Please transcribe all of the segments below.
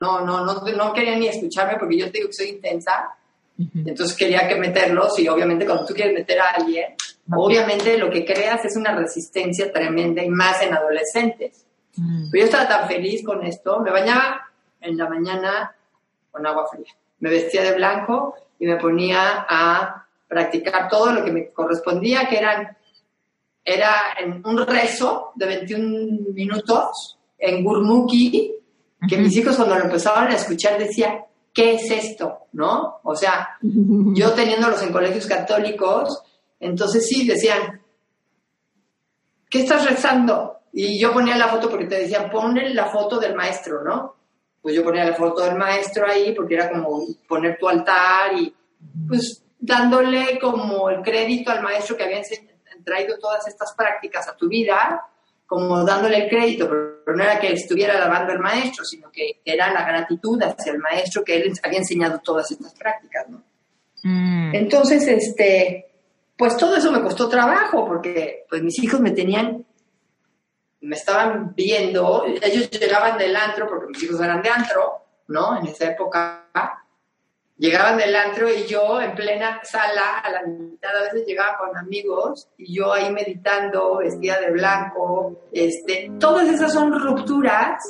no, no, no, no querían ni escucharme porque yo te digo que soy intensa. Entonces quería que meterlos y obviamente cuando tú quieres meter a alguien, obviamente lo que creas es una resistencia tremenda y más en adolescentes. Mm. Pero yo estaba tan feliz con esto, me bañaba en la mañana con agua fría, me vestía de blanco y me ponía a practicar todo lo que me correspondía, que eran, era en un rezo de 21 minutos en Gurmukhi, que mis hijos cuando lo empezaban a escuchar decían, ¿qué es esto? ¿No? O sea, yo teniéndolos en colegios católicos, entonces sí decían, ¿qué estás rezando? Y yo ponía la foto porque te decían, ponle la foto del maestro, ¿no? Pues yo ponía la foto del maestro ahí porque era como poner tu altar y pues dándole como el crédito al maestro que había traído todas estas prácticas a tu vida como dándole el crédito, pero no era que estuviera alabando al maestro, sino que era la gratitud hacia el maestro que él había enseñado todas estas prácticas, ¿no? Mm. Entonces, este, pues todo eso me costó trabajo, porque pues mis hijos me tenían, me estaban viendo, ellos llegaban del antro, porque mis hijos eran de antro, ¿no? En esa época, llegaban del antro y yo en plena sala, a la mitad a veces llegaba con amigos y yo ahí meditando, vestida de blanco, este, todas esas son rupturas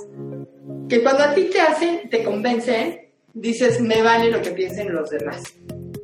que cuando a ti te hacen, te convencen, dices, me vale lo que piensen los demás.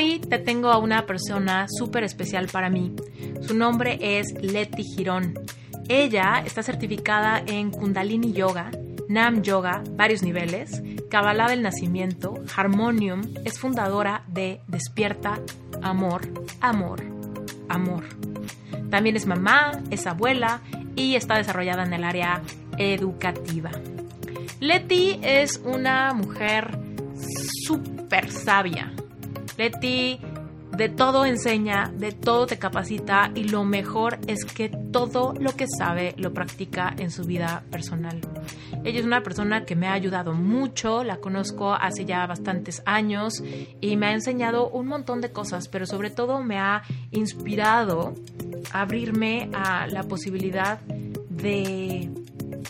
Hoy te tengo a una persona súper especial para mí. Su nombre es Leti Girón. Ella está certificada en Kundalini Yoga, Nam Yoga, varios niveles, Kabbalah del Nacimiento, Harmonium, es fundadora de Despierta Amor, Amor, Amor. También es mamá, es abuela y está desarrollada en el área educativa. Leti es una mujer súper sabia, Leti de todo enseña, de todo te capacita y lo mejor es que todo lo que sabe lo practica en su vida personal. Ella es una persona que me ha ayudado mucho, la conozco hace ya bastantes años y me ha enseñado un montón de cosas, pero sobre todo me ha inspirado a abrirme a la posibilidad de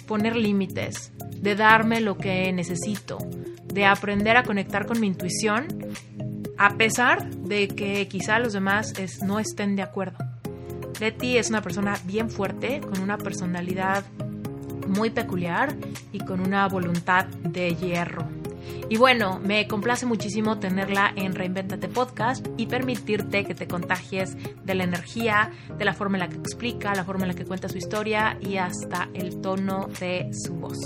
poner límites, de darme lo que necesito, de aprender a conectar con mi intuición a pesar de que quizá los demás no estén de acuerdo. Leti es una persona bien fuerte, con una personalidad muy peculiar y con una voluntad de hierro. Y bueno, me complace muchísimo tenerla en Reinventate Podcast y permitirte que te contagies de la energía, de la forma en la que explica, la forma en la que cuenta su historia y hasta el tono de su voz.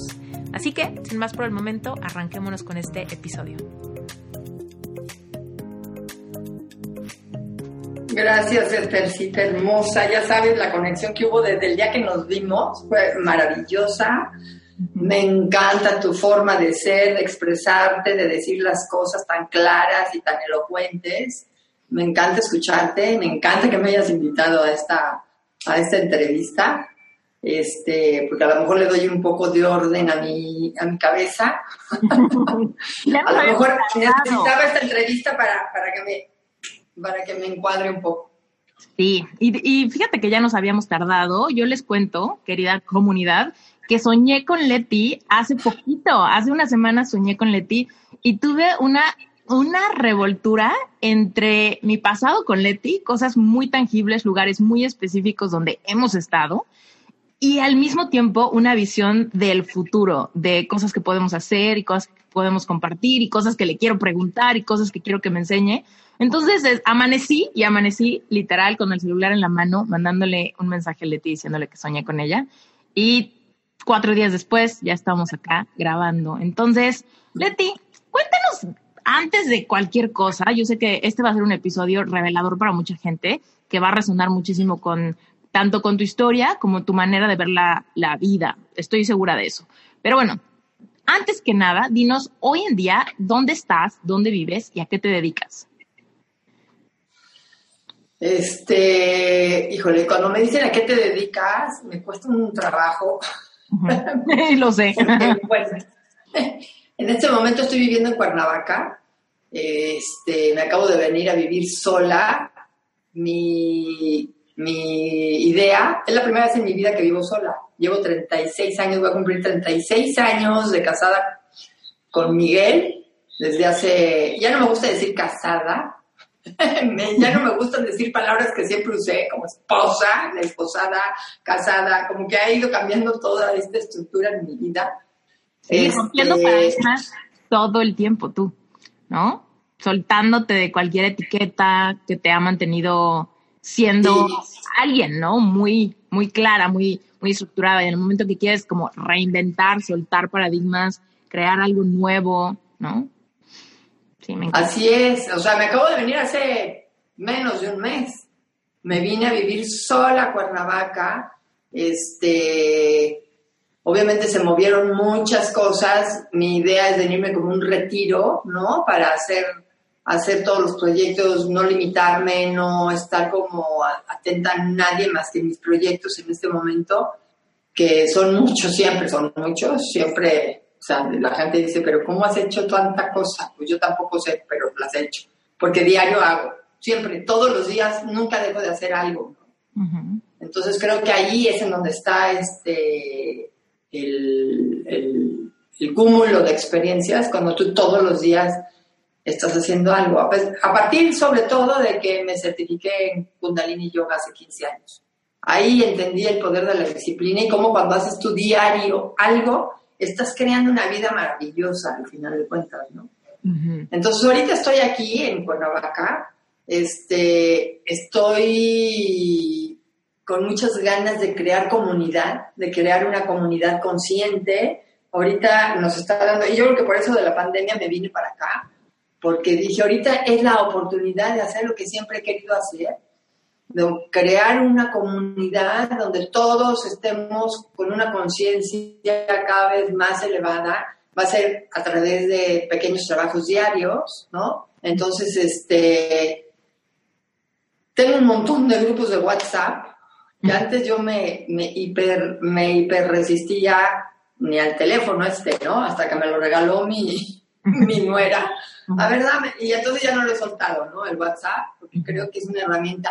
Así que, sin más por el momento, arranquémonos con este episodio. Gracias, Esthercita hermosa. Ya sabes, la conexión que hubo desde el día que nos vimos fue maravillosa. Me encanta tu forma de ser, de expresarte, de decir las cosas tan claras y tan elocuentes. Me encanta escucharte, me encanta que me hayas invitado a esta, a esta entrevista, este, porque a lo mejor le doy un poco de orden a mi, a mi cabeza. a lo mejor necesitaba esta entrevista para, para que me para que me encuadre un poco. Sí, y, fíjate que ya nos habíamos tardado. Yo les cuento, querida comunidad, que soñé con Leti hace poquito, hace una semana soñé con Leti y tuve una, una revoltura entre mi pasado con Leti, cosas muy tangibles, lugares muy específicos donde hemos estado, y al mismo tiempo una visión del futuro, de cosas que podemos hacer y cosas podemos compartir y cosas que le quiero preguntar y cosas que quiero que me enseñe. Entonces amanecí y amanecí literal con el celular en la mano, mandándole un mensaje a Leti diciéndole que soñé con ella. Y cuatro días después ya estamos acá grabando. Entonces, Leti, cuéntanos antes de cualquier cosa, yo sé que este va a ser un episodio revelador para mucha gente, que va a resonar muchísimo con tanto con tu historia como tu manera de ver la, la vida. Estoy segura de eso. Pero bueno, antes que nada, dinos hoy en día dónde estás, dónde vives y a qué te dedicas. Este, híjole, cuando me dicen a qué te dedicas, me cuesta un trabajo. Lo sé. en este momento estoy viviendo en Cuernavaca. Este, me acabo de venir a vivir sola. Mi, mi idea, es la primera vez en mi vida que vivo sola. Llevo 36 años, voy a cumplir 36 años de casada con Miguel. Desde hace, ya no me gusta decir casada, ya no me gustan decir palabras que siempre usé, como esposa, la esposada, casada, como que ha ido cambiando toda esta estructura en mi vida. Sí, este... todo el tiempo tú, ¿no? Soltándote de cualquier etiqueta que te ha mantenido siendo alguien, ¿no? Muy, muy clara, muy, muy estructurada. Y en el momento que quieres como reinventar, soltar paradigmas, crear algo nuevo, ¿no? Así es, o sea, me acabo de venir hace menos de un mes. Me vine a vivir sola a Cuernavaca. Este, obviamente se movieron muchas cosas. Mi idea es venirme como un retiro, ¿no? Para hacer, hacer todos los proyectos, no limitarme, no estar como atenta a nadie más que mis proyectos en este momento, que son muchos siempre, son muchos, siempre o sea, la gente dice, pero ¿cómo has hecho tanta cosa? Pues yo tampoco sé, pero las he hecho. Porque diario hago, siempre, todos los días, nunca dejo de hacer algo. Entonces creo que ahí es en donde está este, el, el, el, cúmulo de experiencias, cuando tú todos los días estás haciendo algo. A, partir sobre todo de que me certifiqué en Kundalini Yoga hace 15 años. Ahí entendí el poder de la disciplina y cómo cuando haces tu diario algo, estás creando una vida maravillosa al final de cuentas, ¿no? Entonces ahorita estoy aquí en Cuernavaca, este, estoy con muchas ganas de crear comunidad, de crear una comunidad consciente. Ahorita nos está dando, y yo creo que por eso de la pandemia me vine para acá, porque dije, ahorita es la oportunidad de hacer lo que siempre he querido hacer, de crear una comunidad donde todos estemos con una conciencia cada vez más elevada, va a ser a través de pequeños trabajos diarios, ¿no? Entonces, este, tengo un montón de grupos de WhatsApp, y antes yo me, me, hiper, me hiper resistía ni al teléfono este, ¿no? Hasta que me lo regaló mi, mi nuera. A verdad, y entonces ya no lo he soltado, ¿no? El WhatsApp, porque creo que es una herramienta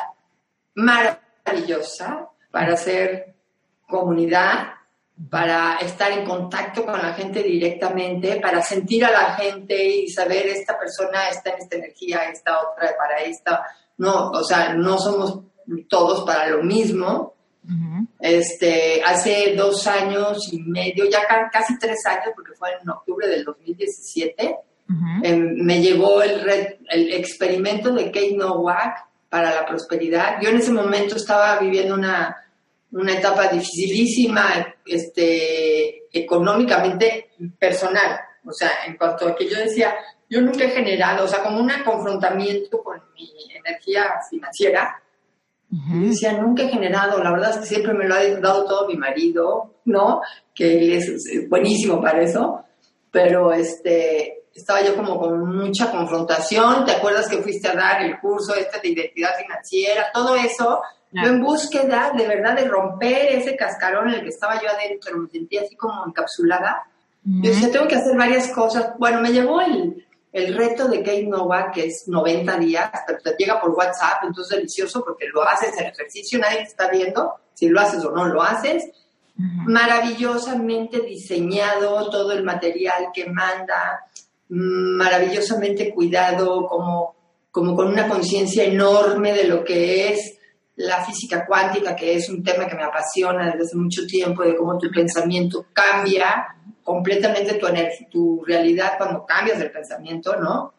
maravillosa para hacer comunidad, para estar en contacto con la gente directamente, para sentir a la gente y saber esta persona está en esta energía, esta otra para esta. No, o sea, no somos todos para lo mismo. Este, hace dos años y medio, ya casi tres años, porque fue en octubre del 2017, em, me llegó el, el experimento de Kate Nowak, para la prosperidad. Yo en ese momento estaba viviendo una, una etapa dificilísima, este, económicamente personal. O sea, en cuanto a que yo decía, yo nunca he generado, o sea, como un confrontamiento con mi energía financiera. Yo decía, nunca he generado, la verdad es que siempre me lo ha dado todo mi marido, ¿no? Que él es buenísimo para eso, pero este, estaba yo como con mucha confrontación, ¿te acuerdas que fuiste a dar el curso este de identidad financiera? Todo eso, yo en búsqueda de verdad de romper ese cascarón en el que estaba yo adentro, me sentía así como encapsulada. Yo decía, tengo que hacer varias cosas. Bueno, me llegó el, el reto de Kate Nova, que es 90 días, pero te llega por WhatsApp, entonces delicioso porque lo haces en ejercicio, nadie te está viendo si lo haces o no lo haces. Maravillosamente diseñado todo el material que manda, maravillosamente cuidado, como, como con una conciencia enorme de lo que es la física cuántica, que es un tema que me apasiona desde hace mucho tiempo, de cómo tu pensamiento cambia completamente tu, tu realidad cuando cambias el pensamiento, ¿no?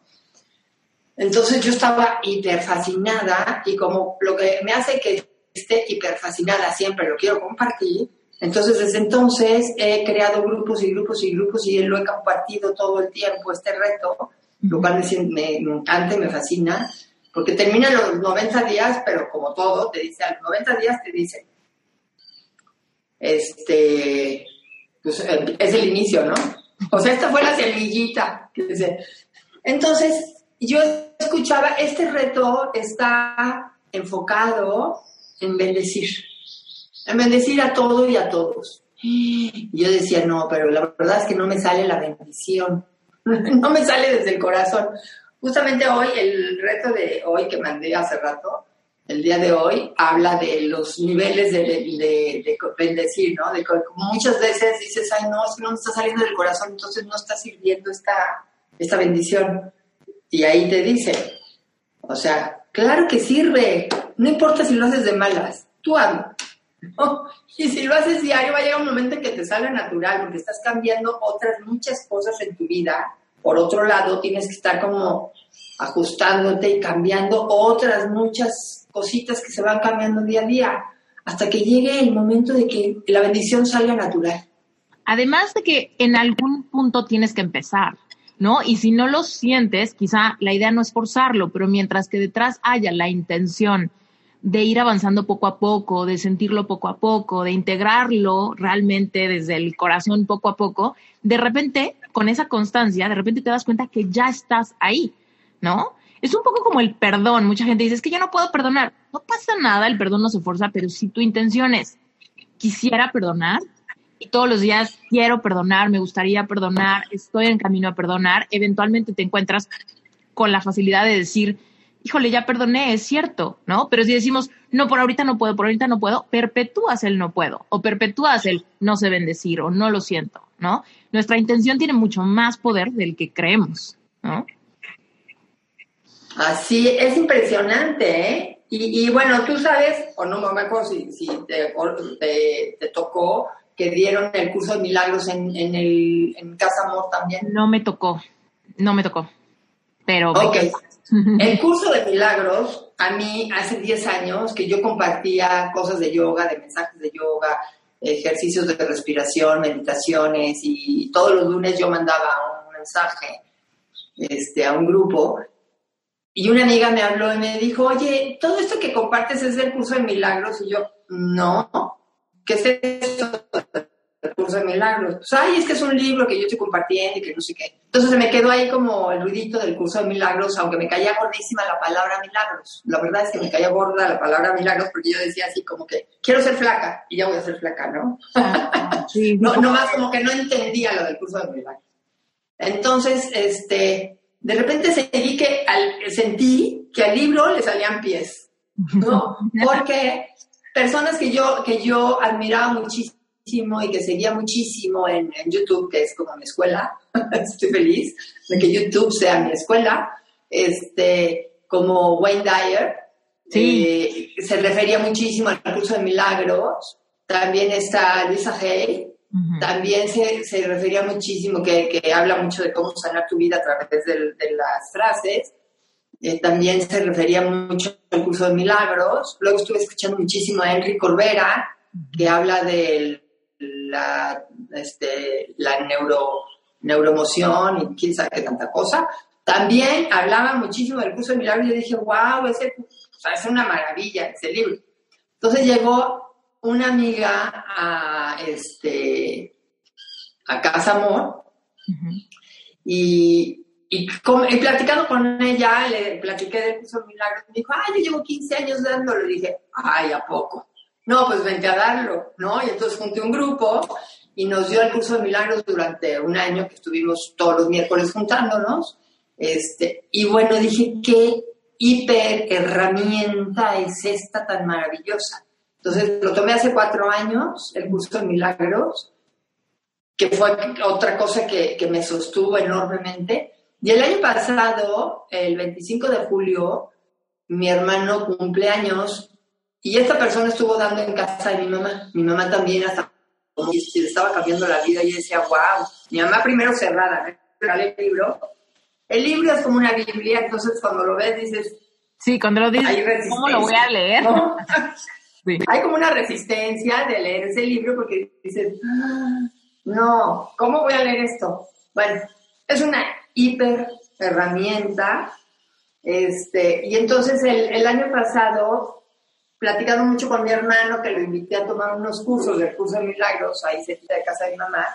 Entonces yo estaba hiper fascinada y como lo que me hace que esté hiper fascinada siempre lo quiero compartir, entonces desde entonces he creado grupos y grupos y grupos y lo he compartido todo el tiempo, este reto, lo cual me, me encanta y me fascina, porque termina los 90 días, pero como todo, te dice, a los 90 días te dice, este, pues es el inicio, ¿no? O sea, esta fue la semillita. Entonces, yo escuchaba, este reto está enfocado en bendecir, en bendecir a todo y a todos. Y yo decía, no, pero la verdad es que no me sale la bendición, no me sale desde el corazón. Justamente hoy, el reto de hoy que mandé hace rato, el día de hoy, habla de los niveles de, de, bendecir, ¿no? De muchas veces dices, ay, no, si no me está saliendo del corazón, entonces no está sirviendo esta, esta bendición. Y ahí te dice, o sea, claro que sirve, no importa si lo haces de malas, tú hazlo. Y si lo haces diario, va a llegar un momento en que te sale natural, porque estás cambiando otras muchas cosas en tu vida. Por otro lado, tienes que estar como ajustándote y cambiando otras muchas cositas que se van cambiando día a día, hasta que llegue el momento de que la bendición salga natural. Además de que en algún punto tienes que empezar. ¿no? Y si no lo sientes, quizá la idea no es forzarlo, pero mientras que detrás haya la intención de ir avanzando poco a poco, de sentirlo poco a poco, de integrarlo realmente desde el corazón poco a poco, de repente, con esa constancia, de repente te das cuenta que ya estás ahí, ¿no? Es un poco como el perdón. Mucha gente dice, es que yo no puedo perdonar. No pasa nada, el perdón no se forza, pero si tu intención es, quisiera perdonar, y todos los días quiero perdonar, me gustaría perdonar, estoy en camino a perdonar, eventualmente te encuentras con la facilidad de decir, híjole, ya perdoné, es cierto, ¿no? Pero si decimos, no, por ahorita no puedo, por ahorita no puedo, perpetúas el no puedo, o perpetúas el no sé bendecir, o no lo siento, ¿no? Nuestra intención tiene mucho más poder del que creemos, ¿no? Así, es impresionante, ¿eh? Y, bueno, tú sabes, o no me acuerdo si, si te, te tocó que dieron el curso de milagros en, en, el, en Casa Amor también? No me tocó, no me tocó. Pero. Ok. El curso de milagros, a mí hace 10 años que yo compartía cosas de yoga, de mensajes de yoga, ejercicios de respiración, meditaciones, y todos los lunes yo mandaba un mensaje este, a un grupo. Y una amiga me habló y me dijo, oye, todo esto que compartes es del curso de milagros. Y yo, no, ¿qué es esto? Curso de milagros. Pues, ay, es que es un libro que yo estoy compartiendo y que no sé qué. Entonces se me quedó ahí como el ruidito del curso de milagros, aunque me caía gordísima la palabra milagros. La verdad es que me caía gorda la palabra milagros porque yo decía así como que quiero ser flaca y ya voy a ser flaca, ¿no? Ah, sí, no, no más como que no entendía lo del curso de milagros. Entonces, este, de repente sentí que al, sentí que al libro le salían pies, ¿no? Porque personas que yo, que yo admiraba muchísimo y que seguía muchísimo en, YouTube, que es como mi escuela, estoy feliz de que YouTube sea mi escuela, este, como Wayne Dyer, eh, se refería muchísimo al curso de milagros, también está Luisa Hay, también se, se, refería muchísimo, que, que, habla mucho de cómo sanar tu vida a través de, de las frases, eh, también se refería mucho al curso de milagros. Luego estuve escuchando muchísimo a Enrique Corbera, que habla de la, este, la neuro, neuroemoción y quién sabe qué tanta cosa. También hablaba muchísimo del curso de milagros y yo dije, wow, ese, es una maravilla ese libro. Entonces llegó una amiga a, este, a Casa Amor y y, platicando con ella, le platiqué del curso de milagros, me dijo, ay, yo llevo 15 años dándolo. Le dije, ay, ¿a poco? No, pues vente a darlo, ¿no? Y entonces junté un grupo y nos dio el curso de milagros durante un año que estuvimos todos los miércoles juntándonos. Este, y bueno, dije, ¿qué hiper herramienta es esta tan maravillosa? Entonces lo tomé hace cuatro años, el curso de milagros, que fue otra cosa que, que me sostuvo enormemente. Y el año pasado, el 25 de julio, mi hermano cumpleaños Y esta persona estuvo dando en casa de mi mamá. Mi mamá también hasta si le estaba cambiando la vida y decía, wow, mi mamá primero cerrada, ¿eh? el libro. El libro es como una Biblia, entonces cuando lo ves dices... Sí, cuando lo dices, ¿cómo lo voy a leer? Hay como una resistencia de leer ese libro porque dices, ah, no, ¿cómo voy a leer esto? Bueno, es una hiper herramienta. Este, y entonces el, el año pasado, platicando mucho con mi hermano, que lo invité a tomar unos cursos del curso de milagros, ahí cerca de casa de mi mamá,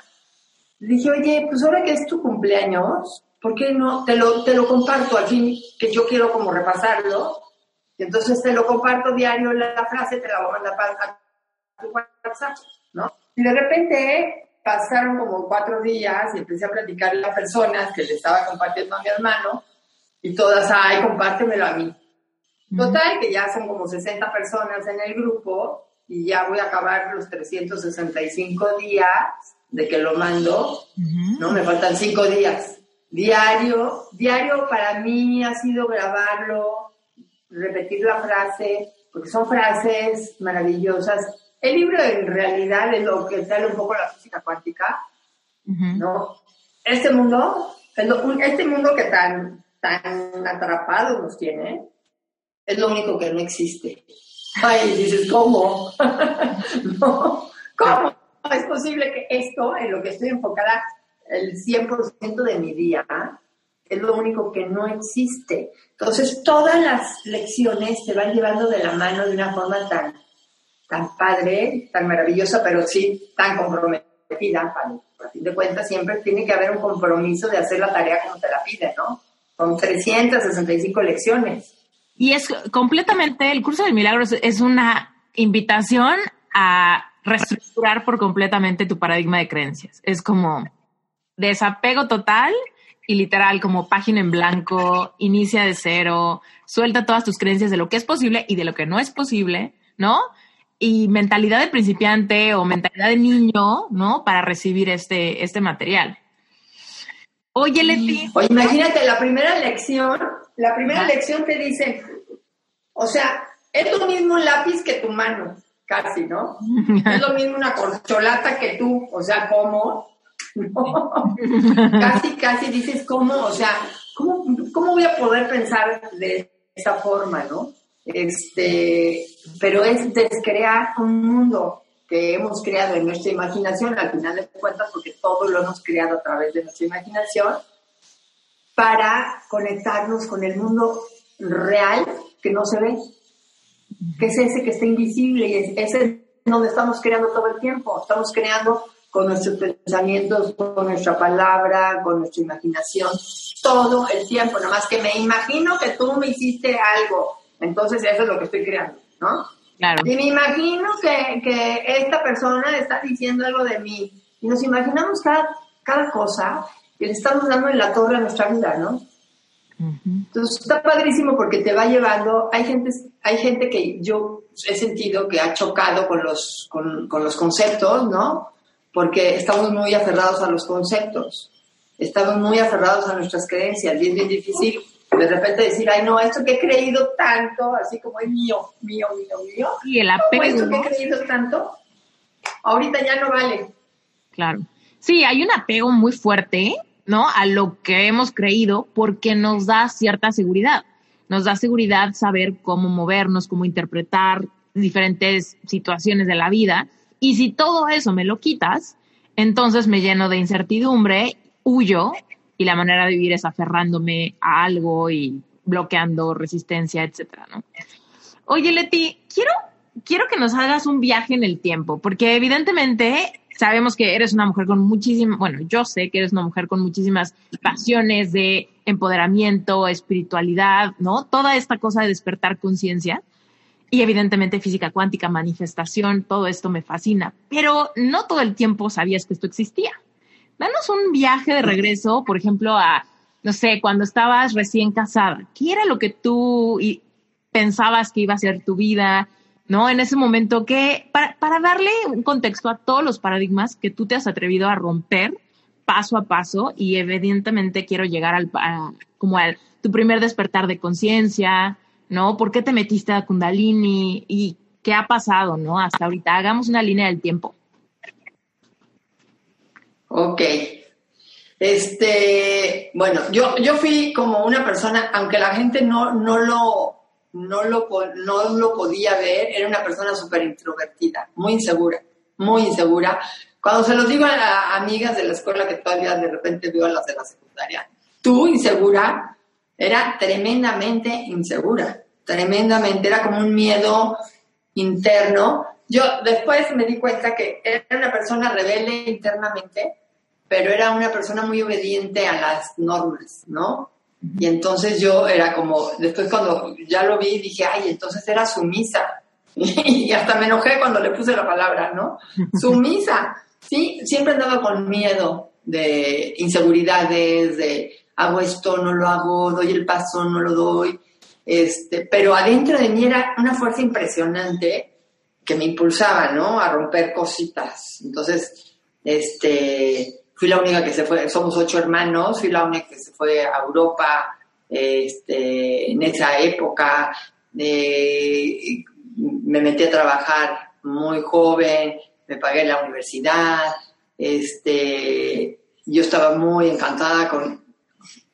le dije, oye, pues ahora que es tu cumpleaños, ¿por qué no? Te lo, te lo comparto aquí, que yo quiero como repasarlo. Y entonces te lo comparto diario la, frase, te la voy a mandar a tu WhatsApp, ¿no? Y de repente pasaron como cuatro días y empecé a platicar a personas que le estaba compartiendo a mi hermano y todas, ay, compártemelo a mí. Total, que ya son como 60 personas en el grupo y ya voy a acabar los 365 días de que lo mando, ¿no? Me faltan cinco días. Diario, diario para mí ha sido grabarlo, repetir la frase, porque son frases maravillosas. El libro en realidad es lo que sale un poco la física cuántica, ¿no? Este mundo, este mundo que tan, tan atrapado nos tiene, es lo único que no existe. Ay, dices, ¿cómo? no, ¿cómo? es posible que esto, en lo que estoy enfocada el 100% de mi día, es lo único que no existe. Entonces, todas las lecciones se van llevando de la mano de una forma tan, tan padre, tan maravillosa, pero sí tan comprometida. A fin de cuentas, siempre tiene que haber un compromiso de hacer la tarea como te la pide, ¿no? Con 365 lecciones. Y es completamente, el curso de milagros es una invitación a reestructurar por completamente tu paradigma de creencias. Es como desapego total y literal como página en blanco, inicia de cero, suelta todas tus creencias de lo que es posible y de lo que no es posible, ¿no? Y mentalidad de principiante o mentalidad de niño, ¿no? Para recibir este, este material. Oye, Leti. Oye, imagínate, la primera lección, la primera lección te dice, o sea, es lo mismo un lápiz que tu mano casi, ¿no? es lo mismo una corcholata que tú, o sea, ¿cómo? casi, casi dices, ¿cómo? O sea, ¿cómo, ¿cómo voy a poder pensar de esa forma, no? Este, pero es descrear un mundo que hemos creado en nuestra imaginación, al final de cuentas, porque todo lo hemos creado a través de nuestra imaginación, para conectarnos con el mundo real que no se ve que es ese que está invisible y es ese donde estamos creando todo el tiempo. Estamos creando con nuestros pensamientos, con nuestra palabra, con nuestra imaginación, todo el tiempo. Nada más que me imagino que tú me hiciste algo. Entonces eso es lo que estoy creando, ¿no? Claro. Y me imagino que, que esta persona está diciendo algo de mí. Y nos imaginamos cada, cada cosa y le estamos dando en la torre a nuestra vida, ¿no? Entonces está padrísimo porque te va llevando, hay gente, hay gente que yo he sentido que ha chocado con los, con, los conceptos, ¿no? Porque estamos muy aferrados a los conceptos, estamos muy aferrados a nuestras creencias y es bien difícil de repente decir, ay no, esto que he creído tanto, así como es mío, mío, mío, mío. Y el apego. esto que he creído tanto, ahorita ya no vale. Claro. Sí, hay un apego muy fuerte ¿no? A lo que hemos creído porque nos da cierta seguridad. Nos da seguridad saber cómo movernos, cómo interpretar diferentes situaciones de la vida. Y si todo eso me lo quitas, entonces me lleno de incertidumbre, huyo y la manera de vivir es aferrándome a algo y bloqueando resistencia, etcétera, ¿no? Oye, Leti, quiero, quiero que nos hagas un viaje en el tiempo, porque evidentemente Sabemos que eres una mujer con muchísimas, bueno, yo sé que eres una mujer con muchísimas pasiones de empoderamiento, espiritualidad, ¿no? Toda esta cosa de despertar conciencia. Y evidentemente física cuántica, manifestación, todo esto me fascina. Pero no todo el tiempo sabías que esto existía. Danos un viaje de regreso, por ejemplo, a, no sé, cuando estabas recién casada. ¿Qué era lo que tú pensabas que iba a ser tu vida? ¿No? En ese momento que, para, para, darle un contexto a todos los paradigmas que tú te has atrevido a romper paso a paso y evidentemente quiero llegar al, como al tu primer despertar de conciencia, ¿no? ¿Por qué te metiste a Kundalini? Y qué ha pasado, ¿no? Hasta ahorita. Hagamos una línea del tiempo. Ok. Este, bueno, yo, yo fui como una persona, aunque la gente no, no, lo, no, lo, no lo podía ver, era una persona súper introvertida, muy insegura, muy insegura. Cuando se los digo a, amigas de la escuela que todavía de repente veo a las de la secundaria, tú insegura, era tremendamente insegura, tremendamente, era como un miedo interno. Yo después me di cuenta que era una persona rebelde internamente, pero era una persona muy obediente a las normas, ¿no? Y entonces yo era como, después cuando ya lo vi, dije, ay, entonces era sumisa. y hasta me enojé cuando le puse la palabra, ¿no? Sumisa. Sí, siempre andaba con miedo de inseguridades, de hago esto, no lo hago, doy el paso, no lo doy. Este, pero adentro de mí era una fuerza impresionante que me impulsaba, ¿no? A romper cositas. Entonces, este, fui la única que se fue, somos ocho hermanos, fui la única que se fue a Europa este, en esa época. Eh, me metí a trabajar muy joven, me pagué la universidad, este, yo estaba muy encantada con,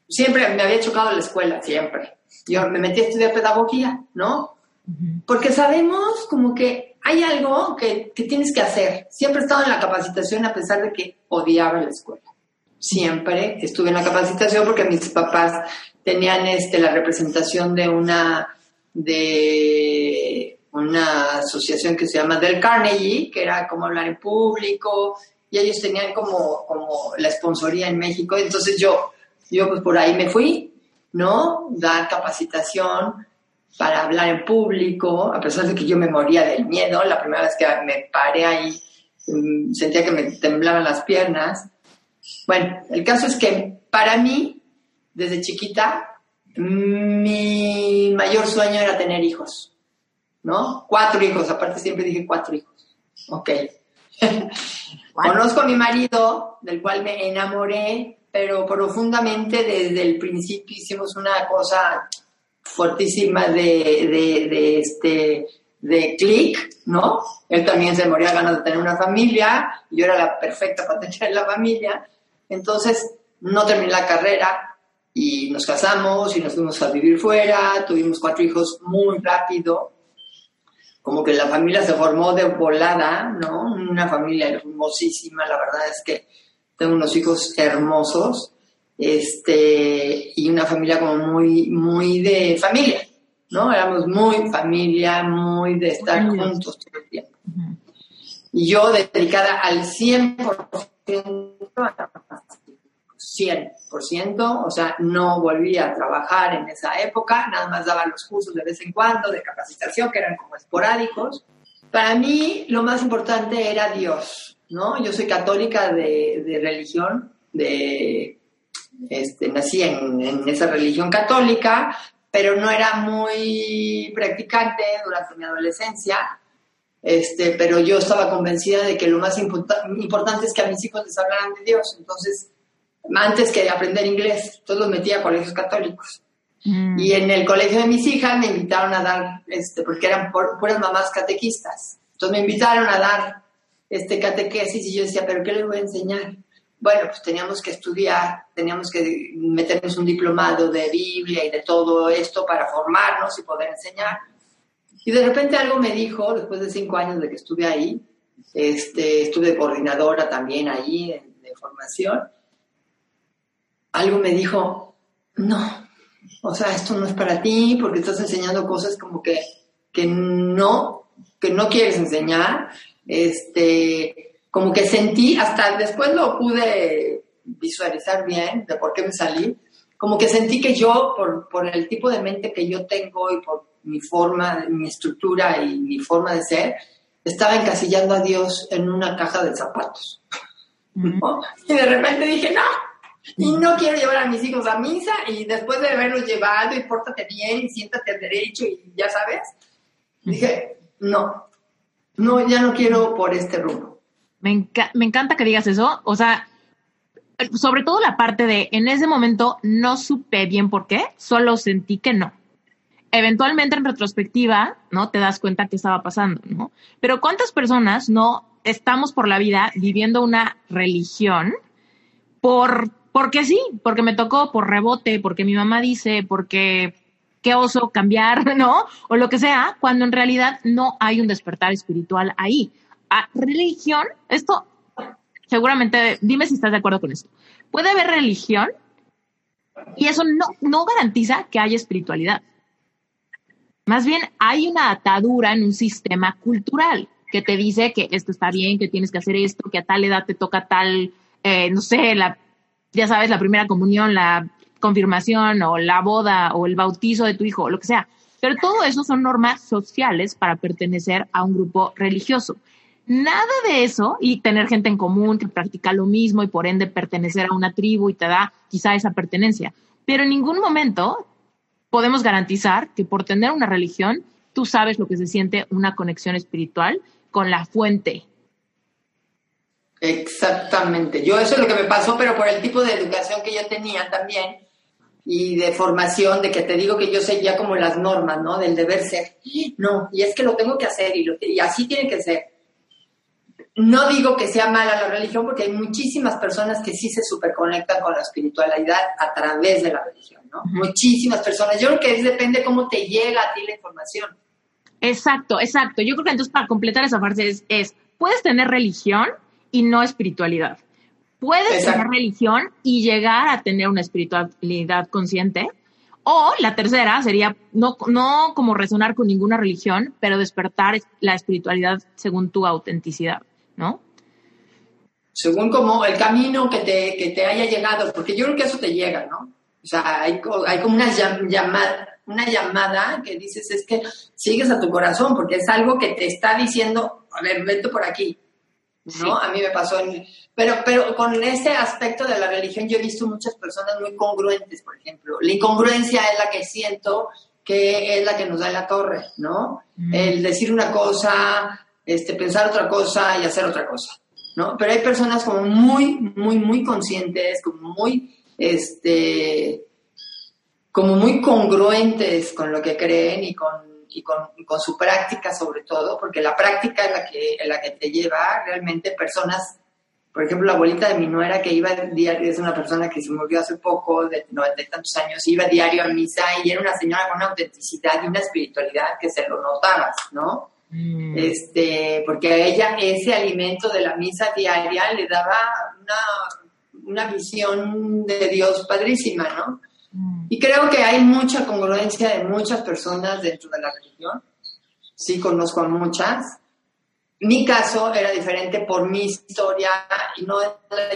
siempre me había chocado la escuela, siempre. Yo me metí a estudiar pedagogía, ¿no? Porque sabemos como que hay algo que, que, tienes que hacer. Siempre he estado en la capacitación a pesar de que odiaba la escuela. Siempre estuve en la capacitación porque mis papás tenían este, la representación de una, de una asociación que se llama Del Carnegie, que era como hablar en público, y ellos tenían como, como la sponsoría en México. Entonces yo yo pues por ahí me fui, ¿no? Dar capacitación para hablar en público, a pesar de que yo me moría del miedo, la primera vez que me paré ahí mm, sentía que me temblaban las piernas. Bueno, el caso es que para mí, desde chiquita, mi mayor sueño era tener hijos, ¿no? Cuatro hijos, aparte siempre dije cuatro hijos. Ok. Conozco a mi marido, del cual me enamoré pero profundamente desde el principio hicimos una cosa fuertísima de, de, este de clic, ¿no? Él también se moría ganas de tener una familia, yo era la perfecta para tener la familia, entonces no terminé la carrera y nos casamos y nos fuimos a vivir fuera, tuvimos cuatro hijos muy rápido, como que la familia se formó de volada, ¿no? Una familia hermosísima, la verdad es que tengo unos hijos hermosos, este, y una familia como muy, muy de familia, ¿no? Éramos muy familia, muy de estar juntos todo el tiempo. Y yo dedicada al 100%, 100%, o sea, no volví a trabajar en esa época, nada más daba los cursos de vez en cuando de capacitación, que eran como esporádicos. Para mí lo más importante era Dios, ¿no? Yo soy católica de, religión, de, este, nací en, esa religión católica, pero no era muy practicante durante mi adolescencia. Este, pero yo estaba convencida de que lo más importante es que a mis hijos les hablaran de Dios. Entonces, antes que aprender inglés, todos los metía a colegios católicos. Mm. Y en el colegio de mis hijas me invitaron a dar, este, porque eran puras mamás catequistas. Entonces me invitaron a dar este catequesis y yo decía, pero ¿qué les voy a enseñar? Bueno, pues teníamos que estudiar, teníamos que meternos un diplomado de Biblia y de todo esto para formarnos y poder enseñar. Y de repente algo me dijo, después de cinco años de que estuve ahí, este, estuve coordinadora también ahí de formación, algo me dijo, no, o sea, esto no es para ti porque estás enseñando cosas como que, que no, que no quieres enseñar este, como que sentí, hasta después lo pude visualizar bien de por qué me salí, como que sentí que yo, por, por el tipo de mente que yo tengo y por mi forma, mi estructura y mi forma de ser, estaba encasillando a Dios en una caja de zapatos. Y de repente dije, no, y no quiero llevar a mis hijos a misa y después de haberlos llevado y pórtate bien y siéntate al derecho y ya sabes, dije, no, no, ya no quiero por este rumbo. Me, me encanta que digas eso. O sea, sobre todo la parte de en ese momento no supe bien por qué, solo sentí que no. eventualmente en retrospectiva, ¿no? Te das cuenta que estaba pasando, ¿no? Pero ¿cuántas personas no estamos por la vida viviendo una religión por, porque sí, porque me tocó, por rebote, porque mi mamá dice, porque qué oso cambiar, ¿no? O lo que sea, cuando en realidad no hay un despertar espiritual ahí. A ah, religión, esto seguramente, dime si estás de acuerdo con esto. Puede haber religión y eso no, no garantiza que haya espiritualidad. Más bien hay una atadura en un sistema cultural que te dice que esto está bien, que tienes que hacer esto, que a tal edad te toca tal, eh, no sé, la, ya sabes, la primera comunión, la confirmación o la boda o el bautizo de tu hijo, lo que sea. Pero todo eso son normas sociales para pertenecer a un grupo religioso. Nada de eso y tener gente en común que practica lo mismo y por ende pertenecer a una tribu y te da quizá esa pertenencia. Pero en ningún momento podemos garantizar que por tener una religión tú sabes lo que se siente una conexión espiritual con la fuente. Exactamente. Yo eso es lo que me pasó, pero por el tipo de educación que yo tenía también y de formación, de que te digo que yo seguía como las normas, ¿no? Del deber ser. No, y es que lo tengo que hacer y, y así tiene que ser. No digo que sea mala la religión porque hay muchísimas personas que sí se superconectan con la espiritualidad a través de la religión, ¿no? Muchísimas personas. Yo creo que es, depende cómo te llega a ti la información. Exacto, exacto. Yo creo que entonces para completar esa parte es, puedes tener religión y no espiritualidad. Puedes tener religión y llegar a tener una espiritualidad consciente. O la tercera sería no, no como resonar con ninguna religión, pero despertar la espiritualidad según tu autenticidad, ¿no? Según como el camino que te, que te haya llegado, porque yo creo que eso te llega, ¿no? O sea, hay, hay como una llamada, una llamada que dices es que sigues a tu corazón, porque es algo que te está diciendo, a ver, vete por aquí, ¿no? A mí me pasó, en, pero, pero con ese aspecto de la religión yo he visto muchas personas muy congruentes, por ejemplo. La incongruencia es la que siento que es la que nos da la torre, ¿no? Mm. El decir una cosa, este, pensar otra cosa y hacer otra cosa, ¿no? Pero hay personas como muy, muy, muy conscientes, como muy, este, como muy congruentes con lo que creen y con, y con, con, su práctica sobre todo, porque la práctica es la que, la que te lleva realmente personas, por ejemplo, la abuelita de mi nuera que iba diario, es una persona que se murió hace poco, de noventa y tantos años, iba diario a misa y era una señora con una autenticidad y una espiritualidad que se lo notabas, ¿no? Mm. Este, porque a ella ese alimento de la misa diaria le daba una, una visión de Dios padrísima, ¿no? Mm. Y creo que hay mucha congruencia de muchas personas dentro de la religión. Sí, conozco a muchas. Mi caso era diferente por mi historia y no la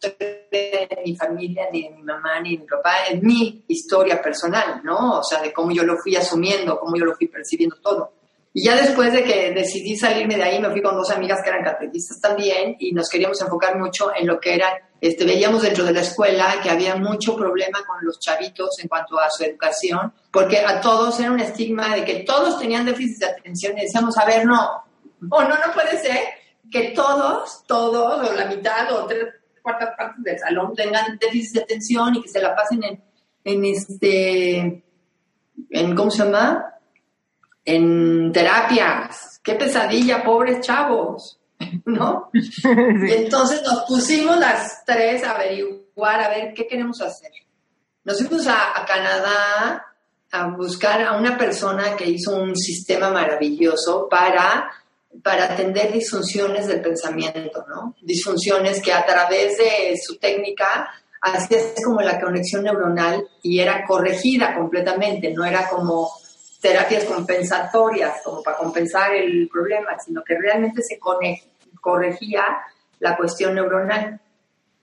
de mi familia, ni de mi mamá, ni de mi papá, es mi historia personal, ¿no? O sea, de cómo yo lo fui asumiendo, cómo yo lo fui percibiendo todo. Y ya después de que decidí salirme de ahí, me fui con dos amigas que eran catequistas también y nos queríamos enfocar mucho en lo que eran, este, veíamos dentro de la escuela que había mucho problema con los chavitos en cuanto a su educación, porque a todos era un estigma de que todos tenían déficit de atención y decíamos, a ver, no, o no, no puede ser que todos, todos, o la mitad o tres cuartas partes del salón tengan déficit de atención y que se la pasen en, en este, en, ¿cómo se llama? en terapias. Qué pesadilla, pobres chavos, ¿no? Y entonces nos pusimos las tres a averiguar, a ver qué queremos hacer. Nos fuimos a, Canadá a buscar a una persona que hizo un sistema maravilloso para, para atender disfunciones del pensamiento, ¿no? Disfunciones que a través de su técnica hacía como la conexión neuronal y era corregida completamente, no era como terapias compensatorias, como para compensar el problema, sino que realmente se corregía la cuestión neuronal.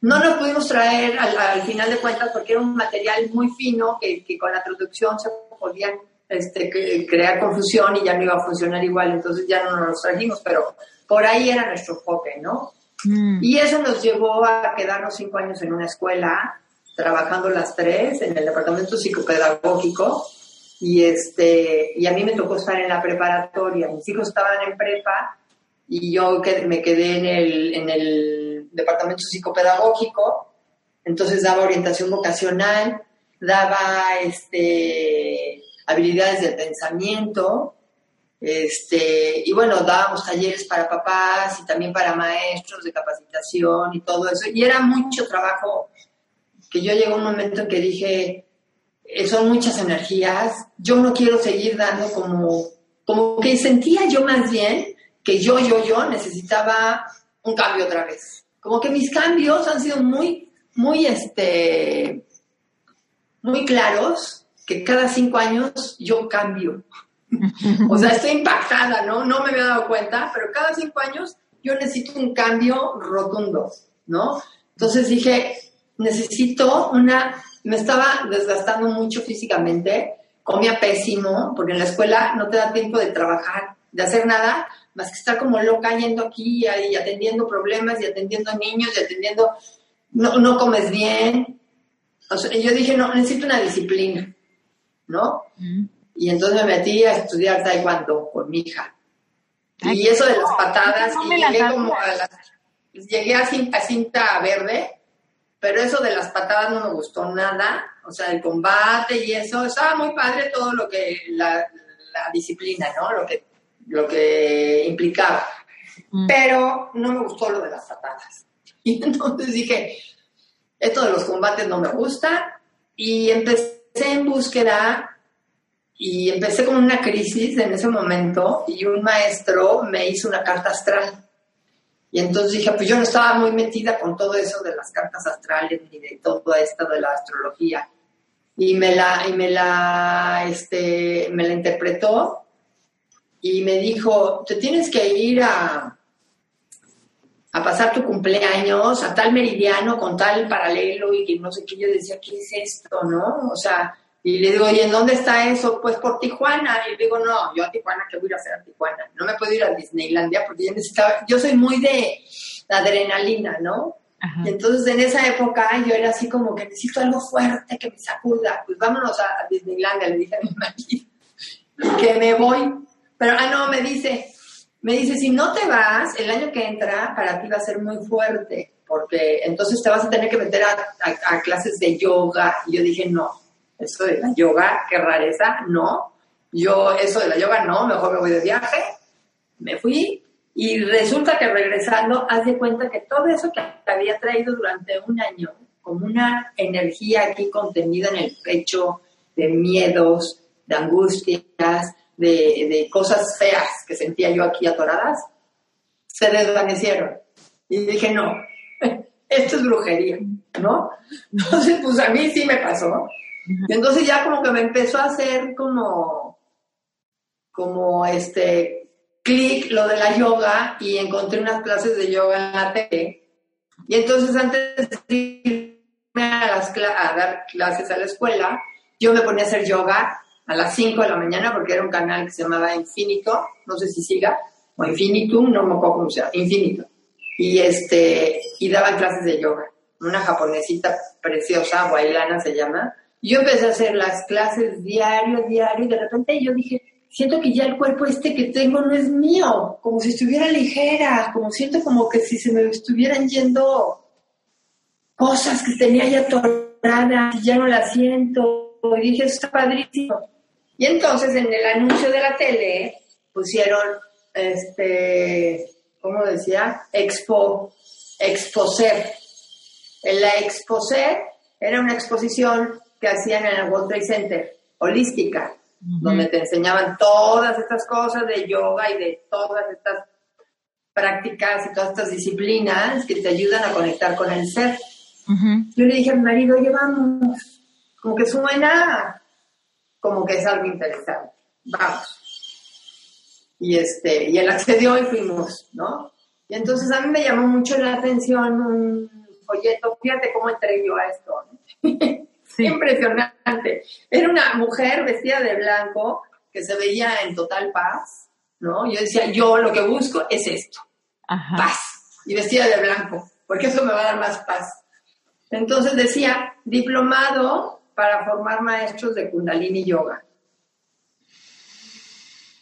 No lo pudimos traer al, final de cuentas porque era un material muy fino que, con la traducción se podía este, crear confusión y ya no iba a funcionar igual, entonces ya no nos trajimos, pero por ahí era nuestro enfoque, ¿no? Mm. Y eso nos llevó a quedarnos cinco años en una escuela, trabajando las tres en el departamento psicopedagógico, y, este, y a mí me tocó estar en la preparatoria. Mis hijos estaban en prepa y yo me quedé en el, en el departamento psicopedagógico. Entonces daba orientación vocacional, daba este, habilidades del pensamiento, este, y bueno, dábamos talleres para papás y también para maestros de capacitación y todo eso. Y era mucho trabajo que yo llegó un momento en que dije, eh, son muchas energías, yo no quiero seguir dando como, como que sentía yo más bien que yo, yo, yo necesitaba un cambio otra vez. Como que mis cambios han sido muy, muy, este, muy claros, que cada cinco años yo cambio. o sea, estoy impactada, ¿no? No me había dado cuenta, pero cada cinco años yo necesito un cambio rotundo, ¿no? Entonces dije, necesito una, me estaba desgastando mucho físicamente, comía pésimo, porque en la escuela no te da tiempo de trabajar, de hacer nada, más que estar como loca yendo aquí y atendiendo problemas y atendiendo niños y atendiendo, no, no comes bien. Yo dije, no, necesito una disciplina, ¿no? Y entonces me metí a estudiar taekwondo con mi hija. y eso de las patadas, y llegué como a las, llegué a cinta, cinta verde, pero eso de las patadas no me gustó nada, o sea, el combate y eso, estaba muy padre todo lo que, la, la disciplina, ¿no? Lo que, lo que implicaba. Mm. Pero no me gustó lo de las patadas. Y entonces dije, esto de los combates no me gusta, y empecé en búsqueda y empecé con una crisis en ese momento y un maestro me hizo una carta astral. Y entonces dije, pues yo no estaba muy metida con todo eso de las cartas astrales ni de todo esto de la astrología. Y me la, y me la, este, me la interpretó y me dijo, te tienes que ir a, a pasar tu cumpleaños a tal meridiano con tal paralelo y que no sé qué. Yo decía, ¿qué es esto, no? O sea, y le digo, ¿y en dónde está eso? Pues por Tijuana. Y le digo, no, yo a Tijuana, ¿qué voy a hacer a Tijuana? No me puedo ir a Disneylandia porque yo necesitaba, yo soy muy de adrenalina, ¿no? Y entonces en esa época yo era así como que necesito algo fuerte que me sacuda. Pues vámonos a, Disneylandia, le dije a mi marido, que me voy. Pero, ah, no, me dice, me dice, si no te vas, el año que entra para ti va a ser muy fuerte, porque entonces te vas a tener que meter a clases de yoga. Y yo dije, no, eso de la yoga, qué rareza, no. Yo eso de la yoga no, mejor me voy de viaje. Me fui y resulta que regresando, haz de cuenta que todo eso que había traído durante un año, como una energía aquí contenida en el pecho, de miedos, de angustias, de, de cosas feas que sentía yo aquí atoradas, se desvanecieron. Y dije, no, esto es brujería, ¿no? Entonces, pues a mí sí me pasó. Y entonces ya como que me empezó a hacer como, como este, clic lo de la yoga y encontré unas clases de yoga en la tele. Y entonces antes de irme a, las, a dar clases a la escuela, yo me ponía a hacer yoga a las 5 de la mañana porque era un canal que se llamaba Infinito, no sé si siga, o Infinitum, no me acuerdo cómo Infinito. Y, este, y daban clases de yoga. Una japonesita preciosa, Wailana se llama, yo empecé a hacer las clases diario, diario, y de repente yo dije, siento que ya el cuerpo este que tengo no es mío, como si estuviera ligera, como siento como que si se me estuvieran yendo cosas que tenía ya atoradas y ya no las siento. Y dije, eso está padrísimo. Y entonces en el anuncio de la tele pusieron, este, ¿cómo decía? Expo, exposer. En la exposer era una exposición que hacían en el World Trade Center, holística, donde te enseñaban todas estas cosas de yoga y de todas estas prácticas y todas estas disciplinas que te ayudan a conectar con el ser. Yo le dije a mi marido, oye, vamos, como que suena como que es algo interesante, vamos. Y, este, y él accedió y fuimos, ¿no? Y entonces a mí me llamó mucho la atención un folleto, fíjate cómo entré yo a esto. ¿no? Impresionante. Era una mujer vestida de blanco que se veía en total paz, ¿no? Yo decía, yo lo que busco es esto, paz, y vestida de blanco, porque eso me va a dar más paz. Entonces decía, diplomado para formar maestros de Kundalini Yoga.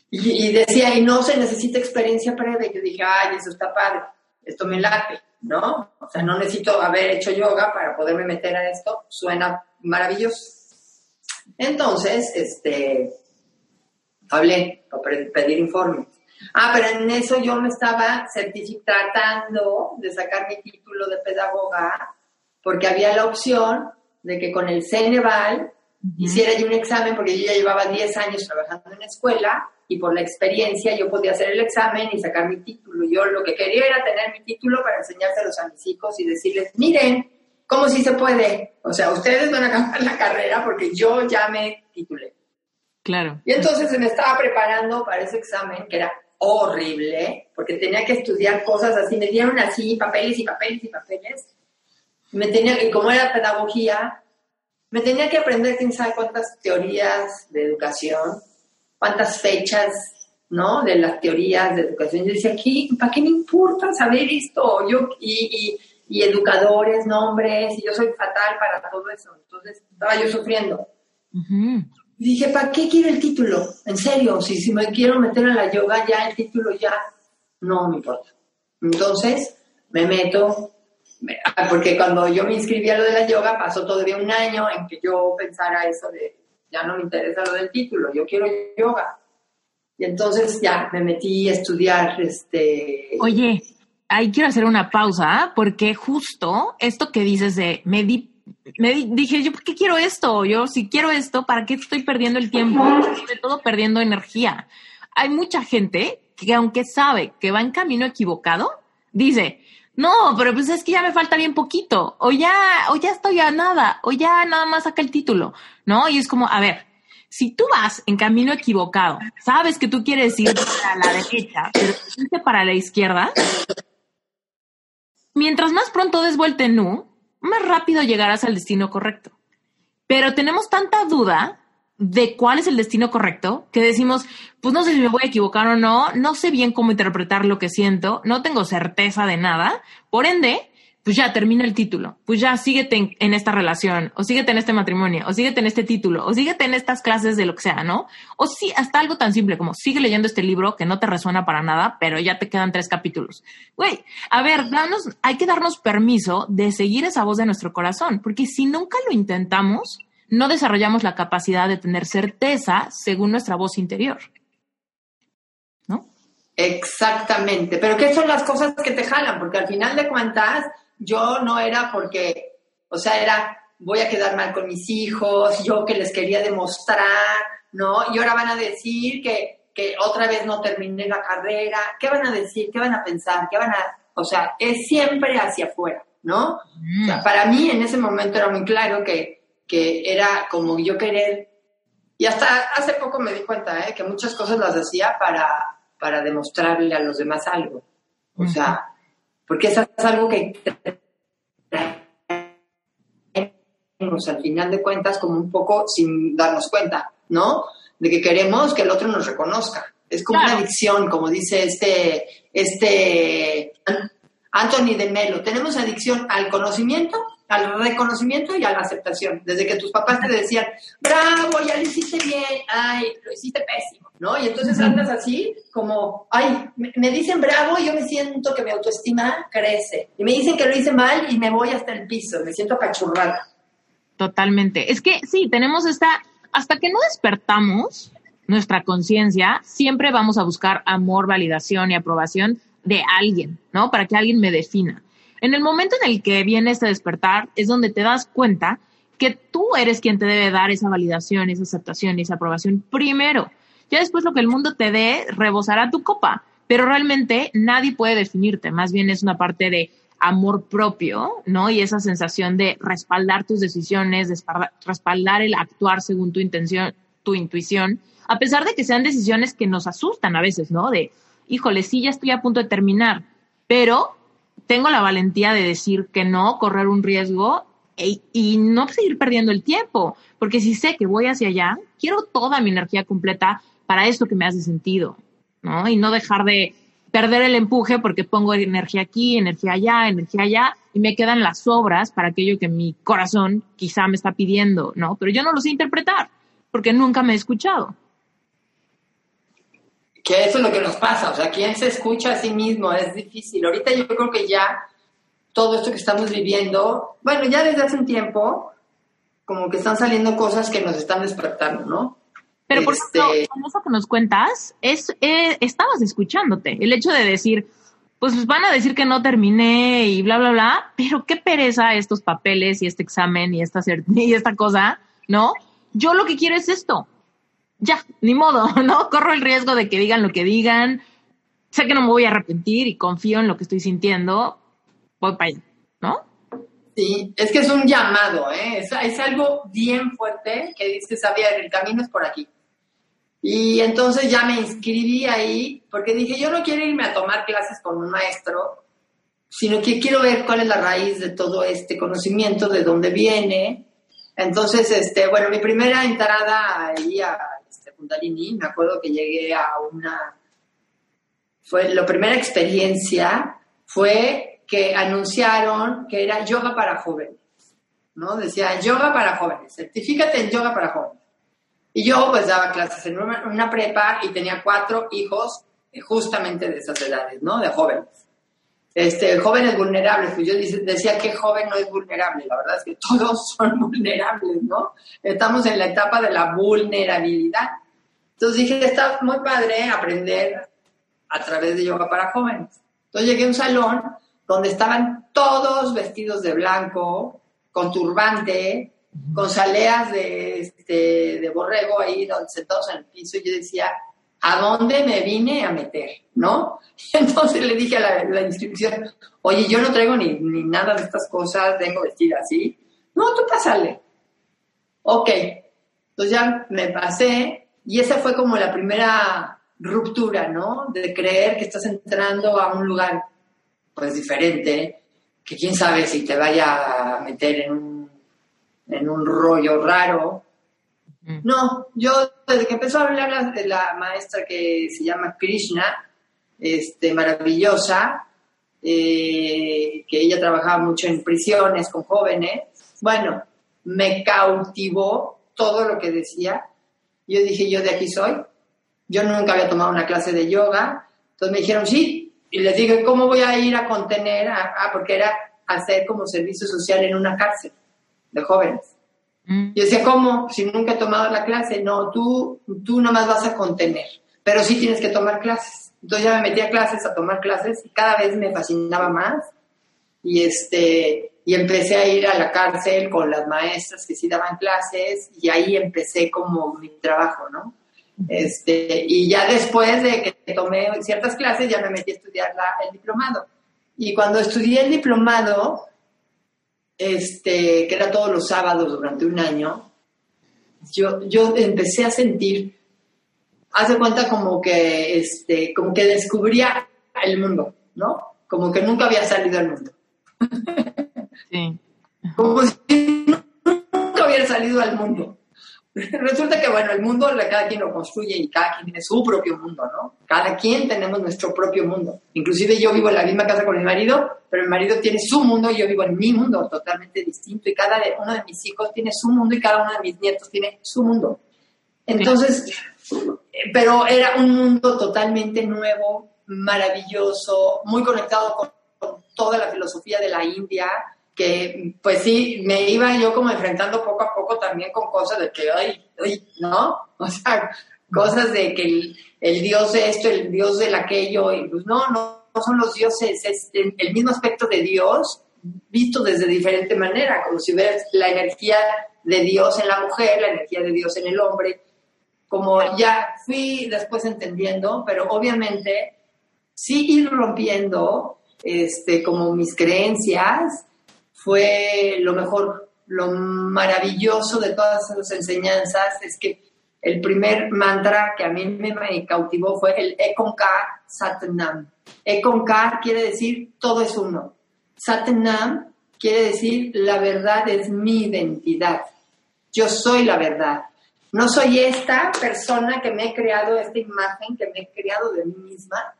Y, decía, y no se necesita experiencia previa. Yo dije, ay, eso está padre, esto me late, ¿no? O sea, no necesito haber hecho yoga para poderme meter a esto. Suena maravilloso. Entonces, este, Hablé para pedir informes. Ah, pero en eso yo me estaba tratando de sacar mi título de pedagoga porque había la opción de que con el Ceneval hiciera yo un examen porque yo ya llevaba 10 años trabajando en escuela y por la experiencia yo podía hacer el examen y sacar mi título. Yo lo que quería era tener mi título para enseñárselos a mis hijos y decirles, miren, cómo si se puede. O sea, ustedes van a acabar la carrera porque yo ya me titulé. Claro. Y entonces me estaba preparando para ese examen que era horrible, porque tenía que estudiar cosas así, me dieron así papeles y papeles y papeles. Me tenía, y como era pedagogía, me tenía que aprender quién sabe cuántas teorías de educación, cuántas fechas, ¿no? De las teorías de educación. Yo decía, ¿para qué me importa saber esto? Yo, y, y, educadores, nombres, y yo soy fatal para todo eso. Entonces estaba yo sufriendo. Y dije, ¿para qué quiero el título? En serio, si, si me quiero meter a la yoga, ya el título ya no me importa. Entonces me meto, porque cuando yo me inscribí a lo de la yoga, pasó todavía un año en que yo pensara eso de, ya no me interesa lo del título, yo quiero yoga. Y entonces ya me metí a estudiar este... Oye, ahí quiero hacer una pausa, porque justo esto que dices de me di me dije, yo, ¿por qué quiero esto? Yo, si quiero esto, ¿para qué estoy perdiendo el tiempo? Sobre todo perdiendo energía. Hay mucha gente que aunque sabe que va en camino equivocado, dice, no, pero pues es que ya me falta bien poquito, o ya, o ya estoy a nada, o ya nada más saca el título, ¿no? Y es como, a ver, si tú vas en camino equivocado, sabes que tú quieres ir para la derecha, pero irte para la izquierda, mientras más pronto des vuelta en más rápido llegarás al destino correcto. Pero tenemos tanta duda de cuál es el destino correcto que decimos, pues no sé si me voy a equivocar o no, no sé bien cómo interpretar lo que siento, no tengo certeza de nada, por ende, pues ya termina el título, pues ya síguete en, esta relación, o síguete en este matrimonio, o síguete en este título, o síguete en estas clases de lo que sea, ¿no? O sí, hasta algo tan simple como sigue leyendo este libro que no te resuena para nada, pero ya te quedan tres capítulos. Güey, a ver, danos, hay que darnos permiso de seguir esa voz de nuestro corazón, porque si nunca lo intentamos, no desarrollamos la capacidad de tener certeza según nuestra voz interior. ¿No? Exactamente, pero ¿qué son las cosas que te jalan? Porque al final de cuentas, yo no era porque, o sea, era voy a quedar mal con mis hijos, yo que les quería demostrar, ¿no? Y ahora van a decir que, que otra vez no terminé la carrera, ¿qué van a decir? ¿Qué van a pensar? ¿Qué van a...? O sea, es siempre hacia afuera, ¿no? O sea, mm. para mí en ese momento era muy claro que, que era como yo querer, y hasta hace poco me di cuenta, ¿eh? que muchas cosas las hacía para, para demostrarle a los demás algo. O sea, porque eso es algo que al final de cuentas como un poco sin darnos cuenta, ¿no? De que queremos que el otro nos reconozca. Es como una adicción, como dice este, este Anthony de Melo. Tenemos adicción al conocimiento, al reconocimiento y a la aceptación. Desde que tus papás te decían, bravo, ya lo hiciste bien, ay, lo hiciste pésimo ¿no? Y entonces andas así como, ay, me, dicen bravo y yo me siento que mi autoestima crece. Y me dicen que lo hice mal y me voy hasta el piso, me siento apachurrada. Totalmente. Es que sí, tenemos esta, hasta que no despertamos nuestra conciencia, siempre vamos a buscar amor, validación y aprobación de alguien, ¿no? Para que alguien me defina. En el momento en el que viene este despertar es donde te das cuenta que tú eres quien te debe dar esa validación, esa aceptación esa aprobación primero. Ya después lo que el mundo te dé rebosará tu copa, pero realmente nadie puede definirte, más bien es una parte de amor propio, ¿no? Y esa sensación de respaldar tus decisiones, de respaldar el actuar según tu intención, tu intuición, a pesar de que sean decisiones que nos asustan a veces, ¿no? De, híjole, sí, ya estoy a punto de terminar, pero tengo la valentía de decir que no, correr un riesgo e, y no seguir perdiendo el tiempo, porque si sé que voy hacia allá, quiero toda mi energía completa para esto que me hace sentido, ¿no? Y no dejar de perder el empuje porque pongo energía aquí, energía allá, energía allá, y me quedan las sobras para aquello que mi corazón quizá me está pidiendo, ¿no? Pero yo no lo sé interpretar porque nunca me he escuchado. Que eso es lo que nos pasa, o sea, quien se escucha a sí mismo es difícil. Ahorita yo creo que ya todo esto que estamos viviendo, bueno, ya desde hace un tiempo, como que están saliendo cosas que nos están despertando, ¿no? Pero por ejemplo, este con eso que nos cuentas, es, eh, estabas escuchándote. El hecho de decir, pues van a decir que no terminé y bla, bla, bla, pero qué pereza estos papeles y este examen y esta, y esta cosa, ¿no? Yo lo que quiero es esto. Ya, ni modo, ¿no? Corro el riesgo de que digan lo que digan. Sé que no me voy a arrepentir y confío en lo que estoy sintiendo. Voy para allá, ¿no? Sí, es que es un llamado, ¿eh? Es, algo bien fuerte que dice, sabía, el camino es por aquí. Y entonces ya me inscribí ahí porque dije, yo no quiero irme a tomar clases con un maestro, sino que quiero ver cuál es la raíz de todo este conocimiento, de dónde viene. Entonces, este, bueno, mi primera entrada ahí a Kundalini, me acuerdo que llegué a una, fue la primera experiencia fue que anunciaron que era yoga para jóvenes, ¿no? Decía yoga para jóvenes, certifícate en yoga para jóvenes. Y yo pues daba clases en una, prepa y tenía cuatro hijos eh, justamente de esas edades, ¿no? De jóvenes. Este, jóvenes vulnerables, pues yo decía que joven no es vulnerable, la verdad es que todos son vulnerables, ¿no? Estamos en la etapa de la vulnerabilidad. Entonces dije, está muy padre aprender a través de yoga para jóvenes. Entonces llegué a un salón donde estaban todos vestidos de blanco, con turbante, con saleas de, este, de borrego ahí sentados en el piso y yo decía, ¿a dónde me vine a meter? ¿No? Entonces le dije a la, inscripción, oye, yo no traigo ni, ni, nada de estas cosas, tengo vestida así. No, tú pásale. Ok. Entonces ya me pasé y esa fue como la primera ruptura, ¿no? De creer que estás entrando a un lugar pues diferente, que quién sabe si te vaya a meter en un en un rollo raro. No, yo desde que empezó a hablar de la maestra que se llama Krishna, este, maravillosa, eh, que ella trabajaba mucho en prisiones con jóvenes, bueno, me cautivó todo lo que decía. Yo dije, yo de aquí soy. Yo nunca había tomado una clase de yoga. Entonces me dijeron, sí. Y les dije, ¿cómo voy a ir a contener? ah, porque era hacer como servicio social en una cárcel de jóvenes. Mm. Yo decía, ¿cómo? Si nunca he tomado la clase, no, tú, tú nomás vas a contener, pero sí tienes que tomar clases. Entonces ya me metí a clases, a tomar clases, y cada vez me fascinaba más. Y, este, y empecé a ir a la cárcel con las maestras que sí daban clases, y ahí empecé como mi trabajo, ¿no? Este, y ya después de que tomé ciertas clases, ya me metí a estudiar el diplomado. Y cuando estudié el diplomado, este, que era todos los sábados durante un año, yo, yo empecé a sentir, hace cuenta como que, este, como que descubría el mundo, ¿no? Como que nunca había salido al mundo. Sí. Como si nunca hubiera salido al mundo. Resulta que, bueno, el mundo cada quien lo construye y cada quien tiene su propio mundo, ¿no? Cada quien tenemos nuestro propio mundo. Inclusive yo vivo en la misma casa con mi marido, pero mi marido tiene su mundo y yo vivo en mi mundo totalmente distinto y cada uno de mis hijos tiene su mundo y cada uno de mis nietos tiene su mundo. Entonces, pero era un mundo totalmente nuevo, maravilloso, muy conectado con, con toda la filosofía de la India, que pues sí, me iba yo como enfrentando poco a poco también con cosas de que, ay, ay, ¿no? O sea, cosas de que el, dios de esto, el dios del aquello, y pues no, no, no son los dioses, es el, mismo aspecto de Dios visto desde diferente manera, como si ves la energía de Dios en la mujer, la energía de Dios en el hombre, como ya fui después entendiendo, pero obviamente sí ir rompiendo este, como mis creencias, fue lo mejor, lo maravilloso de todas esas enseñanzas es que el primer mantra que a mí me cautivó fue el Ekonkar Satnam. Ekonkar quiere decir todo es uno. Satnam quiere decir la verdad es mi identidad. Yo soy la verdad. No soy esta persona que me he creado, esta imagen que me he creado de mí misma,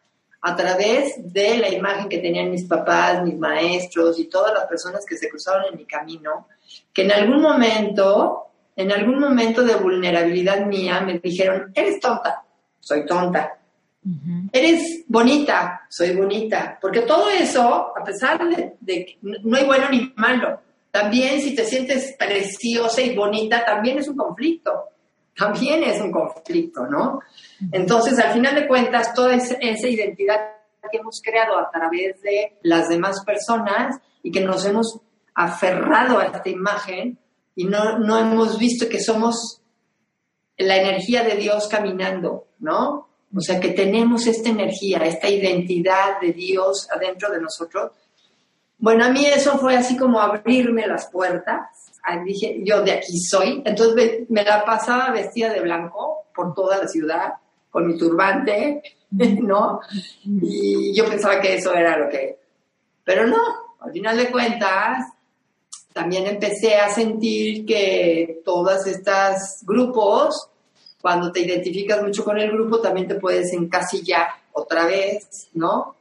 a través de la imagen que tenían mis papás, mis maestros y todas las personas que se cruzaron en mi camino, que en algún momento, en algún momento de vulnerabilidad mía, me dijeron, eres tonta, soy tonta. Eres bonita, soy bonita. Porque todo eso, a pesar de, de que no hay bueno ni malo, también si te sientes preciosa y bonita, también es un conflicto. También es un conflicto, ¿no? Entonces, al final de cuentas, toda esa identidad que hemos creado a través de las demás personas y que nos hemos aferrado a esta imagen y no, no hemos visto que somos la energía de Dios caminando, ¿no? O sea, que tenemos esta energía, esta identidad de Dios adentro de nosotros. Bueno, a mí eso fue así como abrirme las puertas. Dije, yo de aquí soy. Entonces me la pasaba vestida de blanco por toda la ciudad, con mi turbante, ¿no? Y yo pensaba que eso era lo que... Pero no, al final de cuentas, también empecé a sentir que todos estos grupos, cuando te identificas mucho con el grupo, también te puedes encasillar otra vez, ¿no?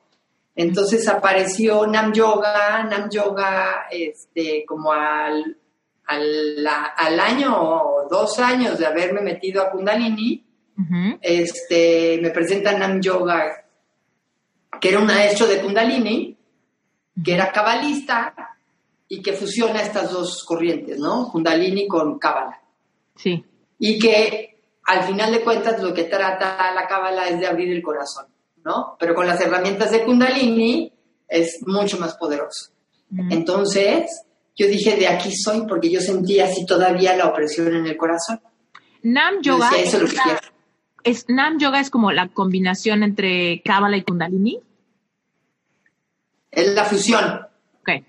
Entonces apareció Nam Yoga, Nam Yoga, este, como al, al, al año o dos años de haberme metido a Kundalini, este, me presenta Nam Yoga, que era un maestro de Kundalini, que era cabalista, y que fusiona estas dos corrientes, ¿no? Kundalini con Kabbalah. Sí. Y que al final de cuentas lo que trata la Kabbalah es de abrir el corazón, ¿no? Pero con las herramientas de Kundalini es mucho más poderoso. Entonces, yo dije, de aquí soy, porque yo sentía así todavía la opresión en el corazón. Nam Yoga. es, Nam Yoga es como la combinación entre Kabbalah y Kundalini. Es la fusión. Okay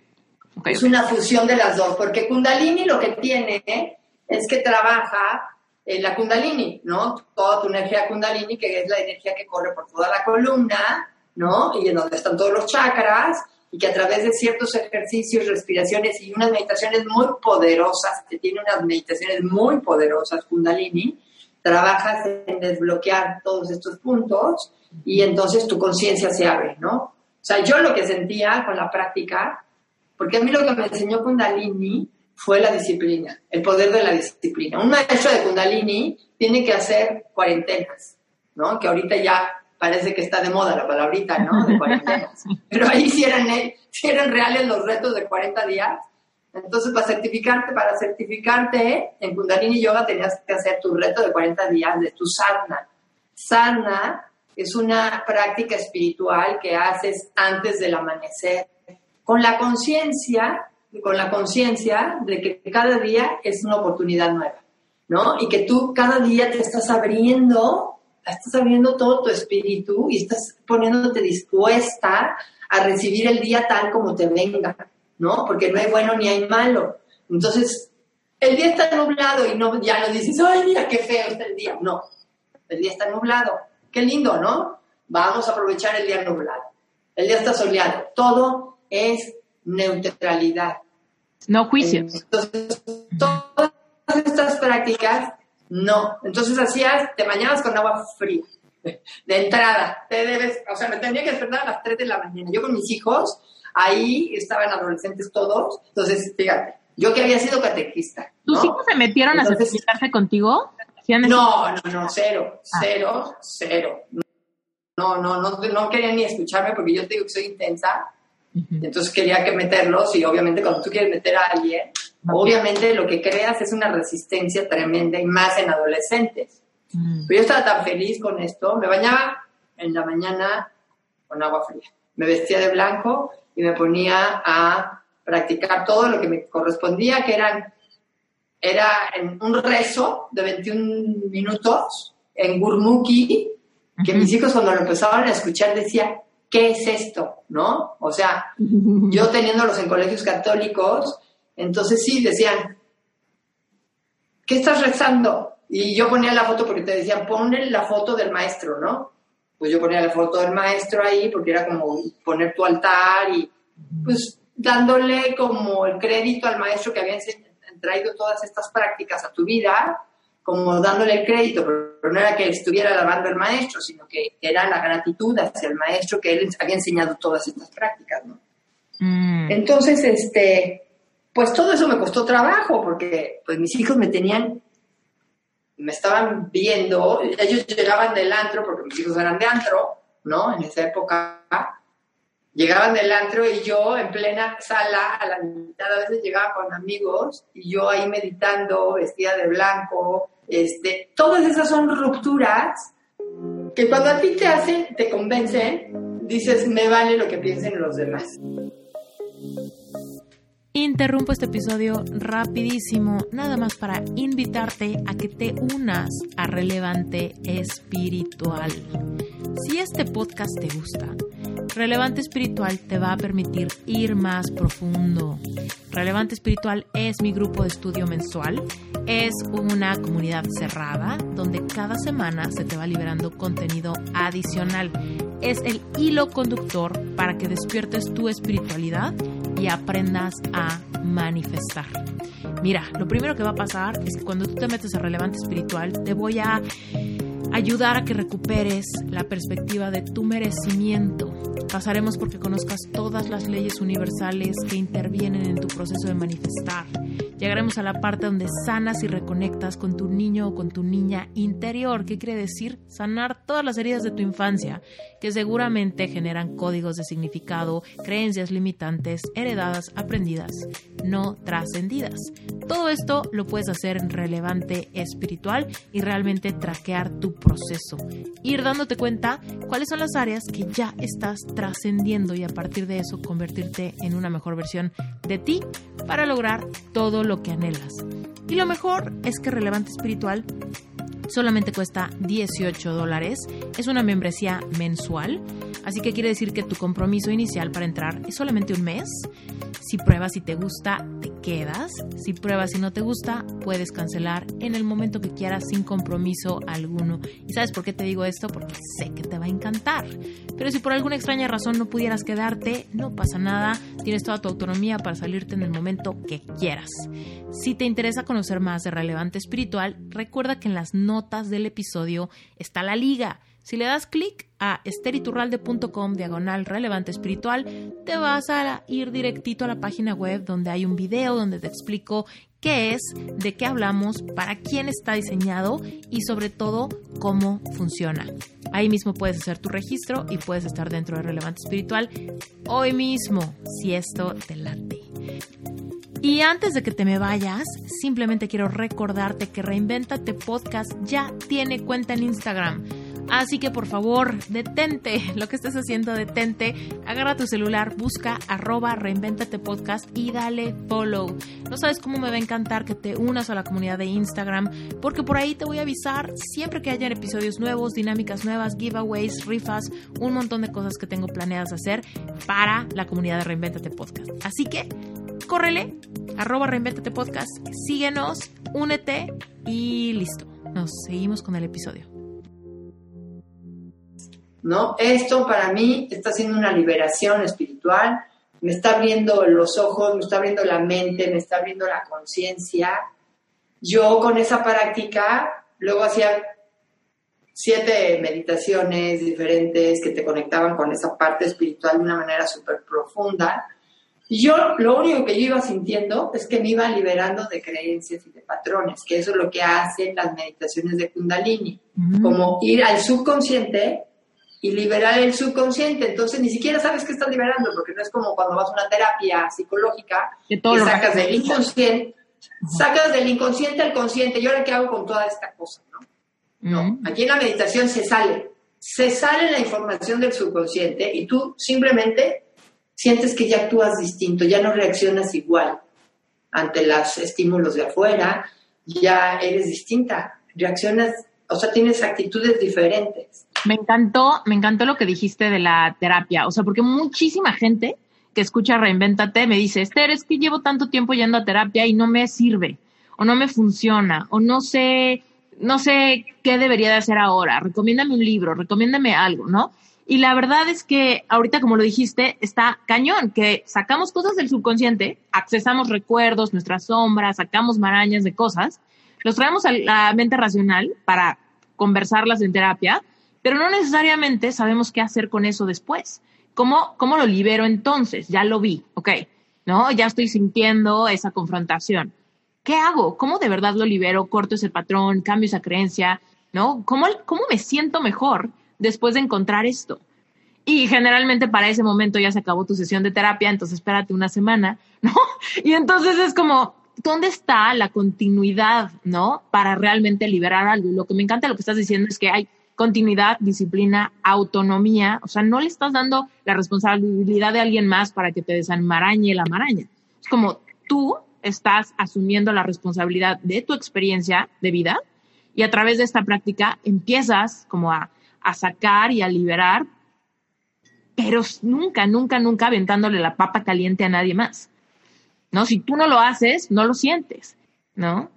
es una fusión de las dos, porque Kundalini lo que tiene es que trabaja en la Kundalini, ¿no? Toda tu energía Kundalini, que es la energía que corre por toda la columna, ¿no? Y en donde están todos los chakras, y que a través de ciertos ejercicios, respiraciones y unas meditaciones muy poderosas, que tiene unas meditaciones muy poderosas, Kundalini, trabajas en desbloquear todos estos puntos y entonces tu conciencia se abre, ¿no? O sea, yo lo que sentía con la práctica porque a mí lo que me enseñó Kundalini fue la disciplina, el poder de la disciplina. Un maestro de Kundalini tiene que hacer cuarentenas, ¿no? Que ahorita ya parece que está de moda la palabrita, ¿no? De cuarentenas. Pero ahí sí eran, sí eran reales los retos de 40 días. Entonces, para certificarte, para certificarte en Kundalini Yoga tenías que hacer tu reto de 40 días de tu sadhana. Sadhana es una práctica espiritual que haces antes del amanecer con la conciencia, con la conciencia de que cada día es una oportunidad nueva, ¿no? Y que tú cada día te estás abriendo, estás abriendo todo tu espíritu y estás poniéndote dispuesta a recibir el día tal como te venga, ¿no? Porque no hay bueno ni hay malo. Entonces, el día está nublado y no, ya no dices, ay, mira qué feo está el día. No, el día está nublado. Qué lindo, ¿no? Vamos a aprovechar el día nublado. El día está soleado. Todo es neutralidad. No juicios. Entonces, todas estas prácticas, no. Entonces hacías, te bañabas con agua fría. De entrada, te debes, o sea, me tendría que despertar a las 3 de la mañana. Yo con mis hijos, ahí estaban adolescentes todos. Entonces, fíjate, yo que había sido catequista. ¿Tus hijos se metieron a certificarse contigo? No, no, no, cero, ah. cero, cero. No, no, no, no querían ni escucharme porque yo te digo que soy intensa entonces quería que meterlos y obviamente cuando tú quieres meter a alguien, obviamente lo que creas es una resistencia tremenda y más en adolescentes. Mm. Pero yo estaba tan feliz con esto, me bañaba en la mañana con agua fría, me vestía de blanco y me ponía a practicar todo lo que me correspondía, que eran, era un rezo de 21 minutos en Gurmukhi, que mis hijos cuando lo empezaban a escuchar decían, ¿qué es esto? ¿No? O sea, yo teniéndolos en colegios católicos, entonces sí decían, ¿qué estás rezando? Y yo ponía la foto porque te decían, ponle la foto del maestro, ¿no? Pues yo ponía la foto del maestro ahí porque era como poner tu altar y pues dándole como el crédito al maestro que había traído todas estas prácticas a tu vida como dándole el crédito, pero no era que estuviera alabando al maestro, sino que era la gratitud hacia el maestro que él había enseñado todas estas prácticas, ¿no? Mm. Entonces, este, pues todo eso me costó trabajo, porque pues mis hijos me tenían, me estaban viendo, ellos llegaban del antro, porque mis hijos eran de antro, ¿no? En esa época, llegaban del antro y yo en plena sala, a la mitad a veces llegaba con amigos y yo ahí meditando, vestida de blanco, Este, todas esas son rupturas que cuando a ti te hacen, te convencen, dices, me vale lo que piensen los demás. Interrumpo este episodio rapidísimo, nada más para invitarte a que te unas a Relevante Espiritual. Si este podcast te gusta, Relevante Espiritual te va a permitir ir más profundo. Relevante Espiritual es mi grupo de estudio mensual. Es una comunidad cerrada donde cada semana se te va liberando contenido adicional. Es el hilo conductor para que despiertes tu espiritualidad y aprendas a manifestar. Mira, lo primero que va a pasar es que cuando tú te metes a relevante espiritual, te voy a ayudar a que recuperes la perspectiva de tu merecimiento. Pasaremos porque conozcas todas las leyes universales que intervienen en tu proceso de manifestar. Llegaremos a la parte donde sanas y reconectas con tu niño o con tu niña interior. ¿Qué quiere decir? Sanar todas las heridas de tu infancia, que seguramente generan códigos de significado, creencias limitantes, heredadas, aprendidas, no trascendidas. Todo esto lo puedes hacer relevante espiritual y realmente traquear tu proceso. Ir dándote cuenta cuáles son las áreas que ya estás trascendiendo y a partir de eso convertirte en una mejor versión de ti para lograr todo lo que anhelas. Y lo mejor es que Relevante Espiritual solamente cuesta 18 dólares. Es una membresía mensual, así que quiere decir que tu compromiso inicial para entrar es solamente un mes. Si pruebas y te gusta, te quedas. Si pruebas y no te gusta, puedes cancelar en el momento que quieras sin compromiso alguno. ¿Y sabes por qué te digo esto? Porque sé que te va a encantar. Pero si por alguna extraña razón no pudieras quedarte, no pasa nada. Tienes toda tu autonomía para salirte en el momento que quieras. Si te interesa conocer más de Relevante Espiritual, recuerda que en las notas del episodio está la liga si le das clic a esteriturralde.com diagonal relevante espiritual, te vas a ir directito a la página web donde hay un video donde te explico qué es, de qué hablamos, para quién está diseñado y sobre todo cómo funciona. Ahí mismo puedes hacer tu registro y puedes estar dentro de Relevante Espiritual hoy mismo, si esto te late. Y antes de que te me vayas, simplemente quiero recordarte que Reinventate Podcast ya tiene cuenta en Instagram Así que por favor, detente lo que estás haciendo, detente, agarra tu celular, busca arroba reinventate podcast y dale follow. No sabes cómo me va a encantar que te unas a la comunidad de Instagram, porque por ahí te voy a avisar siempre que hayan episodios nuevos, dinámicas nuevas, giveaways, rifas, un montón de cosas que tengo planeadas hacer para la comunidad de Reinventate Podcast. Así que, córrele, arroba reinventate podcast, síguenos, únete y listo. Nos seguimos con el episodio. ¿No? Esto para mí está siendo una liberación espiritual, me está abriendo los ojos, me está abriendo la mente, me está abriendo la conciencia. Yo con esa práctica, luego hacía siete meditaciones diferentes que te conectaban con esa parte espiritual de una manera súper profunda. Y yo lo único que yo iba sintiendo es que me iba liberando de creencias y de patrones, que eso es lo que hacen las meditaciones de Kundalini, como ir al subconsciente y liberar el subconsciente. Entonces ni siquiera sabes qué estás liberando, porque no es como cuando vas a una terapia psicológica que, sacas del inconsciente, sacas del inconsciente al consciente. ¿Y ahora qué hago con toda esta cosa? No, no. aquí en la meditación se sale, se sale la información del subconsciente y tú simplemente sientes que ya actúas distinto, ya no reaccionas igual ante los estímulos de afuera, ya eres distinta, reaccionas, o sea, tienes actitudes diferentes. Me encantó, me encantó lo que dijiste de la terapia, o sea, porque muchísima gente que escucha Reinvéntate me dice, Esther, es que llevo tanto tiempo yendo a terapia y no me sirve, o no me funciona, o no sé, no sé qué debería de hacer ahora, recomiéndame un libro, recomiéndame algo, ¿no? Y la verdad es que ahorita, como lo dijiste, está cañón, que sacamos cosas del subconsciente, accesamos recuerdos, nuestras sombras, sacamos marañas de cosas, los traemos a la mente racional para conversarlas en terapia pero no necesariamente sabemos qué hacer con eso después. ¿Cómo, cómo lo libero entonces? Ya lo vi, ok, ¿no? Ya estoy sintiendo esa confrontación. ¿Qué hago? ¿Cómo de verdad lo libero? ¿Corto ese patrón? ¿Cambio esa creencia? ¿No? ¿Cómo, cómo me siento mejor después de encontrar esto? Y generalmente para ese momento ya se acabó tu sesión de terapia, entonces espérate una semana, ¿no? Y entonces es como, ¿dónde está la continuidad, no? Para realmente liberar algo. Lo que me encanta lo que estás diciendo es que hay continuidad, disciplina, autonomía. O sea, no le estás dando la responsabilidad de alguien más para que te desanmarañe la maraña. Es como tú estás asumiendo la responsabilidad de tu experiencia de vida y a través de esta práctica empiezas como a, a sacar y a liberar, pero nunca, nunca, nunca aventándole la papa caliente a nadie más. ¿No? Si tú no lo haces, no lo sientes, ¿no?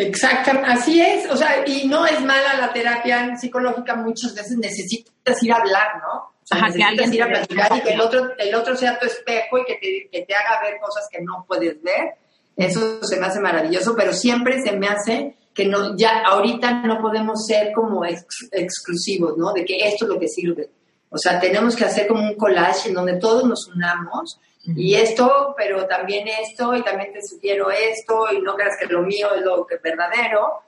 Exacto, así es, o sea, y no es mala la terapia psicológica, muchas veces necesitas ir a hablar, ¿no? O sea, necesitas ir a platicar y que el otro, el otro sea tu espejo y que te, que te haga ver cosas que no puedes ver. Eso se me hace maravilloso, pero siempre se me hace que no, ya ahorita no podemos ser como exclusivos, ¿no? De que esto es lo que sirve. O sea, tenemos que hacer como un collage en donde todos nos unamos y esto, pero también esto, y también te sugiero esto, y no creas que lo mío es lo que es verdadero,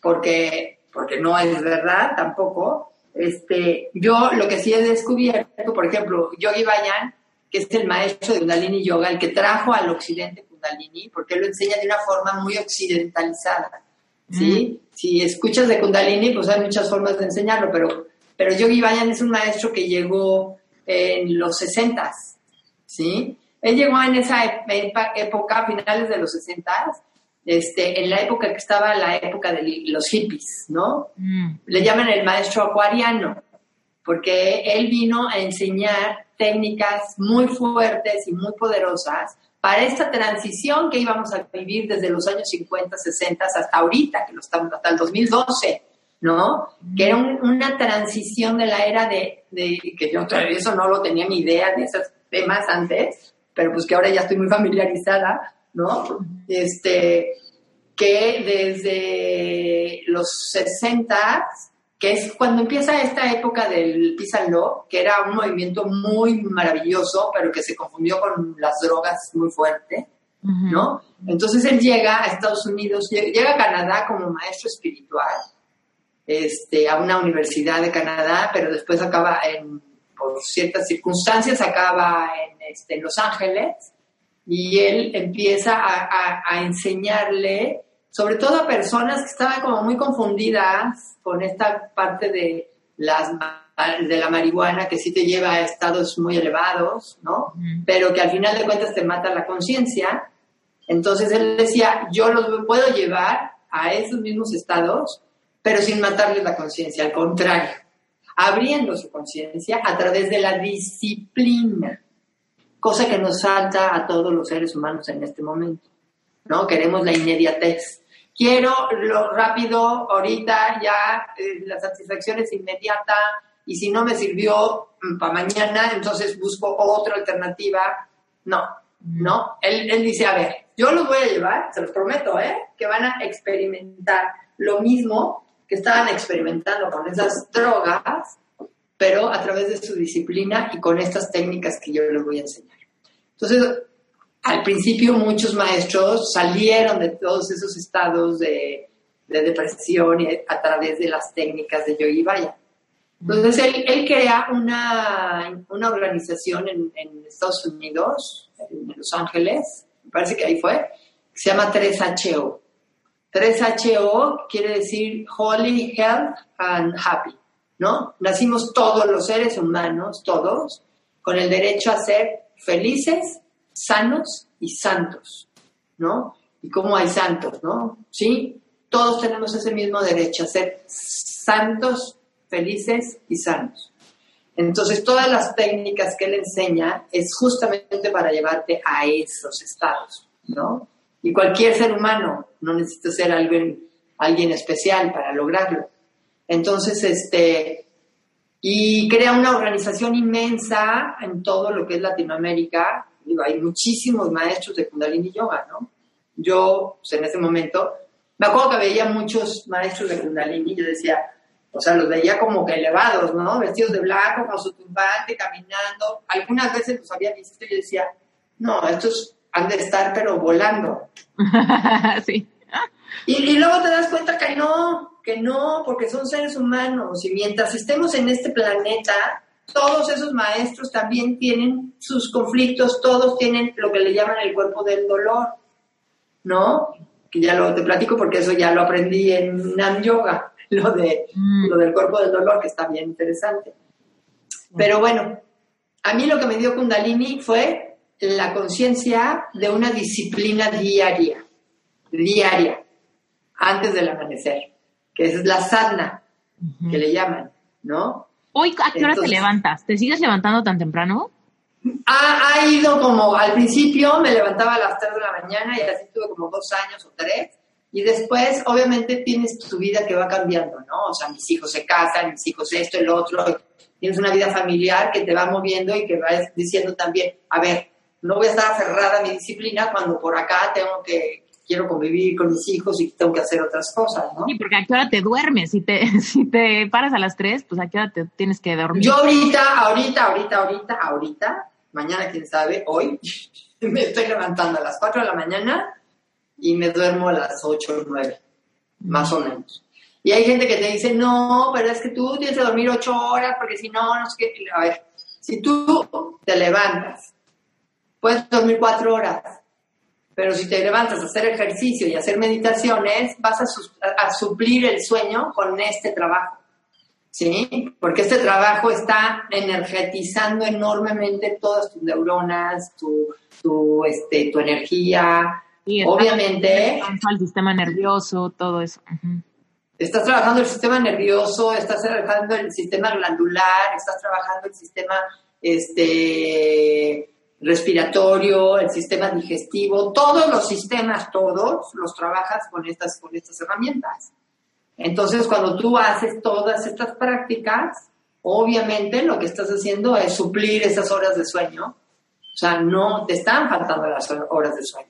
porque, porque no es verdad tampoco. Este, yo lo que sí he descubierto, por ejemplo, Yogi Bayan, que es el maestro de Kundalini Yoga, el que trajo al occidente Kundalini, porque él lo enseña de una forma muy occidentalizada. ¿sí? Si escuchas de Kundalini, pues hay muchas formas de enseñarlo, pero, pero Yogi Bayan es un maestro que llegó en los 60 ¿sí? Él llegó en esa época, finales de los 60, este, en la época que estaba la época de los hippies, ¿no? Mm. Le llaman el maestro acuariano, porque él vino a enseñar técnicas muy fuertes y muy poderosas para esta transición que íbamos a vivir desde los años 50, 60 hasta ahorita, que lo estamos hasta el 2012, ¿no? Que era una transición de la era de, de, que yo eso no lo tenía ni idea de esos temas antes, pero pues que ahora ya estoy muy familiarizada, ¿no? Este, que desde los 60, que es cuando empieza esta época del Peace and que era un movimiento muy maravilloso, pero que se confundió con las drogas muy fuerte, ¿no? Entonces él llega a Estados Unidos, llega a Canadá como maestro espiritual, este, a una universidad de Canadá, pero después acaba en por ciertas circunstancias acaba en, este, Los Ángeles y él empieza a, enseñarle, sobre todo a personas que estaban como muy confundidas con esta parte de, las, de la marihuana que sí te lleva a estados muy elevados, ¿no? Pero que al final de cuentas te mata la conciencia. Entonces él decía, yo los puedo llevar a esos mismos estados, pero sin matarles la conciencia, al contrario abriendo su conciencia a través de la disciplina, cosa que nos falta a todos los seres humanos en este momento. ¿no? Queremos la inmediatez. Quiero lo rápido, ahorita ya eh, la satisfacción es inmediata y si no me sirvió mm, para mañana, entonces busco otra alternativa. No, no. Él, él dice, a ver, yo los voy a llevar, se los prometo, ¿eh? que van a experimentar lo mismo que estaban experimentando con esas drogas, pero a través de su disciplina y con estas técnicas que yo les voy a enseñar. Entonces, al principio muchos maestros salieron de todos esos estados de, depresión a través de las técnicas de Yogi Vaya. Entonces, él, crea una, una organización en, en, Estados Unidos, en Los Ángeles, me parece que ahí fue, que se llama 3HO. 3HO quiere decir Holy, Health and Happy, ¿no? Nacimos todos los seres humanos, todos, con el derecho a ser felices, sanos y santos, ¿no? ¿Y cómo hay santos, no? Sí, todos tenemos ese mismo derecho a ser santos, felices y sanos. Entonces, todas las técnicas que él enseña es justamente para llevarte a esos estados, ¿no? Y cualquier ser humano, no necesita ser alguien, alguien especial para lograrlo. Entonces, este, y crea una organización inmensa en todo lo que es Latinoamérica. hay muchísimos maestros de Kundalini Yoga, ¿no? Yo, pues, en ese momento, me acuerdo que veía muchos maestros de Kundalini y yo decía, o sea, los veía como que elevados, ¿no? Vestidos de blanco, con su tumbante, caminando. Algunas veces los había visto y yo decía, no, estos han de estar pero volando. sí. Y, luego te das cuenta que no, que no, porque son seres humanos y mientras estemos en este planeta, todos esos maestros también tienen sus conflictos, todos tienen lo que le llaman el cuerpo del dolor, ¿no? Que ya lo te platico porque eso ya lo aprendí en Nam Yoga, lo, de, mm. lo del cuerpo del dolor, que está bien interesante. Pero bueno, a mí lo que me dio Kundalini fue la conciencia de una disciplina diaria, diaria, antes del amanecer, que es la sadhana, que le llaman, ¿no? Hoy, ¿a qué hora te levantas? ¿Te sigues levantando tan temprano? Ha, ha, ido como, al principio me levantaba a las 3 de la mañana y así tuve como dos años o tres. Y después, obviamente, tienes tu vida que va cambiando, ¿no? O sea, mis hijos se casan, mis hijos esto, el otro. Tienes una vida familiar que te va moviendo y que vas diciendo también, a ver, no voy a estar aferrada a mi disciplina cuando por acá tengo que, quiero convivir con mis hijos y tengo que hacer otras cosas, ¿no? Sí, porque a qué hora te duermes, si te, si te paras a las 3, pues a qué hora te tienes que dormir. Yo ahorita, ahorita, ahorita, ahorita, ahorita, mañana quién sabe, hoy, me estoy levantando a las 4 de la mañana y me duermo a las 8 o 9, más o menos. Y hay gente que te dice, no, pero es que tú tienes que dormir 8 horas porque si no, no sé qué. A ver, si tú te levantas, puedes dormir 4 horas, pero si te levantas a hacer ejercicio y hacer meditaciones, vas a, suplir el sueño con este trabajo. ¿Sí? Porque este trabajo está energetizando enormemente todas tus neuronas, tu, tu, este, tu energía. Obviamente. El sistema nervioso, todo eso. Estás trabajando el sistema nervioso, estás trabajando el sistema glandular, estás trabajando el sistema este, respiratorio, el sistema digestivo, todos los sistemas, todos los trabajas con estas, con estas herramientas. Entonces, cuando tú haces todas estas prácticas, obviamente lo que estás haciendo es suplir esas horas de sueño. O sea, no te están faltando las horas de sueño,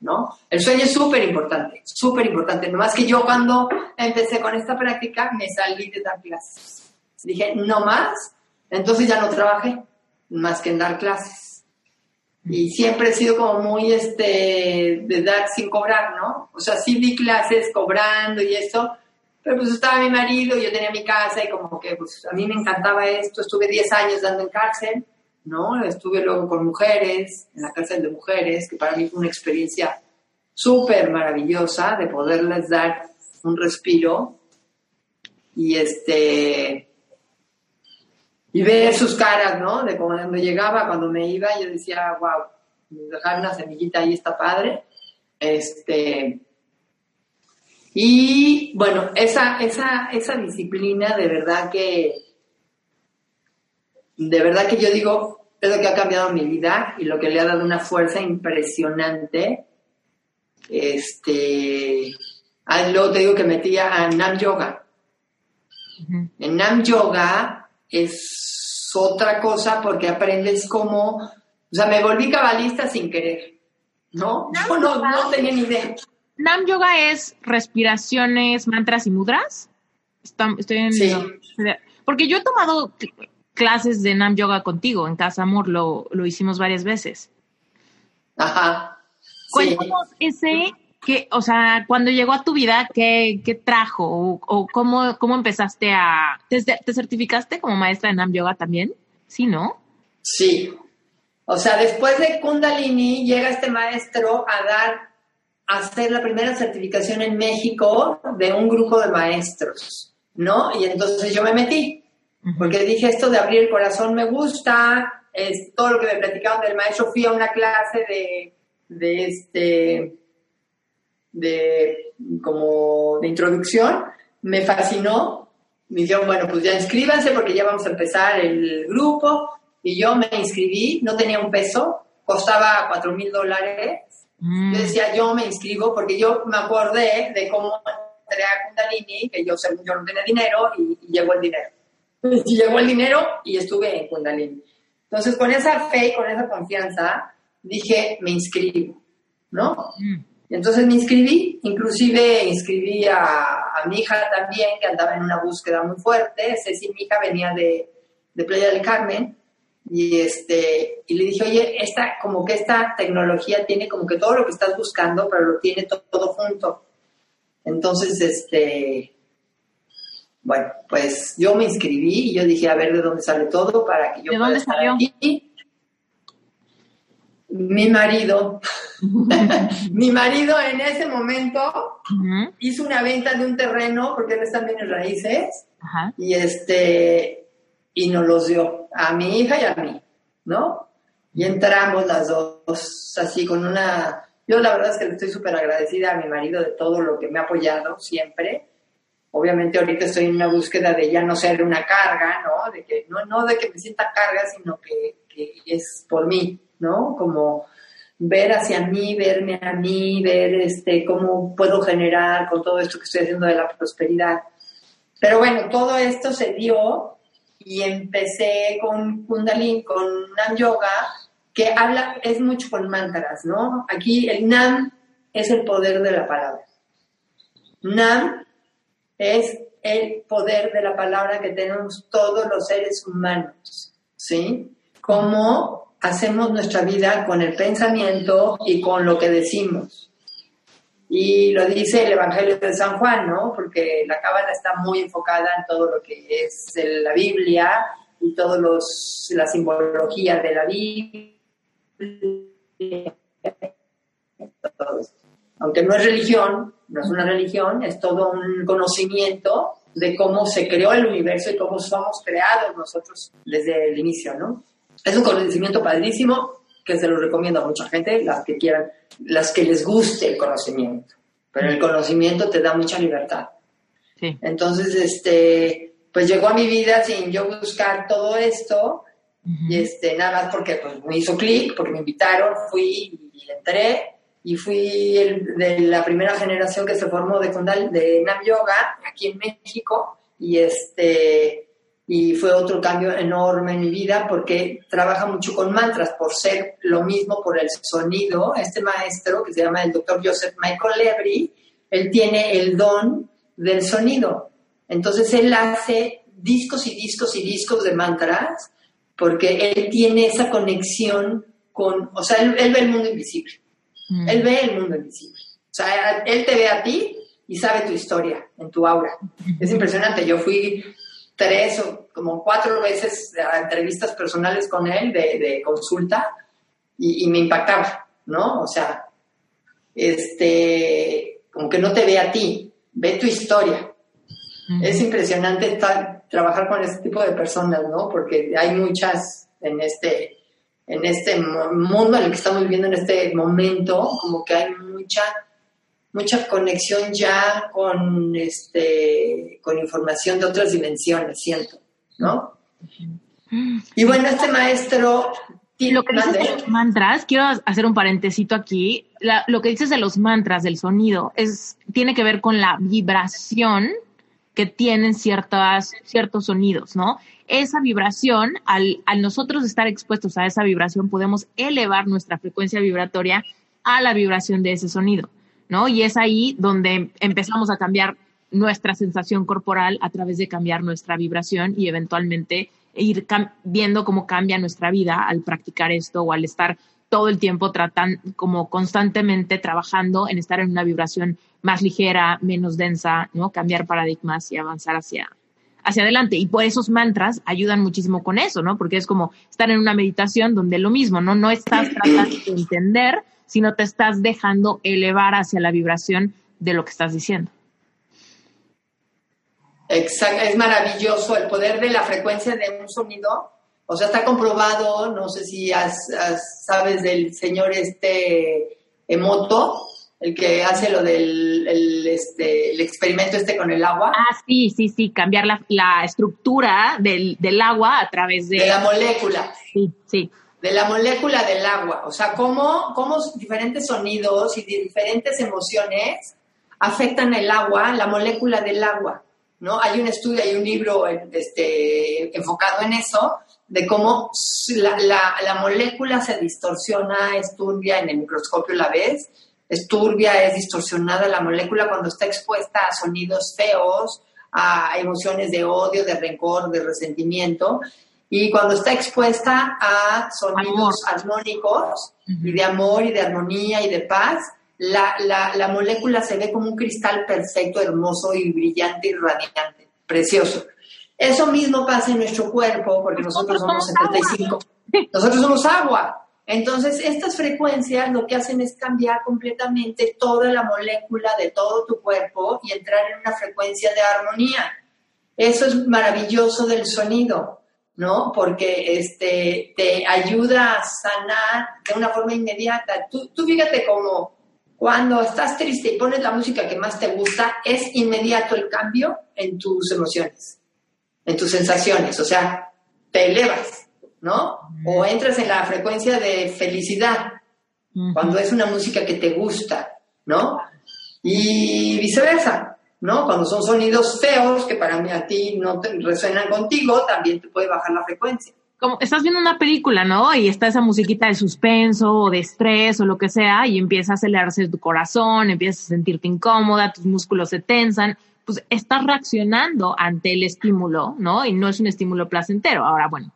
¿no? El sueño es súper importante, súper importante. Nomás que yo cuando empecé con esta práctica me salí de dar clases. Dije, no más, entonces ya no trabajé más que en dar clases y siempre he sido como muy este de dar sin cobrar, ¿no? O sea, sí di clases cobrando y eso, pero pues estaba mi marido, yo tenía mi casa y como que pues a mí me encantaba esto, estuve 10 años dando en cárcel, ¿no? Estuve luego con mujeres, en la cárcel de mujeres, que para mí fue una experiencia súper maravillosa de poderles dar un respiro y este y ver sus caras, ¿no? De cuando llegaba, cuando me iba, yo decía, wow, dejar una semillita ahí está padre. Este, y bueno, esa, esa, esa disciplina de verdad que, de verdad que yo digo, es lo que ha cambiado mi vida y lo que le ha dado una fuerza impresionante. Este, ah, luego te digo que metía a Nam Yoga. En Nam Yoga es otra cosa porque aprendes cómo, o sea, me volví cabalista sin querer, ¿no? Yo no, tenía ni idea. Nam Yoga es respiraciones, mantras y mudras. Estoy en sí. Porque yo he tomado clases de Nam Yoga contigo en Casa Amor, lo, lo hicimos varias veces. Ajá. Cuéntanos ese ¿Qué, o sea, cuando llegó a tu vida, ¿qué, qué trajo? ¿O, cómo, cómo, empezaste a... Te, certificaste como maestra de Nam Yoga también? Sí, ¿no? Sí. O sea, después de Kundalini llega este maestro a dar, a hacer la primera certificación en México de un grupo de maestros, ¿no? Y entonces yo me metí, porque dije, esto de abrir el corazón me gusta, es todo lo que me platicaban del maestro. Fui a una clase de, de este de, como de introducción, me fascinó. Me dijeron, bueno, pues ya inscríbanse porque ya vamos a empezar el grupo. Y yo me inscribí, no tenía un peso, costaba cuatro mil dólares. Mm. Yo decía, yo me inscribo porque yo me acordé de cómo entré a Kundalini, que yo, yo no tenía dinero y, llegó el dinero. Y llegó el dinero y estuve en Kundalini. Entonces, con esa fe y con esa confianza, dije, me inscribo, ¿no? Mm. Entonces me inscribí, inclusive inscribí a, mi hija también, que andaba en una búsqueda muy fuerte. Ceci, mi hija, venía de, de Playa del Carmen, y, este, y le dije, oye, esta, como que esta tecnología tiene como que todo lo que estás buscando, pero lo tiene todo, junto. Entonces, este, Bueno, pues yo me inscribí y yo dije, a ver de dónde sale todo para que yo ¿De dónde salió? Aquí. Mi marido, mi marido en ese momento hizo una venta de un terreno, porque él está en raíces, y este, y nos los dio a mi hija y a mí, ¿no? Y entramos las dos, así con una... Yo la verdad es que le estoy súper agradecida a mi marido de todo lo que me ha apoyado siempre. Obviamente ahorita estoy en una búsqueda de ya no ser una carga, ¿no? De que, no, no de que me sienta carga, sino que, que es por mí, ¿no? Como ver hacia mí, verme a mí, ver este, cómo puedo generar con todo esto que estoy haciendo de la prosperidad. Pero bueno, todo esto se dio y empecé con Kundalini, con Nam Yoga, que habla, es mucho con mantras, ¿no? Aquí el Nam es el poder de la palabra. Nam es el poder de la palabra que tenemos todos los seres humanos, ¿sí? Cómo hacemos nuestra vida con el pensamiento y con lo que decimos. Y lo dice el Evangelio de San Juan, ¿no? Porque la cábala está muy enfocada en todo lo que es la Biblia y toda la simbología de la Biblia. Aunque no es religión, no es una religión, es todo un conocimiento de cómo se creó el universo y cómo somos creados nosotros desde el inicio, ¿no? Es un conocimiento padrísimo que se lo recomiendo a mucha gente, las que quieran, las que les guste el conocimiento. Pero el conocimiento te da mucha libertad. Entonces, este, pues llegó a mi vida sin yo buscar todo esto, y este, nada más porque pues, me hizo clic, porque me invitaron, fui y entré, y fui de la primera generación que se formó de, de Nam Yoga aquí en México, y este, y fue otro cambio enorme en mi vida porque trabaja mucho con mantras por ser lo mismo por el sonido. Este maestro que se llama el doctor Joseph Michael Lebry, él tiene el don del sonido. Entonces él hace discos y discos y discos de mantras porque él tiene esa conexión con, o sea, él, ve el mundo invisible. Mm. Él ve el mundo invisible. O sea, él te ve a ti y sabe tu historia en tu aura. Es impresionante. Yo fui tres o como cuatro veces a entrevistas personales con él de, consulta y, me impactaba, ¿no? O sea, este, como que no te ve a ti, ve tu historia. Es impresionante estar, trabajar con este tipo de personas, ¿no? Porque hay muchas en este, en este mundo en el que estamos viviendo en este momento, como que hay mucha mucha conexión ya con, este, con información de otras dimensiones, siento, ¿no? Y bueno, este maestro... Lo que dices de los mantras, quiero hacer un parentecito aquí. lo que dices de los mantras, del sonido, es, tiene que ver con la vibración que tienen ciertas, ciertos sonidos, ¿no? Esa vibración, al, al nosotros estar expuestos a esa vibración, podemos elevar nuestra frecuencia vibratoria a la vibración de ese sonido. ¿No? Y es ahí donde empezamos a cambiar nuestra sensación corporal a través de cambiar nuestra vibración y eventualmente ir viendo cómo cambia nuestra vida al practicar esto o al estar todo el tiempo tratando, como constantemente trabajando en estar en una vibración más ligera, menos densa, ¿no? Cambiar paradigmas y avanzar hacia, hacia adelante. Y por esos mantras ayudan muchísimo con eso, ¿no? Porque es como estar en una meditación donde lo mismo, ¿no? No estás tratando de entender, sino te estás dejando elevar hacia la vibración de lo que estás diciendo. Exacto, es maravilloso el poder de la frecuencia de un sonido. O sea, está comprobado, no sé si sabes del señor este Emoto, el que hace lo del el, este, el experimento este con el agua. Ah, sí, sí, sí, cambiar la, la estructura del, del, agua a través de... De la molécula. Sí, sí de la molécula del agua, o sea, cómo, cómo diferentes sonidos y diferentes emociones afectan el agua, la molécula del agua, ¿no? Hay un estudio, hay un libro este, enfocado en eso, de cómo la, la, molécula se distorsiona, es turbia, en el microscopio la ves, es turbia, es distorsionada la molécula cuando está expuesta a sonidos feos, a emociones de odio, de rencor, de resentimiento, y cuando está expuesta a sonidos armónicos y de amor y de armonía y de paz, la, la, la, molécula se ve como un cristal perfecto, hermoso y brillante y radiante. precioso. Eso mismo pasa en nuestro cuerpo, porque nosotros, somos 75. Nosotros somos agua. Entonces, estas frecuencias lo que hacen es cambiar completamente toda la molécula de todo tu cuerpo y entrar en una frecuencia de armonía. Eso es maravilloso del sonido, ¿no? Porque este, te ayuda a sanar de una forma inmediata. Tú, tú fíjate cómo cuando estás triste y pones la música que más te gusta, es inmediato el cambio en tus emociones, en tus sensaciones. O sea, te elevas, ¿no? O entras en la frecuencia de felicidad cuando es una música que te gusta, ¿no? Y viceversa, ¿no? Cuando son sonidos feos que para mí a ti no te resuenan contigo, también te puede bajar la frecuencia como estás viendo una película, ¿no? Y está esa musiquita de suspenso o de estrés o lo que sea, y empieza a acelerarse tu corazón, empiezas a sentirte incómoda, tus músculos se tensan, pues estás reaccionando ante el estímulo, ¿no? Y no es un estímulo placentero. Ahora, bueno,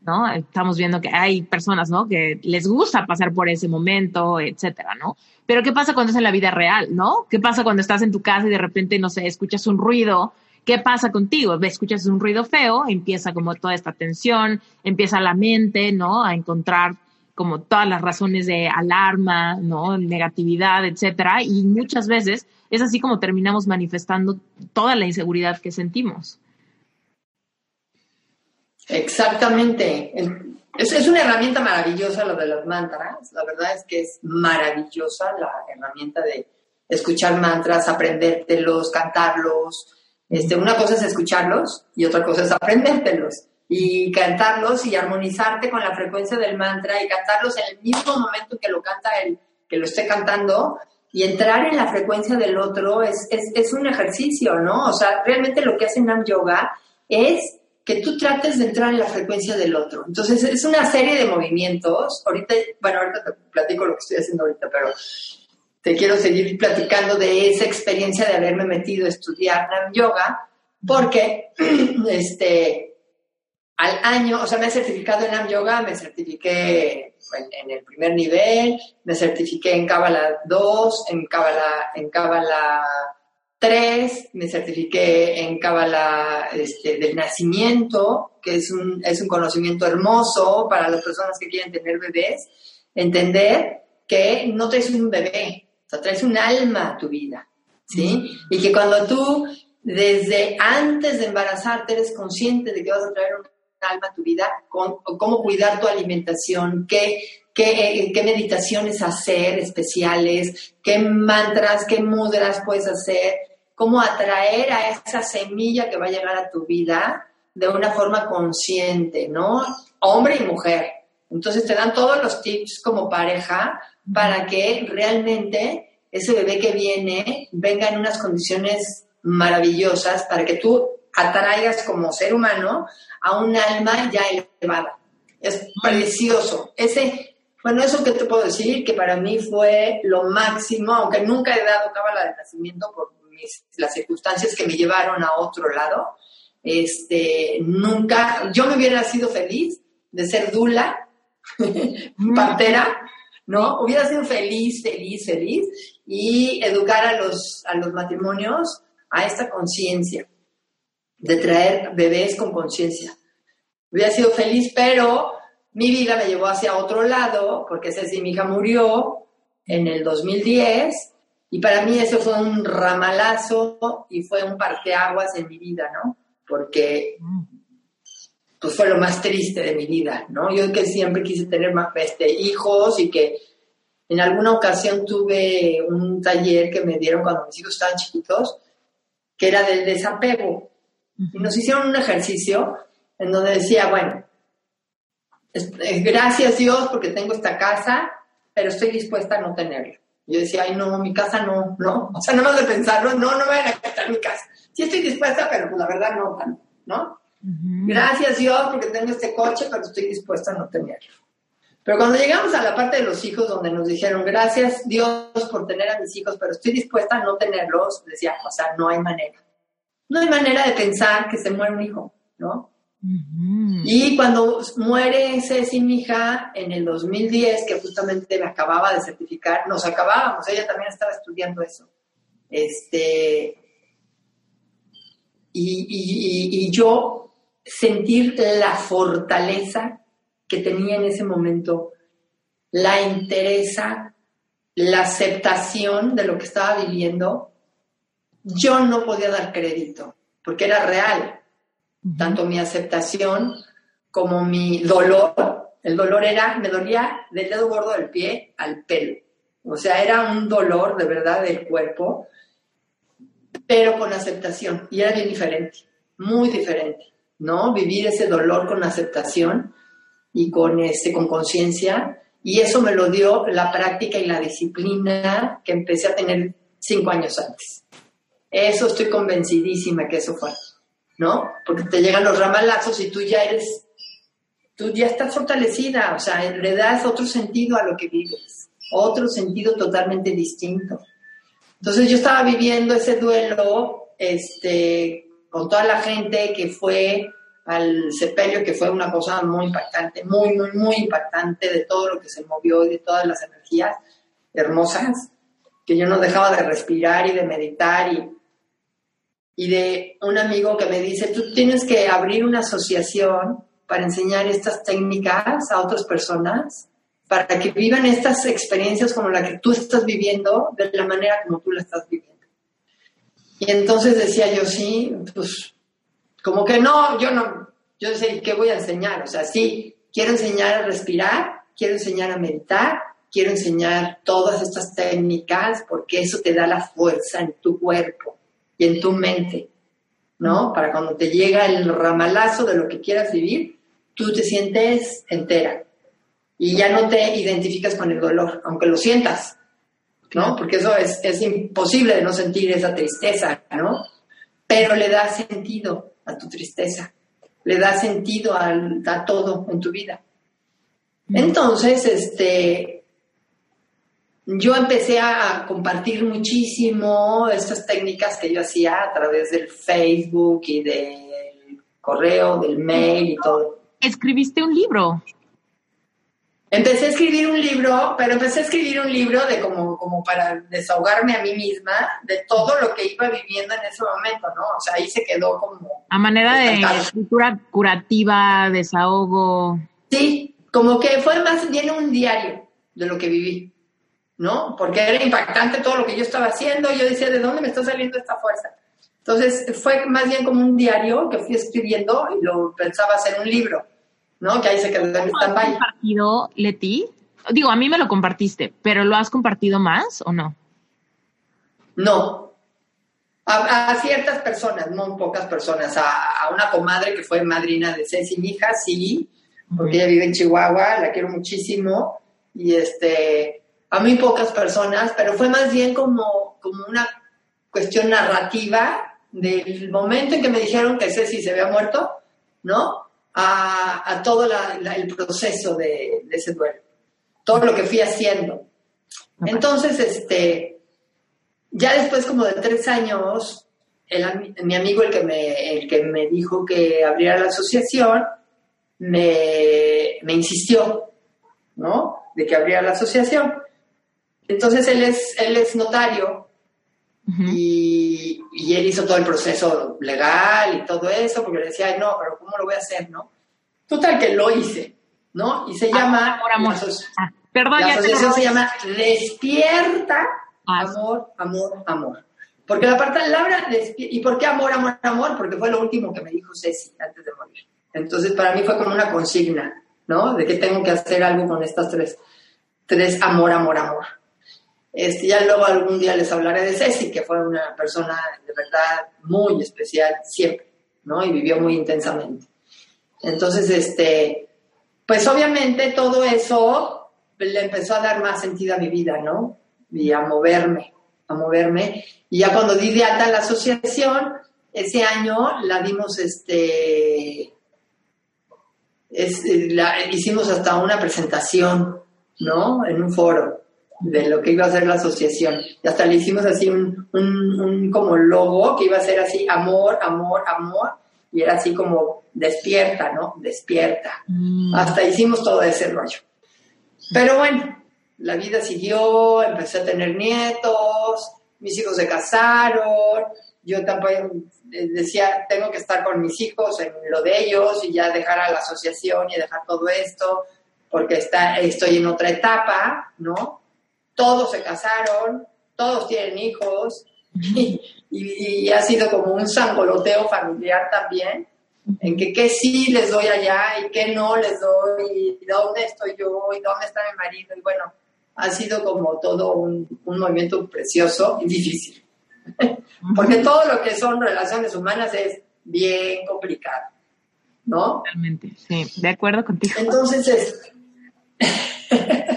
¿no? Estamos viendo que hay personas, ¿no? Que les gusta pasar por ese momento, etcétera, ¿no? Pero ¿qué pasa cuando es en la vida real, ¿no? ¿Qué pasa cuando estás en tu casa y de repente, no sé, escuchas un ruido ¿Qué pasa contigo? Escuchas un ruido feo, empieza como toda esta tensión, empieza la mente, ¿no? A encontrar como todas las razones de alarma, ¿no? Negatividad, etcétera. Y muchas veces es así como terminamos manifestando toda la inseguridad que sentimos. Exactamente. Es, es, una herramienta maravillosa lo de los mantras. La verdad es que es maravillosa la herramienta de escuchar mantras, aprendértelos, cantarlos, este, una cosa es escucharlos y otra cosa es aprendértelos y cantarlos y armonizarte con la frecuencia del mantra y cantarlos en el mismo momento que lo canta el que lo esté cantando y entrar en la frecuencia del otro es, es, es un ejercicio, ¿no? O sea, realmente lo que hace Nam Yoga es que tú trates de entrar en la frecuencia del otro. Entonces, es una serie de movimientos. Ahorita, bueno, ahorita te platico lo que estoy haciendo ahorita, pero te quiero seguir platicando de esa experiencia de haberme metido a estudiar Nam Yoga, porque este, al año, o sea, me he certificado en Nam Yoga, me certifiqué en, el primer nivel, me certifiqué en Kabbalah 2, en Kabbalah, en Kabbalah 3, me certifiqué en Kabbalah este, del nacimiento, que es un, es un conocimiento hermoso para las personas que quieren tener bebés, entender que no traes un bebé, o sea, traes un alma a tu vida, ¿sí? Y que cuando tú, desde antes de embarazarte, eres consciente de que vas a traer un alma a tu vida, con, cómo cuidar tu alimentación, qué, qué, qué meditaciones hacer especiales, qué mantras, qué mudras puedes hacer, cómo atraer a esa semilla que va a llegar a tu vida de una forma consciente, ¿no? Hombre y mujer. Entonces te dan todos los tips como pareja para que realmente ese bebé que viene venga en unas condiciones maravillosas para que tú atraigas como ser humano a un alma ya elevada. Es precioso. Ese, bueno, eso que te puedo decir, que para mí fue lo máximo, aunque nunca he dado cábala de nacimiento por las circunstancias que me llevaron a otro lado, este, nunca, yo me hubiera sido feliz de ser dula, partera, ¿no? Hubiera sido feliz, feliz, feliz y educar a los, a los matrimonios a esta conciencia, de traer bebés con conciencia. Hubiera sido feliz, pero mi vida me llevó hacia otro lado, porque Ceci, mi hija, murió en el 2010 y para mí eso fue un ramalazo y fue un parteaguas en mi vida, ¿no? Porque pues fue lo más triste de mi vida, ¿no? Yo que siempre quise tener más este, hijos y que en alguna ocasión tuve un taller que me dieron cuando mis hijos estaban chiquitos, que era del desapego. Y nos hicieron un ejercicio en donde decía, bueno, gracias Dios porque tengo esta casa, pero estoy dispuesta a no tenerla. Yo decía, ay, no, mi casa no, no. O sea, no más de pensarlo, no, no me van a quitar mi casa. Sí estoy dispuesta, pero pues la verdad no, ¿no? Gracias Dios porque tengo este coche, pero estoy dispuesta a no tenerlo. Pero cuando llegamos a la parte de los hijos, donde nos dijeron, gracias Dios por tener a mis hijos, pero estoy dispuesta a no tenerlos, decía, o sea, no hay manera. No hay manera de pensar que se muere un hijo, ¿no? Y cuando muere Ceci, mi hija, en el 2010, que justamente me acababa de certificar, nos acabábamos, ella también estaba estudiando eso. Este, y, yo sentir la fortaleza que tenía en ese momento, la interesa, la aceptación de lo que estaba viviendo, yo no podía dar crédito, porque era real. Tanto mi aceptación como mi dolor. El dolor era, me dolía del dedo gordo del pie al pelo. O sea, era un dolor de verdad del cuerpo pero con aceptación. Y era bien diferente, muy diferente, ¿no? Vivir ese dolor con aceptación y con este, con conciencia. Y eso me lo dio la práctica y la disciplina que empecé a tener cinco años antes. Eso estoy convencidísima que eso fue, ¿no? Porque te llegan los ramalazos y tú ya eres, tú ya estás fortalecida, o sea, le das otro sentido a lo que vives, otro sentido totalmente distinto. Entonces yo estaba viviendo ese duelo este, con toda la gente que fue al sepelio, que fue una cosa muy impactante, muy, muy, muy impactante de todo lo que se movió y de todas las energías hermosas, que yo no dejaba de respirar y de meditar y, y de un amigo que me dice, tú tienes que abrir una asociación para enseñar estas técnicas a otras personas para que vivan estas experiencias como la que tú estás viviendo de la manera como tú la estás viviendo. Y entonces decía yo, sí, pues como que no, yo no, yo sé ¿qué voy a enseñar? O sea, sí, quiero enseñar a respirar, quiero enseñar a meditar, quiero enseñar todas estas técnicas porque eso te da la fuerza en tu cuerpo y en tu mente, ¿no? Para cuando te llega el ramalazo de lo que quieras vivir, tú te sientes entera y ya no te identificas con el dolor, aunque lo sientas, ¿no? Porque eso es, es imposible de no sentir esa tristeza, ¿no? Pero le da sentido a tu tristeza, le da sentido a, a todo en tu vida. Entonces, este, yo empecé a compartir muchísimo estas técnicas que yo hacía a través del Facebook y del correo, del mail y todo. Escribiste un libro. Empecé a escribir un libro, pero empecé a escribir un libro de como, como para desahogarme a mí misma de todo lo que iba viviendo en ese momento, ¿no? O sea, ahí se quedó como... A manera de escritura curativa, desahogo. Sí, como que fue más bien un diario de lo que viví, ¿no? Porque era impactante todo lo que yo estaba haciendo y yo decía, ¿de dónde me está saliendo esta fuerza? Entonces fue más bien como un diario que fui escribiendo y lo pensaba hacer un libro. ¿no? Que ahí se quedó en stand-by. compartido, Leti? Digo, a mí me lo compartiste, pero ¿lo has compartido más o no? No. A, ciertas personas, no pocas personas. A, una comadre que fue madrina de Ceci, mi hija, sí, porque ella vive en Chihuahua, la quiero muchísimo. Y este, a muy pocas personas, pero fue más bien como, como una cuestión narrativa del momento en que me dijeron que Ceci se había muerto, ¿no? a, todo el proceso de, ese duelo, todo lo que fui haciendo. Entonces, este, ya después como de tres años, mi amigo, el que, me, el que me dijo que abriera la asociación, me, insistió, ¿no? De que abriera la asociación. Entonces él es, él es notario y, él hizo todo el proceso legal y todo eso, porque le decía, no, pero ¿cómo lo voy a hacer, no? Total que lo hice, ¿no? Y se ah, llama... Amor, amor. Ah, perdón, la asociación se llama Despierta, ah, Amor, Amor, Amor. Porque la palabra, ¿y por qué amor, amor, amor? Porque fue lo último que me dijo Ceci antes de morir. Entonces, para mí fue como una consigna, ¿no? De que tengo que hacer algo con estas tres, tres amor, amor, amor. Este, ya luego algún día les hablaré de Ceci, que fue una persona de verdad muy especial siempre, ¿no? Y vivió muy intensamente. Entonces, este, pues obviamente todo eso le empezó a dar más sentido a mi vida, ¿no? Y a moverme, a moverme. Y ya cuando di de alta la asociación, ese año la dimos, este, hicimos hasta una presentación, ¿no? En un foro de lo que iba a ser la asociación. Y hasta le hicimos así un, un, como logo que iba a ser así, amor, amor, amor. Y era así como despierta, ¿no? Despierta. Mm. Hasta hicimos todo ese rollo. Pero bueno, la vida siguió, empecé a tener nietos, mis hijos se casaron, yo tampoco eh, decía, tengo que estar con mis hijos en lo de ellos y ya dejar a la asociación y dejar todo esto, porque está, estoy en otra etapa, ¿no? Todos se casaron, todos tienen hijos y, y ha sido como un sangoloteo familiar también en que qué sí les doy allá y qué no les doy, y dónde estoy yo, y dónde está mi marido. Y bueno, ha sido como todo un, movimiento precioso y difícil. Porque todo lo que son relaciones humanas es bien complicado, ¿no? Totalmente, sí, de acuerdo contigo. Entonces, es...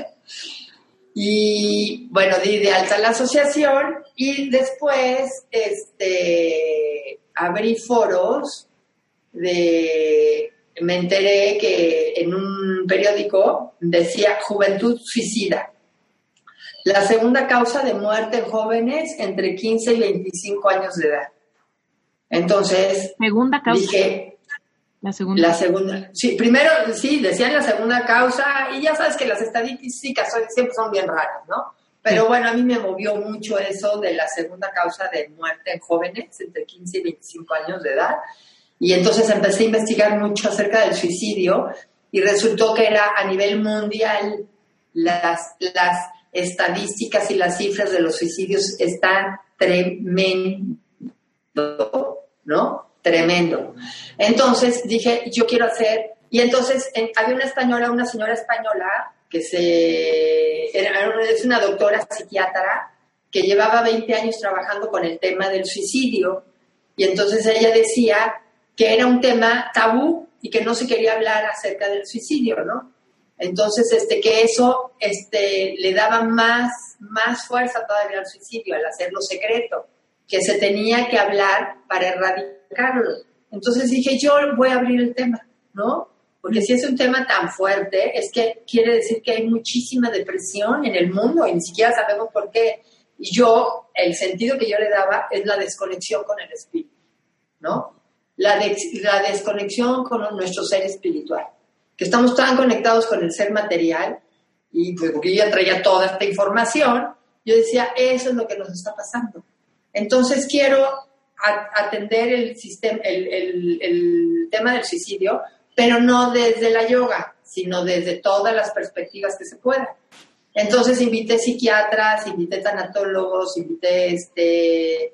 y bueno, di de alta la asociación y después este, abrí foros de, me enteré que en un periódico decía Juventud Suicida. La segunda causa de muerte en jóvenes entre 15 y 25 años de edad. Entonces, segunda causa. dije, la segunda. La segunda. Sí, primero, sí, decían la segunda causa y ya sabes que las estadísticas siempre son bien raras, ¿no? Pero bueno, a mí me movió mucho eso de la segunda causa de muerte en jóvenes entre 15 y 25 años de edad. Y entonces empecé a investigar mucho acerca del suicidio y resultó que era a nivel mundial las, las estadísticas y las cifras de los suicidios están tremendo, ¿no? Tremendo. Entonces dije, yo quiero hacer, y entonces había una española, una señora española, que se, era, es una doctora psiquiatra, que llevaba 20 años trabajando con el tema del suicidio, y entonces ella decía que era un tema tabú y que no se quería hablar acerca del suicidio, ¿no? Entonces, este, que eso este, le daba más, más fuerza todavía al suicidio, al hacerlo secreto, que se tenía que hablar para erradicarlo. Entonces dije, yo voy a abrir el tema, ¿no? Porque si es un tema tan fuerte, es que quiere decir que hay muchísima depresión en el mundo y ni siquiera sabemos por qué. Y yo, el sentido que yo le daba es la desconexión con el espíritu, ¿no? la, la desconexión con nuestro ser espiritual, que estamos tan conectados con el ser material, y pues porque yo ya traía toda esta información, yo decía, eso es lo que nos está pasando. Entonces quiero atender el, sistema, el, el, el tema del suicidio, pero no desde la yoga, sino desde todas las perspectivas que se puedan. Entonces invité psiquiatras, invité tanatólogos, invité este,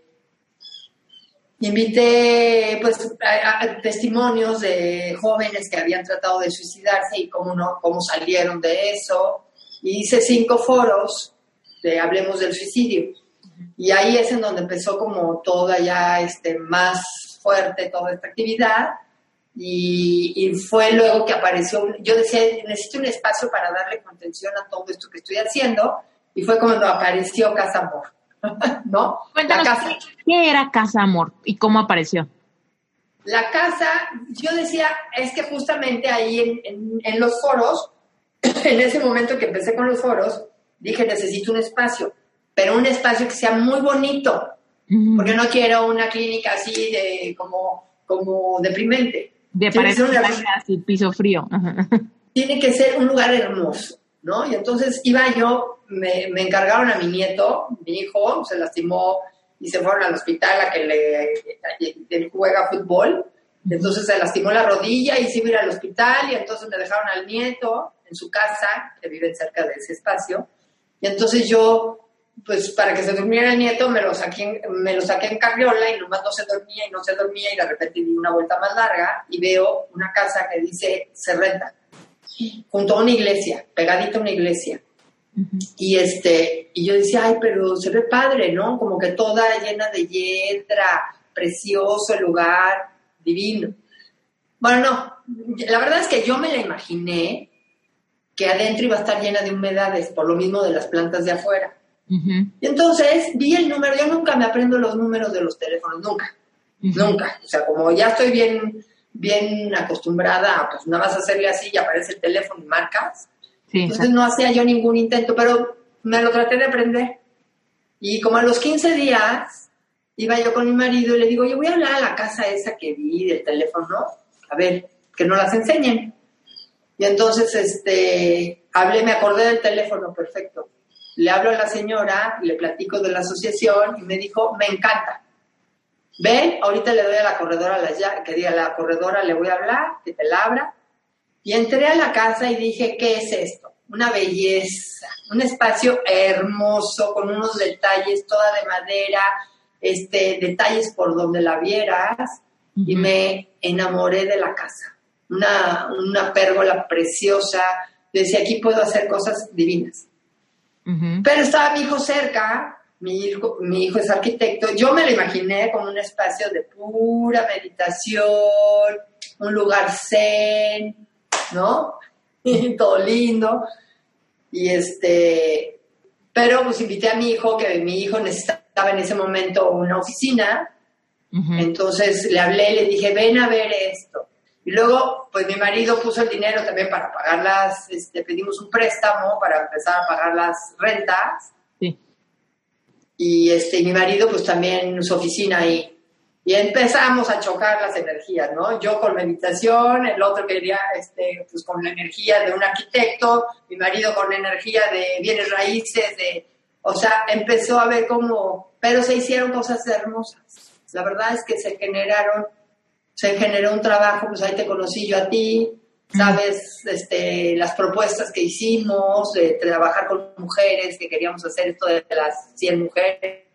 Invité pues, a, testimonios de jóvenes que habían tratado de suicidarse y cómo, no, cómo salieron de eso. Y hice cinco foros de Hablemos del Suicidio. Y ahí es en donde empezó como toda ya este, más fuerte toda esta actividad. Y, y, fue luego que apareció, yo decía, necesito un espacio para darle contención a todo esto que estoy haciendo. Y fue cuando apareció Casa Amor. ¿no? Cuéntanos, ¿qué era Casa Amor y cómo apareció? La casa, yo decía, es que justamente ahí en, los foros, en ese momento que empecé con los foros, dije, necesito un espacio, pero un espacio que sea muy bonito, porque no quiero una clínica así de como, como deprimente. De parecer así, piso frío. Tiene que ser un lugar hermoso, ¿no? Y entonces iba yo me, encargaron a mi nieto, mi hijo, se lastimó y se fueron al hospital a que le, él juega fútbol. Entonces se lastimó la rodilla y se iba al hospital y entonces me dejaron al nieto en su casa, que vive cerca de ese espacio. Y entonces yo, pues para que se durmiera el nieto, me lo saqué, me lo saqué en carriola y nomás no se dormía y no se dormía y de repente di una vuelta más larga y veo una casa que dice se renta, junto a una iglesia, pegadita a una iglesia. Y este, y yo decía, ay, pero se ve padre, ¿no? Como que toda llena de hiedra, precioso el lugar, divino. Bueno, no, la verdad es que yo me la imaginé que adentro iba a estar llena de humedades, por lo mismo de las plantas de afuera. Y entonces vi el número, yo nunca me aprendo los números de los teléfonos, nunca, nunca. O sea, como ya estoy bien, bien acostumbrada, pues nada más hacerle así y aparece el teléfono y marcas entonces no hacía yo ningún intento, pero me lo traté de aprender. Y como a los 15 días iba yo con mi marido y le digo, yo voy a hablar a la casa esa que vi del teléfono, a ver, que no las enseñen. Y entonces este, hablé, me acordé del teléfono, perfecto. Le hablo a la señora, le platico de la asociación y me dijo, me encanta. ven, ahorita le doy a la corredora, las que diga la corredora, le voy a hablar, que te la abra. Y entré a la casa y dije, ¿qué es esto? Una belleza, un espacio hermoso, con unos detalles, toda de madera, este, detalles por donde la vieras, y me enamoré de la casa. Una, una pérgola preciosa, decía, aquí puedo hacer cosas divinas. Pero estaba mi hijo cerca, mi hijo, mi hijo es arquitecto, yo me lo imaginé como un espacio de pura meditación, un lugar zen, ¿no? Y todo lindo. Y este, pero pues invité a mi hijo, que mi hijo necesitaba en ese momento una oficina, entonces le hablé y le dije, ven a ver esto. Y luego, pues mi marido puso el dinero también para pagar las, este, pedimos un préstamo para empezar a pagar las rentas. Sí. Y este, mi marido, pues también su oficina ahí. Y empezamos a chocar las energías, ¿no? Yo con meditación, el otro quería, este, pues con la energía de un arquitecto, mi marido con la energía de bienes raíces, de, o sea, empezó a ver cómo, pero se hicieron cosas hermosas. La verdad es que se generaron se generó un trabajo, pues ahí te conocí yo a ti, sabes este, las propuestas que hicimos, de trabajar con mujeres, que queríamos hacer esto de las 100 mujeres,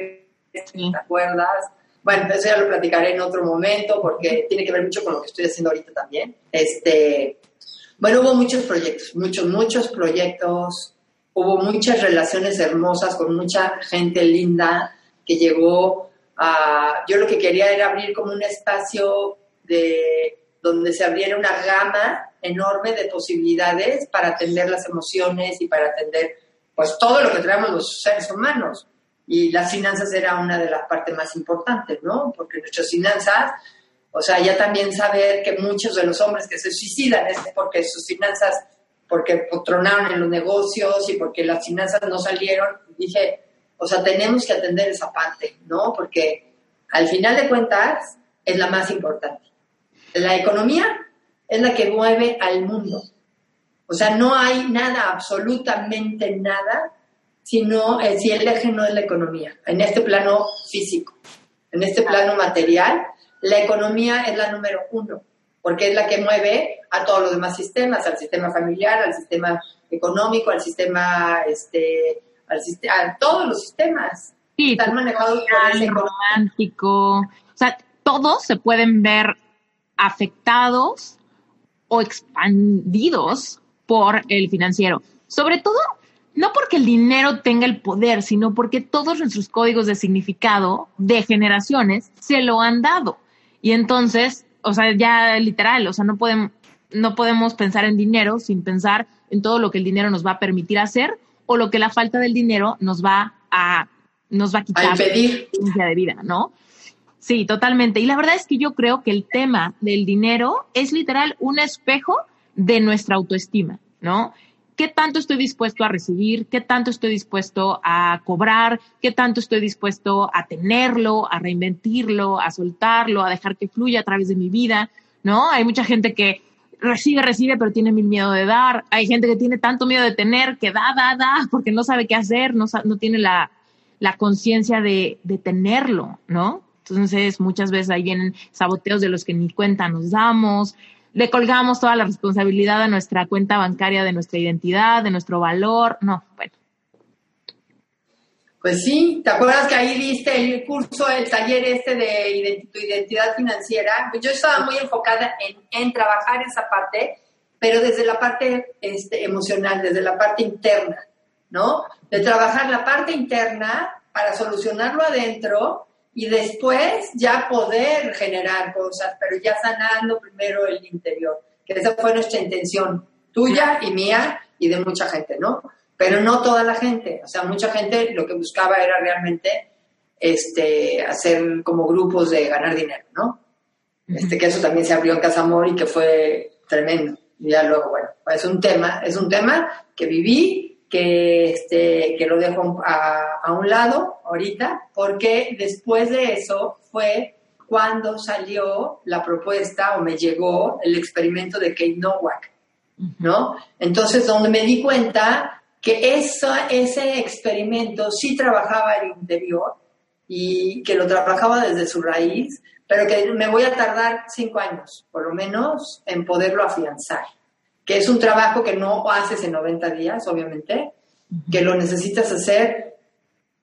¿te acuerdas? Bueno, eso ya lo platicaré en otro momento porque tiene que ver mucho con lo que estoy haciendo ahorita también. Este, bueno, hubo muchos proyectos, muchos, muchos proyectos, hubo muchas relaciones hermosas con mucha gente linda que llegó a... Yo lo que quería era abrir como un espacio de donde se abriera una gama enorme de posibilidades para atender las emociones y para atender pues todo lo que traemos los seres humanos. Y las finanzas era una de las partes más importantes, ¿no? Porque nuestras finanzas, o sea, ya también saber que muchos de los hombres que se suicidan es porque sus finanzas, porque tronaron en los negocios y porque las finanzas no salieron, dije, o sea, tenemos que atender esa parte, ¿no? Porque al final de cuentas es la más importante. La economía es la que mueve al mundo. O sea, no hay nada, absolutamente nada, sino eh, si el eje no es la economía, en este plano físico, en este plano material, la economía es la número uno, porque es la que mueve a todos los demás sistemas, al sistema familiar, al sistema económico, al sistema, este, al sistema, a todos los sistemas. Sí, están manejados por romántico, o sea, todos se pueden ver afectados o expandidos por el financiero. Sobre todo, no porque el dinero tenga el poder, sino porque todos nuestros códigos de significado de generaciones se lo han dado. Y entonces, o sea, ya literal, o sea, no podemos, no podemos pensar en dinero sin pensar en todo lo que el dinero nos va a permitir hacer o lo que la falta del dinero nos va a, nos va a quitar de vida, ¿no? Sí, totalmente. Y la verdad es que yo creo que el tema del dinero es literal un espejo de nuestra autoestima, ¿no? ¿Qué tanto estoy dispuesto a recibir? ¿Qué tanto estoy dispuesto a cobrar? ¿Qué tanto estoy dispuesto a tenerlo, a reinventirlo, a soltarlo, a dejar que fluya a través de mi vida? ¿No? Hay mucha gente que recibe, recibe, pero tiene mil miedo de dar. Hay gente que tiene tanto miedo de tener que da, da, da, porque no sabe qué hacer, no, no tiene la, la conciencia de, de tenerlo, ¿no? Entonces, muchas veces ahí vienen saboteos de los que ni cuenta nos damos, le colgamos toda la responsabilidad a nuestra cuenta bancaria de nuestra identidad, de nuestro valor. No, bueno. Pues sí, ¿te acuerdas que ahí viste el curso, el taller este de tu identidad financiera? Pues yo estaba muy enfocada en, trabajar esa parte, pero desde la parte este, emocional, desde la parte interna, ¿no? De trabajar la parte interna para solucionarlo adentro y después ya poder generar cosas, pero ya sanando primero el interior, que esa fue nuestra intención, tuya y mía y de mucha gente, ¿no? Pero no toda la gente, o sea, mucha gente lo que buscaba era realmente este, hacer como grupos de ganar dinero, ¿no? Este, que eso también se abrió en Casa Amor y que fue tremendo. Y ya luego, bueno, es un tema, es un tema que viví que, este, que lo dejo a, a, un lado ahorita, porque después de eso fue cuando salió la propuesta o me llegó el experimento de Kate Nowak, ¿no? Entonces, donde me di cuenta que eso, ese experimento sí trabajaba el interior y que lo trabajaba desde su raíz, pero que me voy a tardar cinco años, por lo menos, en poderlo afianzar. Que es un trabajo que no haces en 90 días, obviamente, que lo necesitas hacer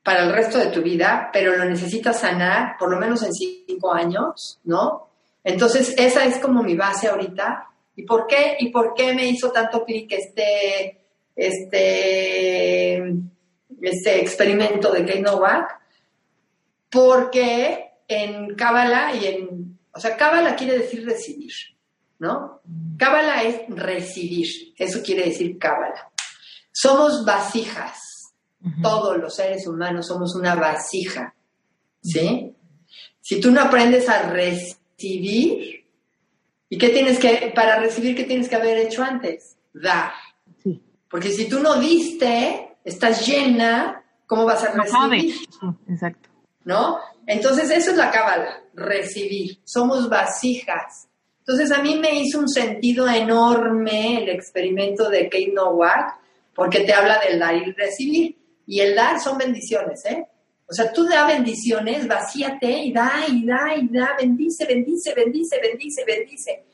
para el resto de tu vida, pero lo necesitas sanar por lo menos en cinco años, ¿no? Entonces, esa es como mi base ahorita. ¿Y por qué? ¿Y por qué me hizo tanto clic este, este, este experimento de Kate Novak? Porque en Cábala y en, o sea, Cábala quiere decir recibir, ¿no? Cábala es recibir, eso quiere decir Cábala. Somos vasijas, todos los seres humanos somos una vasija, ¿sí? Si tú no aprendes a recibir, ¿y qué tienes que, para recibir, qué tienes que haber hecho antes? Dar. Porque si tú no diste, estás llena, ¿cómo vas a recibir? exacto. ¿No? Entonces, eso es la cábala, recibir. Somos vasijas. Entonces, a mí me hizo un sentido enorme el experimento de Kate Nowak, porque te habla del dar y recibir. Y el dar son bendiciones, ¿eh? O sea, tú da bendiciones, vacíate y da y da y da, bendice, bendice, bendice, bendice, bendice.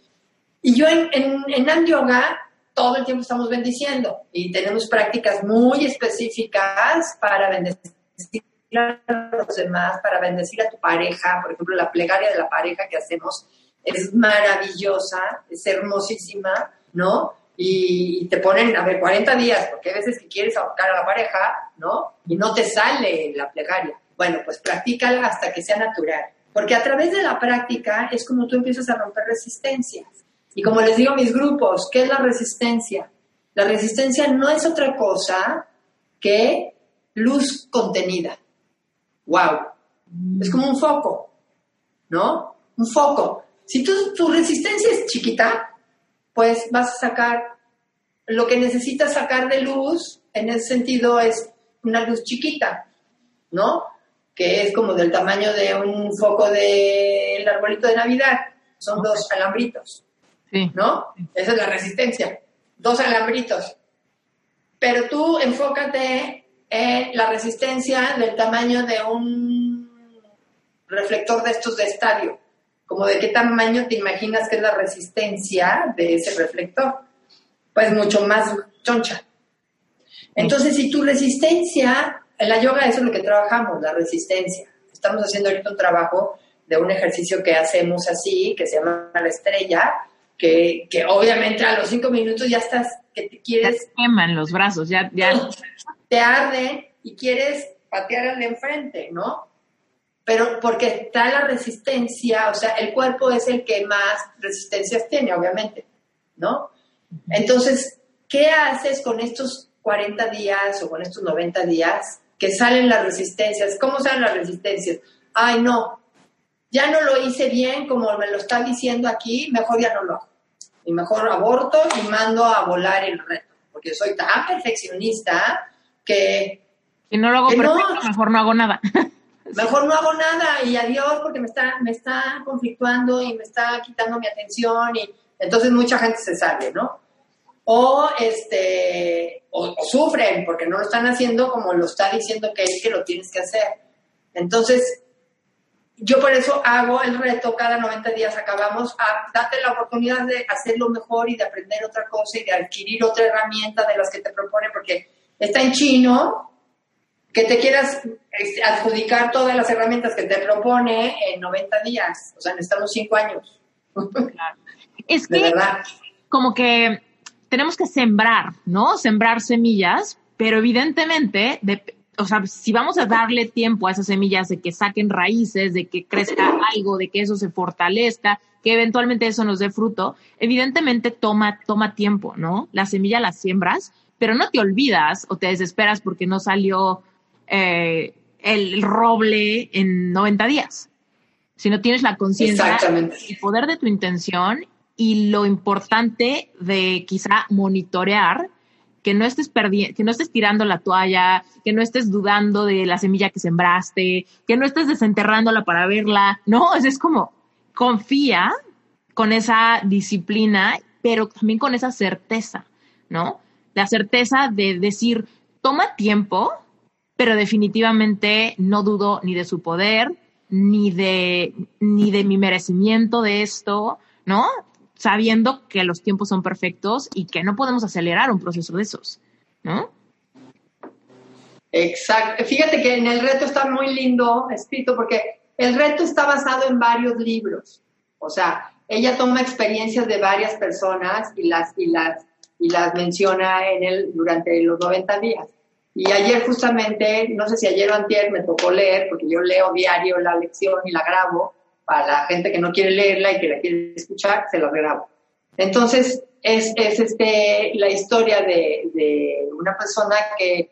Y yo en, en, en Yoga todo el tiempo estamos bendiciendo y tenemos prácticas muy específicas para bendecir a los demás, para bendecir a tu pareja. Por ejemplo, la plegaria de la pareja que hacemos es maravillosa, es hermosísima, ¿no? Y, te ponen, a ver, 40 días, porque hay veces que quieres ahorcar a la pareja, ¿no? Y no te sale la plegaria. Bueno, pues practícala hasta que sea natural. Porque a través de la práctica es como tú empiezas a romper resistencias. Y como les digo a mis grupos, ¿qué es la resistencia? La resistencia no es otra cosa que luz contenida wow, es como un foco, ¿no? Un foco. Si tu, tu resistencia es chiquita, pues vas a sacar lo que necesitas sacar de luz, en ese sentido es una luz chiquita, ¿no? Que es como del tamaño de un foco del arbolito de Navidad. Son dos alambritos, ¿no? Esa es la resistencia. Dos alambritos. Pero tú enfócate la resistencia del tamaño de un reflector de estos de estadio. Como de qué tamaño te imaginas que es la resistencia de ese reflector. Pues mucho más choncha. Entonces, si tu resistencia, en la yoga eso es lo que trabajamos, la resistencia. Estamos haciendo ahorita un trabajo de un ejercicio que hacemos así, que se llama la estrella, que, que obviamente a los cinco minutos ya estás, que te quieres... Ya queman los brazos, ya, ya te arde y quieres patear al de enfrente, ¿no? Pero porque está la resistencia, o sea, el cuerpo es el que más resistencias tiene, obviamente, ¿no? Entonces, ¿qué haces con estos 40 días o con estos 90 días que salen las resistencias? ¿Cómo salen las resistencias? Ay, no, ya no lo hice bien como me lo está diciendo aquí, mejor ya no lo hago. Y mejor aborto y mando a volar el reto, porque soy tan perfeccionista que... Si no lo hago perfecto, mejor no hago nada. mejor no hago nada y adiós porque me está, me está conflictuando y me está quitando mi atención y entonces mucha gente se sale, ¿no? O, este, o, sufren porque no lo están haciendo como lo está diciendo que es que lo tienes que hacer. Entonces, yo por eso hago el reto, cada 90 días acabamos, a date la oportunidad de hacerlo mejor y de aprender otra cosa y de adquirir otra herramienta de las que te propone, porque está en chino, que te quieras este, adjudicar todas las herramientas que te propone en 90 días. O sea, necesitamos 5 años. Es que, como que tenemos que sembrar, ¿no? Sembrar semillas, pero evidentemente, o sea, si vamos a darle tiempo a esas semillas de que saquen raíces, de que crezca algo, de que eso se fortalezca, que eventualmente eso nos dé fruto, evidentemente toma, toma tiempo, ¿no? La semilla la siembras, pero no te olvidas o te desesperas porque no salió eh, el roble en 90 días, sino tienes la conciencia, el poder de tu intención y lo importante de quizá monitorear que no estés perdiendo, que no estés tirando la toalla, que no estés dudando de la semilla que sembraste, que no estés desenterrándola para verla. No, es, es como confía con esa disciplina, pero también con esa certeza, ¿no? la certeza de decir, toma tiempo, pero definitivamente no dudo ni de su poder, ni de, ni de mi merecimiento de esto, ¿no? Sabiendo que los tiempos son perfectos y que no podemos acelerar un proceso de esos, ¿no? Exacto. Fíjate que en el reto está muy lindo escrito porque el reto está basado en varios libros. O sea, ella toma experiencias de varias personas y las, y las, y las menciona en él durante los 90 días. Y ayer justamente, no sé si ayer o antier me tocó leer, porque yo leo diario la lección y la grabo, para la gente que no quiere leerla y que la quiere escuchar, se la grabo. Entonces, es, es este, la historia de, de una persona que,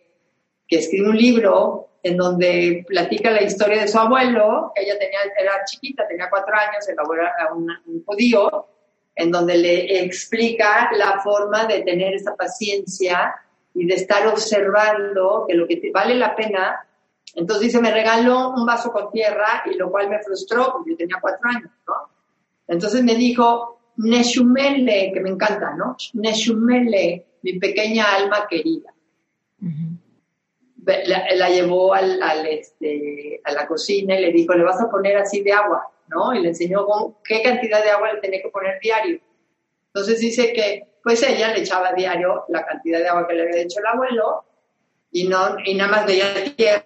que escribe un libro en donde platica la historia de su abuelo, ella tenía, era chiquita, tenía cuatro años, el abuelo era un, un judío, en donde le explica la forma de tener esa paciencia y de estar observando que lo que te vale la pena. Entonces dice, me regaló un vaso con tierra y lo cual me frustró porque yo tenía cuatro años, ¿no? Entonces me dijo, Neshumele, que me encanta, ¿no? Neshumele, mi pequeña alma querida la, llevó al, este, a la cocina y le dijo, le vas a poner así de agua, ¿no? Y le enseñó qué cantidad de agua le tenía que poner diario. Entonces dice que, pues ella le echaba diario la cantidad de agua que le había hecho el abuelo y, no, y nada más veía tierra,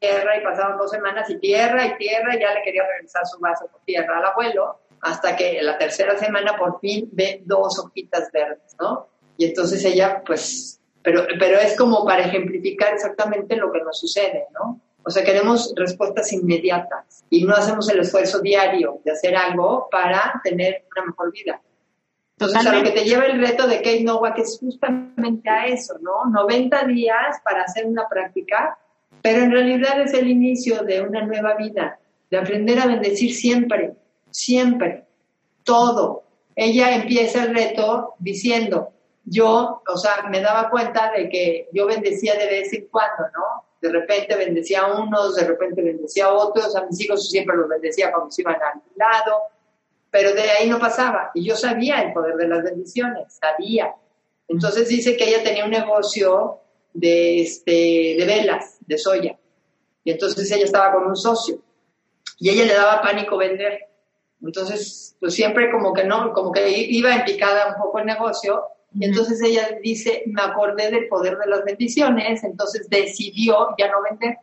tierra y pasaban dos semanas y tierra y tierra y ya le quería regresar su vaso con tierra al abuelo hasta que la tercera semana por fin ve dos hojitas verdes, ¿no? Y entonces ella, pues, pero, pero es como para ejemplificar exactamente lo que nos sucede, ¿no? O sea, queremos respuestas inmediatas y no hacemos el esfuerzo diario de hacer algo para tener una mejor vida. Entonces, a lo que te lleva el reto de Kate Nowak es justamente a eso, ¿no? 90 días para hacer una práctica, pero en realidad es el inicio de una nueva vida, de aprender a bendecir siempre, siempre, todo. Ella empieza el reto diciendo, yo, o sea, me daba cuenta de que yo bendecía de vez en cuando, ¿no? De repente bendecía a unos, de repente bendecía a otros, a mis hijos siempre los bendecía cuando se iban al lado, pero de ahí no pasaba. Y yo sabía el poder de las bendiciones, sabía. Entonces dice que ella tenía un negocio de, este, de velas, de soya. Y entonces ella estaba con un socio. Y ella le daba pánico vender. Entonces, pues siempre como que no, como que iba en picada un poco el negocio y entonces ella dice, me acordé del poder de las bendiciones, entonces decidió ya no vender,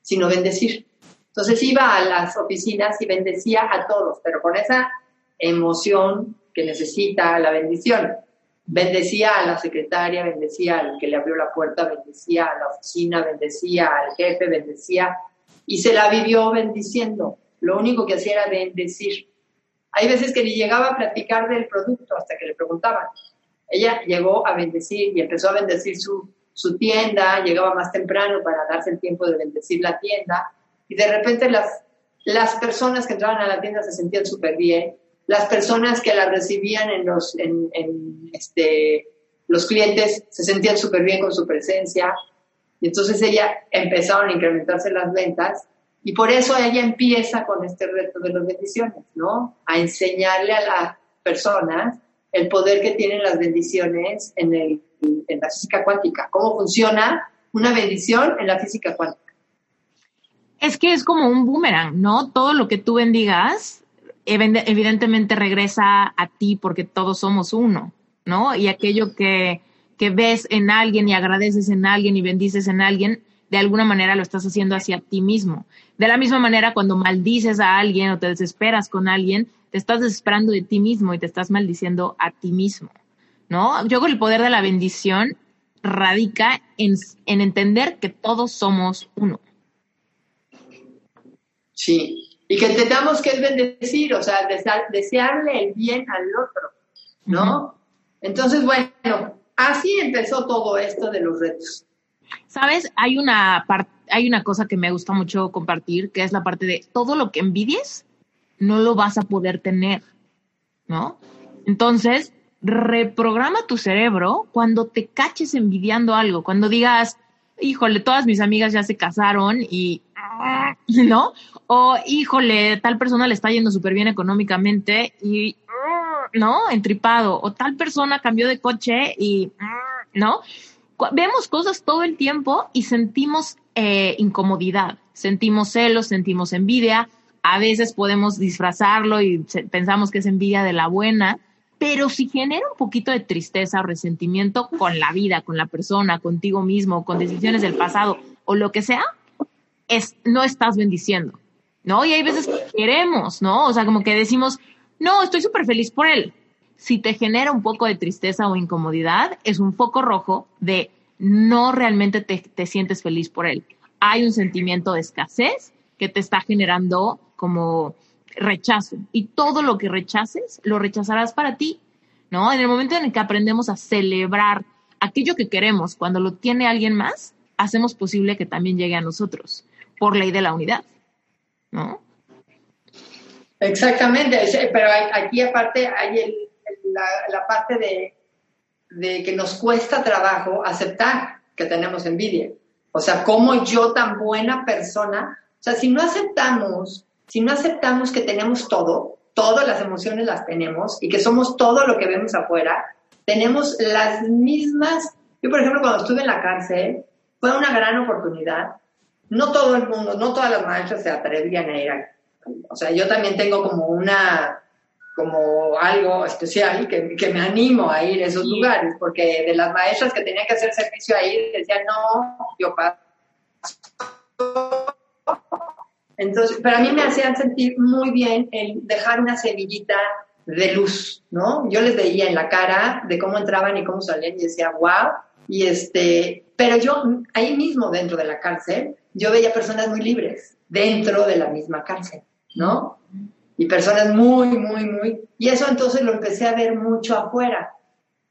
sino bendecir. Entonces iba a las oficinas y bendecía a todos, pero con esa emoción que necesita la bendición. Bendecía a la secretaria, bendecía al que le abrió la puerta, bendecía a la oficina, bendecía al jefe, bendecía y se la vivió bendiciendo. Lo único que hacía era bendecir. Hay veces que ni llegaba a platicar del producto hasta que le preguntaban. Ella llegó a bendecir y empezó a bendecir su, su tienda, llegaba más temprano para darse el tiempo de bendecir la tienda y de repente las, las personas que entraban a la tienda se sentían súper bien, las personas que la recibían en los, en, este, los clientes se sentían súper bien con su presencia y entonces ella empezaron a incrementarse las ventas y por eso ella empieza con este reto de las bendiciones, ¿no? A enseñarle a las personas el poder que tienen las bendiciones en, el, en la física cuántica, cómo funciona una bendición en la física cuántica. Es que es como un boomerang, ¿no? Todo lo que tú bendigas, evidentemente regresa a ti porque todos somos uno, ¿no? Y aquello que, que ves en alguien y agradeces en alguien y bendices en alguien, de alguna manera lo estás haciendo hacia ti mismo. De la misma manera, cuando maldices a alguien o te desesperas con alguien, te estás desesperando de ti mismo y te estás maldiciendo a ti mismo, ¿no? Yo con el poder de la bendición radica en, entender que todos somos uno. Sí, y que entendamos que es bendecir, o sea, desearle el bien al otro, ¿no? Entonces, bueno, así empezó todo esto de los retos. Sabes, hay una hay una cosa que me gusta mucho compartir, que es la parte de todo lo que envidies no lo vas a poder tener, ¿no? Entonces, reprograma tu cerebro cuando te caches envidiando algo, cuando digas, híjole, todas mis amigas ya se casaron y, ¿no? O, híjole, tal persona le está yendo súper bien económicamente y, ¿no? Entripado. O tal persona cambió de coche y, ¿no? Vemos cosas todo el tiempo y sentimos eh, incomodidad, sentimos celos, sentimos envidia, a veces podemos disfrazarlo y pensamos que es envidia de la buena, pero si genera un poquito de tristeza o resentimiento con la vida, con la persona, contigo mismo, con decisiones del pasado o lo que sea, es, no estás bendiciendo, ¿no? Y hay veces que queremos, ¿no? O sea, como que decimos, no, estoy súper feliz por él. Si te genera un poco de tristeza o incomodidad, es un foco rojo de no realmente te, te sientes feliz por él. Hay un sentimiento de escasez que te está generando como rechazo. Y todo lo que rechaces, lo rechazarás para ti, ¿no? En el momento en el que aprendemos a celebrar aquello que queremos cuando lo tiene alguien más, hacemos posible que también llegue a nosotros, por ley de la unidad, ¿no? Exactamente, pero aquí aparte hay la, parte de, de que nos cuesta trabajo aceptar que tenemos envidia. O sea, como yo tan buena persona, o sea, si no aceptamos si no aceptamos que tenemos todo, todas las emociones las tenemos y que somos todo lo que vemos afuera, tenemos las mismas. Yo, por ejemplo, cuando estuve en la cárcel, fue una gran oportunidad. No todo el mundo, no todas las maestras se atrevían a ir a, O sea, yo también tengo como una, como algo especial que, que me animo a ir a esos lugares, porque de las maestras que tenían que hacer servicio ahí, decían, no, yo paso entonces, para mí me hacían sentir muy bien el dejar una semillita de luz, ¿no? Yo les veía en la cara de cómo entraban y cómo salían y decía, wow. Y este, pero yo ahí mismo dentro de la cárcel, yo veía personas muy libres dentro de la misma cárcel, ¿no? Y personas muy, muy, muy. Y eso entonces lo empecé a ver mucho afuera.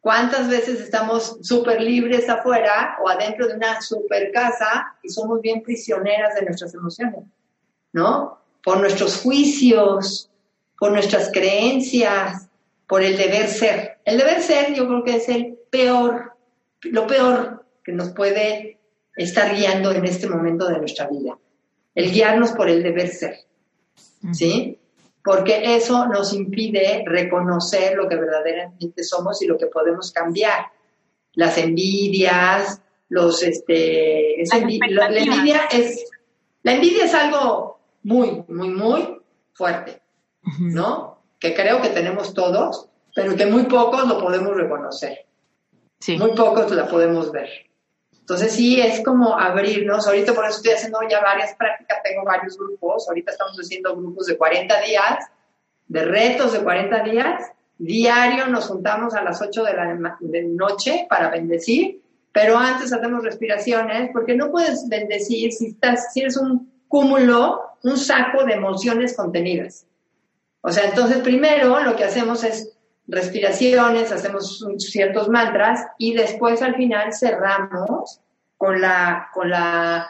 ¿Cuántas veces estamos súper libres afuera o adentro de una súper casa y somos bien prisioneras de nuestras emociones? ¿no? Por nuestros juicios, por nuestras creencias, por el deber ser. El deber ser yo creo que es el peor, lo peor que nos puede estar guiando en este momento de nuestra vida. El guiarnos por el deber ser. ¿Sí? Porque eso nos impide reconocer lo que verdaderamente somos y lo que podemos cambiar. Las envidias, los, este, la envidia es, la envidia es algo muy, muy, muy fuerte, ¿no? Que creo que tenemos todos, pero que muy pocos lo podemos reconocer. Sí. Muy pocos la podemos ver. Entonces sí, es como abrirnos. Ahorita por eso estoy haciendo ya varias prácticas, tengo varios grupos. Ahorita estamos haciendo grupos de 40 días, de retos de 40 días. Diario nos juntamos a las 8 de la de noche para bendecir, pero antes hacemos respiraciones, porque no puedes bendecir si, estás, si eres un cúmulo, un saco de emociones contenidas. O sea, entonces primero lo que hacemos es respiraciones, hacemos ciertos mantras y después al final cerramos con la, con la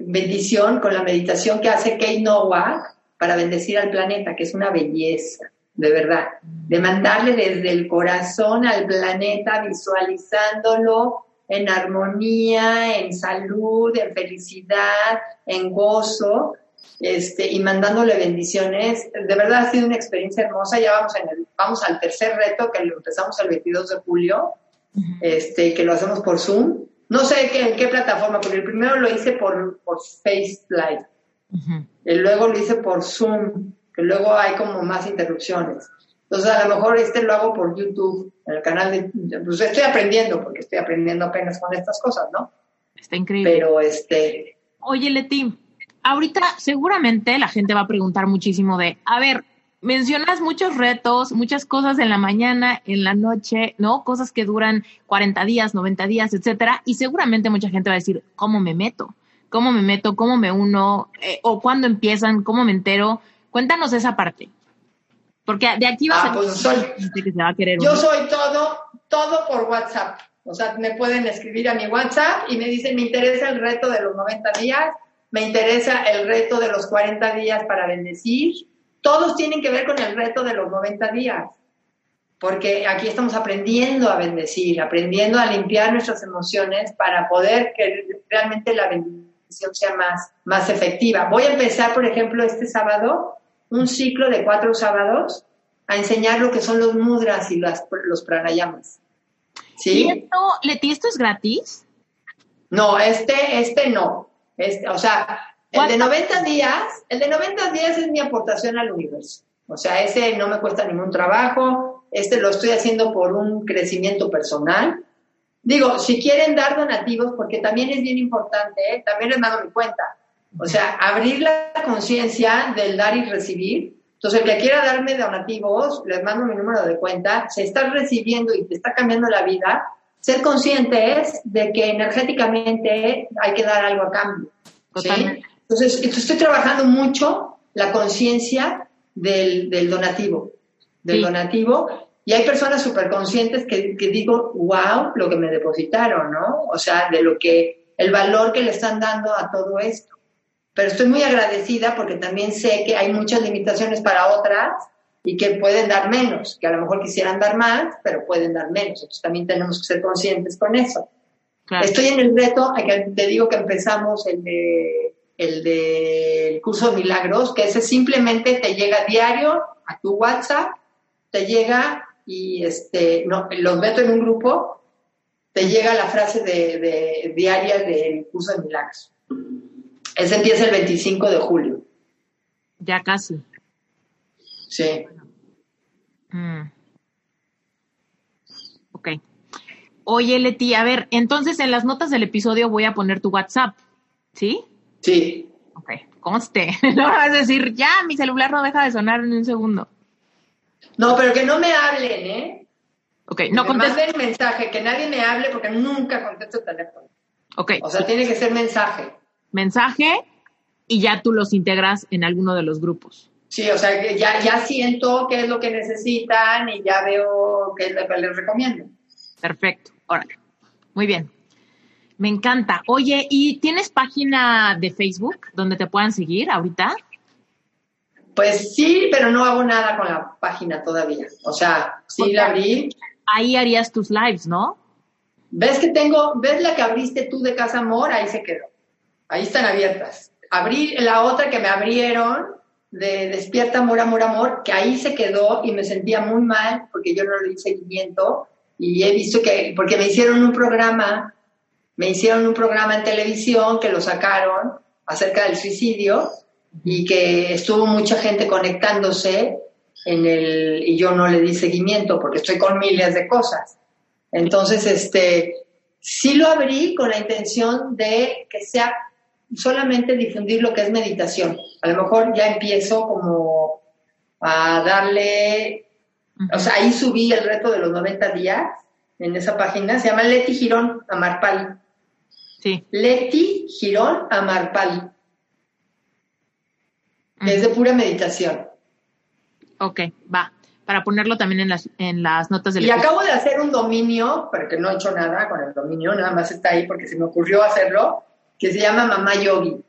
bendición, con la meditación que hace Kate Nowak para bendecir al planeta, que es una belleza, de verdad, de mandarle desde el corazón al planeta, visualizándolo en armonía, en salud, en felicidad, en gozo, este, y mandándole bendiciones. De verdad ha sido una experiencia hermosa. Ya vamos, en el, vamos al tercer reto que lo empezamos el 22 de julio, este, que lo hacemos por Zoom. No sé en qué plataforma, porque el primero lo hice por, por Face Live. Y luego lo hice por Zoom, que luego hay como más interrupciones. Entonces, a lo mejor este lo hago por YouTube, en el canal de... Pues estoy aprendiendo, porque estoy aprendiendo apenas con estas cosas, ¿no? Está increíble. Pero, este... Oye, Leti, ahorita seguramente la gente va a preguntar muchísimo de, a ver, mencionas muchos retos, muchas cosas en la mañana, en la noche, ¿no? Cosas que duran 40 días, 90 días, etcétera, y seguramente mucha gente va a decir, ¿cómo me meto? ¿Cómo me meto? ¿Cómo me uno? Eh, ¿O cuándo empiezan? ¿Cómo me entero? Cuéntanos esa parte. Porque de aquí va a ah, pues que se va a querer. Yo soy todo, todo por WhatsApp. O sea, me pueden escribir a mi WhatsApp y me dicen, me interesa el reto de los 90 días, me interesa el reto de los 40 días para bendecir. Todos tienen que ver con el reto de los 90 días. Porque aquí estamos aprendiendo a bendecir, aprendiendo a limpiar nuestras emociones para poder que realmente la bendición sea más, más efectiva. Voy a empezar, por ejemplo, este sábado un ciclo de cuatro sábados a enseñar lo que son los mudras y las, los pranayamas. ¿Sí? ¿Y esto, Leti, esto es gratis? No, este, este no. Este, o sea, el de 90 días, el de 90 días es mi aportación al universo. O sea, ese no me cuesta ningún trabajo, este lo estoy haciendo por un crecimiento personal. Digo, si quieren dar donativos, porque también es bien importante, ¿eh? también les mando mi cuenta. O sea, abrir la conciencia del dar y recibir. Entonces, el que quiera darme donativos, les mando mi número de cuenta. Se está recibiendo y te está cambiando la vida. Ser conscientes de que energéticamente hay que dar algo a cambio. Entonces, estoy trabajando mucho la conciencia del, del, donativo, del donativo. Y hay personas súper conscientes que, que digo, wow, lo que me depositaron, ¿no? O sea, de lo que, el valor que le están dando a todo esto. Pero estoy muy agradecida porque también sé que hay muchas limitaciones para otras y que pueden dar menos, que a lo mejor quisieran dar más, pero pueden dar menos. Entonces también tenemos que ser conscientes con eso. Estoy en el reto, te digo que empezamos el de el del curso de milagros, que ese simplemente te llega diario a tu WhatsApp, te llega y este, no, los meto en un grupo, te llega la frase de, diaria del curso de milagros. Ese empieza el 25 de julio. Ya casi. Sí. Mm. Ok. Oye, Leti, a ver, entonces en las notas del episodio voy a poner tu WhatsApp, ¿sí? Sí. Ok, conste. No vas a decir, ya, mi celular no deja de sonar en un segundo. No, pero que no me hablen, ¿eh? Ok, no contesten. el mensaje, que nadie me hable porque nunca contesto el teléfono. Ok. O sea, tiene que ser mensaje. Mensaje y ya tú los integras en alguno de los grupos. Sí, o sea, que ya, ya siento qué es lo que necesitan y ya veo qué es lo que les recomiendo. Perfecto. Órale. Muy bien. Me encanta. Oye, ¿y tienes página de Facebook donde te puedan seguir ahorita? Pues sí, pero no hago nada con la página todavía. O sea, sí la abrí. Ahí harías tus lives, ¿no? ¿Ves que tengo, ves la que abriste tú de Casa Amor? Ahí se quedó. Ahí están abiertas. Abrí la otra que me abrieron de Despierta Amor, Amor, Amor, que ahí se quedó y me sentía muy mal porque yo no le di seguimiento y he visto que, porque me hicieron un programa me hicieron un programa en televisión que lo sacaron acerca del suicidio y que estuvo mucha gente conectándose en el y yo no le di seguimiento porque estoy con miles de cosas. Entonces, este sí lo abrí con la intención de que sea solamente difundir lo que es meditación. A lo mejor ya empiezo como a darle, o sea, ahí subí el reto de los 90 días en esa página, se llama Leti Girón Amarpal. Sí. Leti Girón Amarpal. Es de pura meditación. Ok, va. Para ponerlo también en las, en las notas del Y acabo de hacer un dominio, pero que no he hecho nada con el dominio, nada más está ahí porque se me ocurrió hacerlo, que se llama Mamá Yogi.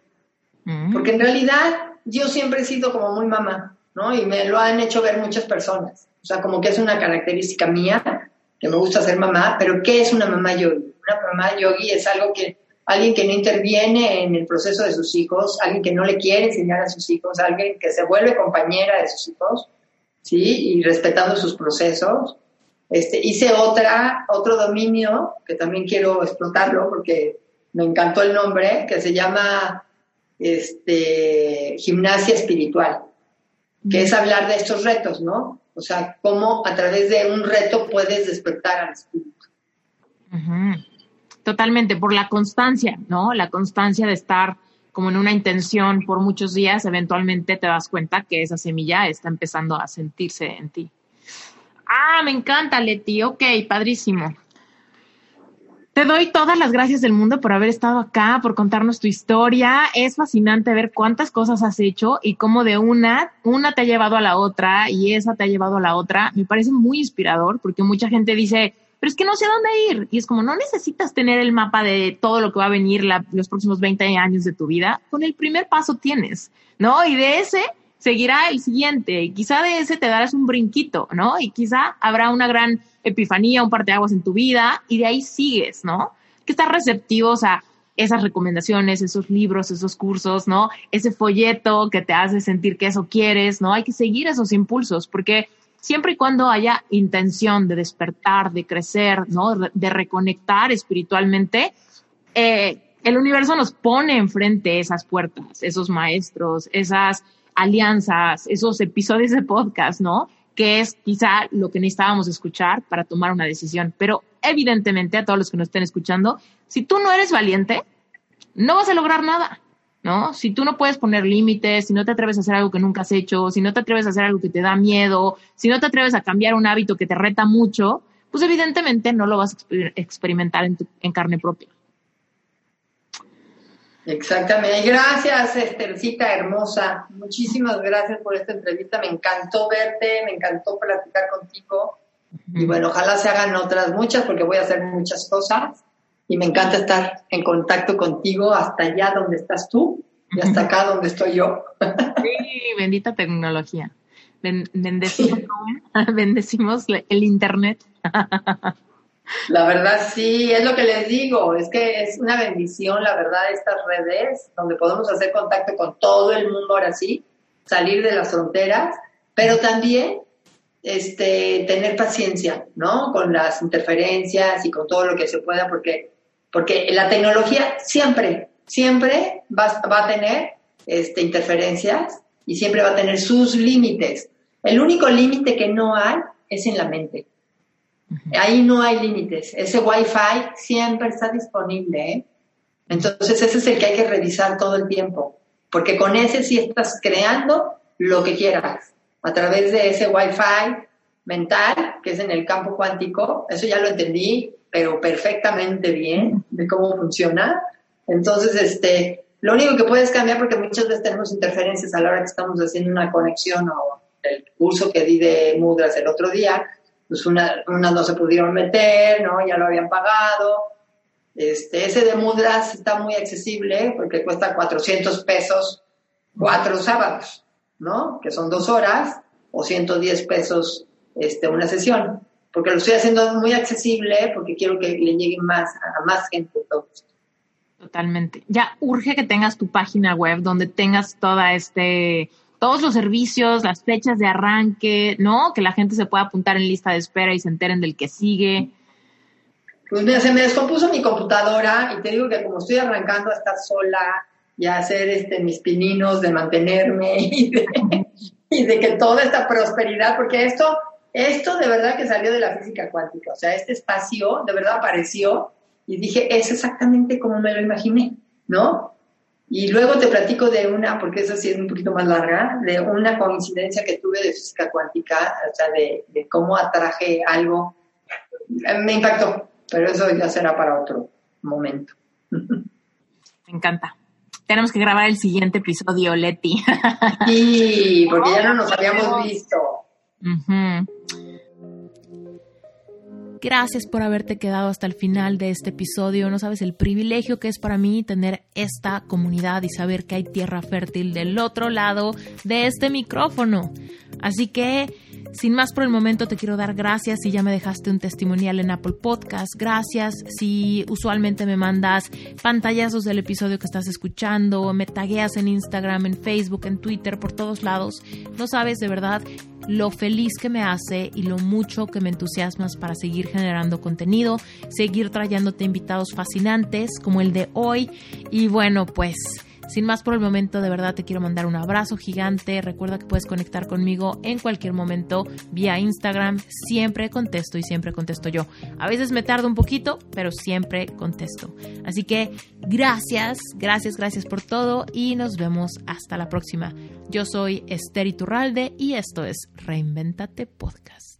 Mm. Porque en realidad yo siempre he sido como muy mamá, ¿no? Y me lo han hecho ver muchas personas. O sea, como que es una característica mía, que me gusta ser mamá, pero ¿qué es una mamá yogi? Una mamá yogi es algo que alguien que no interviene en el proceso de sus hijos, alguien que no le quiere enseñar a sus hijos, alguien que se vuelve compañera de sus hijos, ¿sí? Y respetando sus procesos. Este, hice otra, otro dominio que también quiero explotarlo porque me encantó el nombre, que se llama este, gimnasia espiritual, que es hablar de estos retos, ¿no? O sea, cómo a través de un reto puedes despertar al espíritu. Totalmente, por la constancia, ¿no? La constancia de estar como en una intención por muchos días, eventualmente te das cuenta que esa semilla está empezando a sentirse en ti. Ah, me encanta, Leti. Ok, padrísimo. Te doy todas las gracias del mundo por haber estado acá, por contarnos tu historia. Es fascinante ver cuántas cosas has hecho y cómo de una, una te ha llevado a la otra y esa te ha llevado a la otra. Me parece muy inspirador porque mucha gente dice, pero es que no sé dónde ir. Y es como, no necesitas tener el mapa de todo lo que va a venir los próximos 20 años de tu vida. Con el primer paso tienes, ¿no? Y de ese seguirá el siguiente. Y quizá de ese te darás un brinquito, ¿no? Y quizá habrá una gran epifanía, un parteaguas en tu vida y de ahí sigues, ¿no? Que estás receptivos a esas recomendaciones, esos libros, esos cursos, ¿no? Ese folleto que te hace sentir que eso quieres, ¿no? Hay que seguir esos impulsos porque siempre y cuando haya intención de despertar, de crecer, ¿no? De reconectar espiritualmente, eh, el universo nos pone enfrente esas puertas, esos maestros, esas alianzas, esos episodios de podcast, ¿no? Que es quizá lo que necesitábamos escuchar para tomar una decisión. Pero evidentemente, a todos los que nos estén escuchando, si tú no eres valiente, no vas a lograr nada, ¿no? Si tú no puedes poner límites, si no te atreves a hacer algo que nunca has hecho, si no te atreves a hacer algo que te da miedo, si no te atreves a cambiar un hábito que te reta mucho, pues evidentemente no lo vas a experimentar en, en carne propia. Exactamente. Gracias, Estercita hermosa. Muchísimas gracias por esta entrevista. Me encantó verte, me encantó platicar contigo. Y bueno, ojalá se hagan otras muchas porque voy a hacer muchas cosas. Y me encanta estar en contacto contigo hasta allá donde estás tú y hasta acá donde estoy yo. Sí, bendita tecnología. bendecimos, bendecimos el Internet. La verdad sí, es lo que les digo, es que es una bendición, la verdad, estas redes, donde podemos hacer contacto con todo el mundo ahora sí, salir de las fronteras, pero también este, tener paciencia, ¿no? Con las interferencias y con todo lo que se pueda, porque, porque la tecnología siempre, siempre va, va a tener este, interferencias y siempre va a tener sus límites. El único límite que no hay es en la mente. Ahí no hay límites. Ese Wi-Fi siempre está disponible. ¿eh? Entonces ese es el que hay que revisar todo el tiempo, porque con ese sí estás creando lo que quieras. A través de ese Wi-Fi mental, que es en el campo cuántico, eso ya lo entendí, pero perfectamente bien de cómo funciona. Entonces, este, lo único que puedes cambiar, porque muchas veces tenemos interferencias a la hora que estamos haciendo una conexión o el curso que di de Mudras el otro día, pues unas no se pudieron meter, ¿no? Ya lo habían pagado. Este, ese de Mudras está muy accesible porque cuesta 400 pesos cuatro sábados, ¿no? Que son dos horas o 110 pesos este, una sesión. Porque lo estoy haciendo muy accesible porque quiero que le llegue más a más gente Totalmente. Ya urge que tengas tu página web donde tengas toda este todos los servicios, las fechas de arranque, ¿no? Que la gente se pueda apuntar en lista de espera y se enteren del que sigue. Pues mira, se me descompuso mi computadora y te digo que como estoy arrancando a estar sola y a hacer este, mis pininos de mantenerme y de, y de que toda esta prosperidad, porque esto, esto de verdad que salió de la física cuántica, o sea, este espacio de verdad apareció y dije, es exactamente como me lo imaginé, ¿no? Y luego te platico de una, porque esa sí es un poquito más larga, de una coincidencia que tuve de física cuántica, o sea, de, cómo atraje algo. Me impactó, pero eso ya será para otro momento. Me encanta. Tenemos que grabar el siguiente episodio, Leti. Sí, porque ya no nos habíamos visto. Gracias por haberte quedado hasta el final de este episodio. No sabes el privilegio que es para mí tener esta comunidad y saber que hay tierra fértil del otro lado de este micrófono. Así que, sin más por el momento, te quiero dar gracias si ya me dejaste un testimonial en Apple Podcast. Gracias si usualmente me mandas pantallazos del episodio que estás escuchando, me tagueas en Instagram, en Facebook, en Twitter, por todos lados. No sabes de verdad lo feliz que me hace y lo mucho que me entusiasmas para seguir generando contenido, seguir trayéndote invitados fascinantes como el de hoy. Y bueno, pues sin más por el momento, de verdad te quiero mandar un abrazo gigante. Recuerda que puedes conectar conmigo en cualquier momento vía Instagram. Siempre contesto y siempre contesto yo. A veces me tardo un poquito, pero siempre contesto. Así que gracias, gracias, gracias por todo y nos vemos hasta la próxima. Yo soy Esther Iturralde y esto es Reinventate Podcast.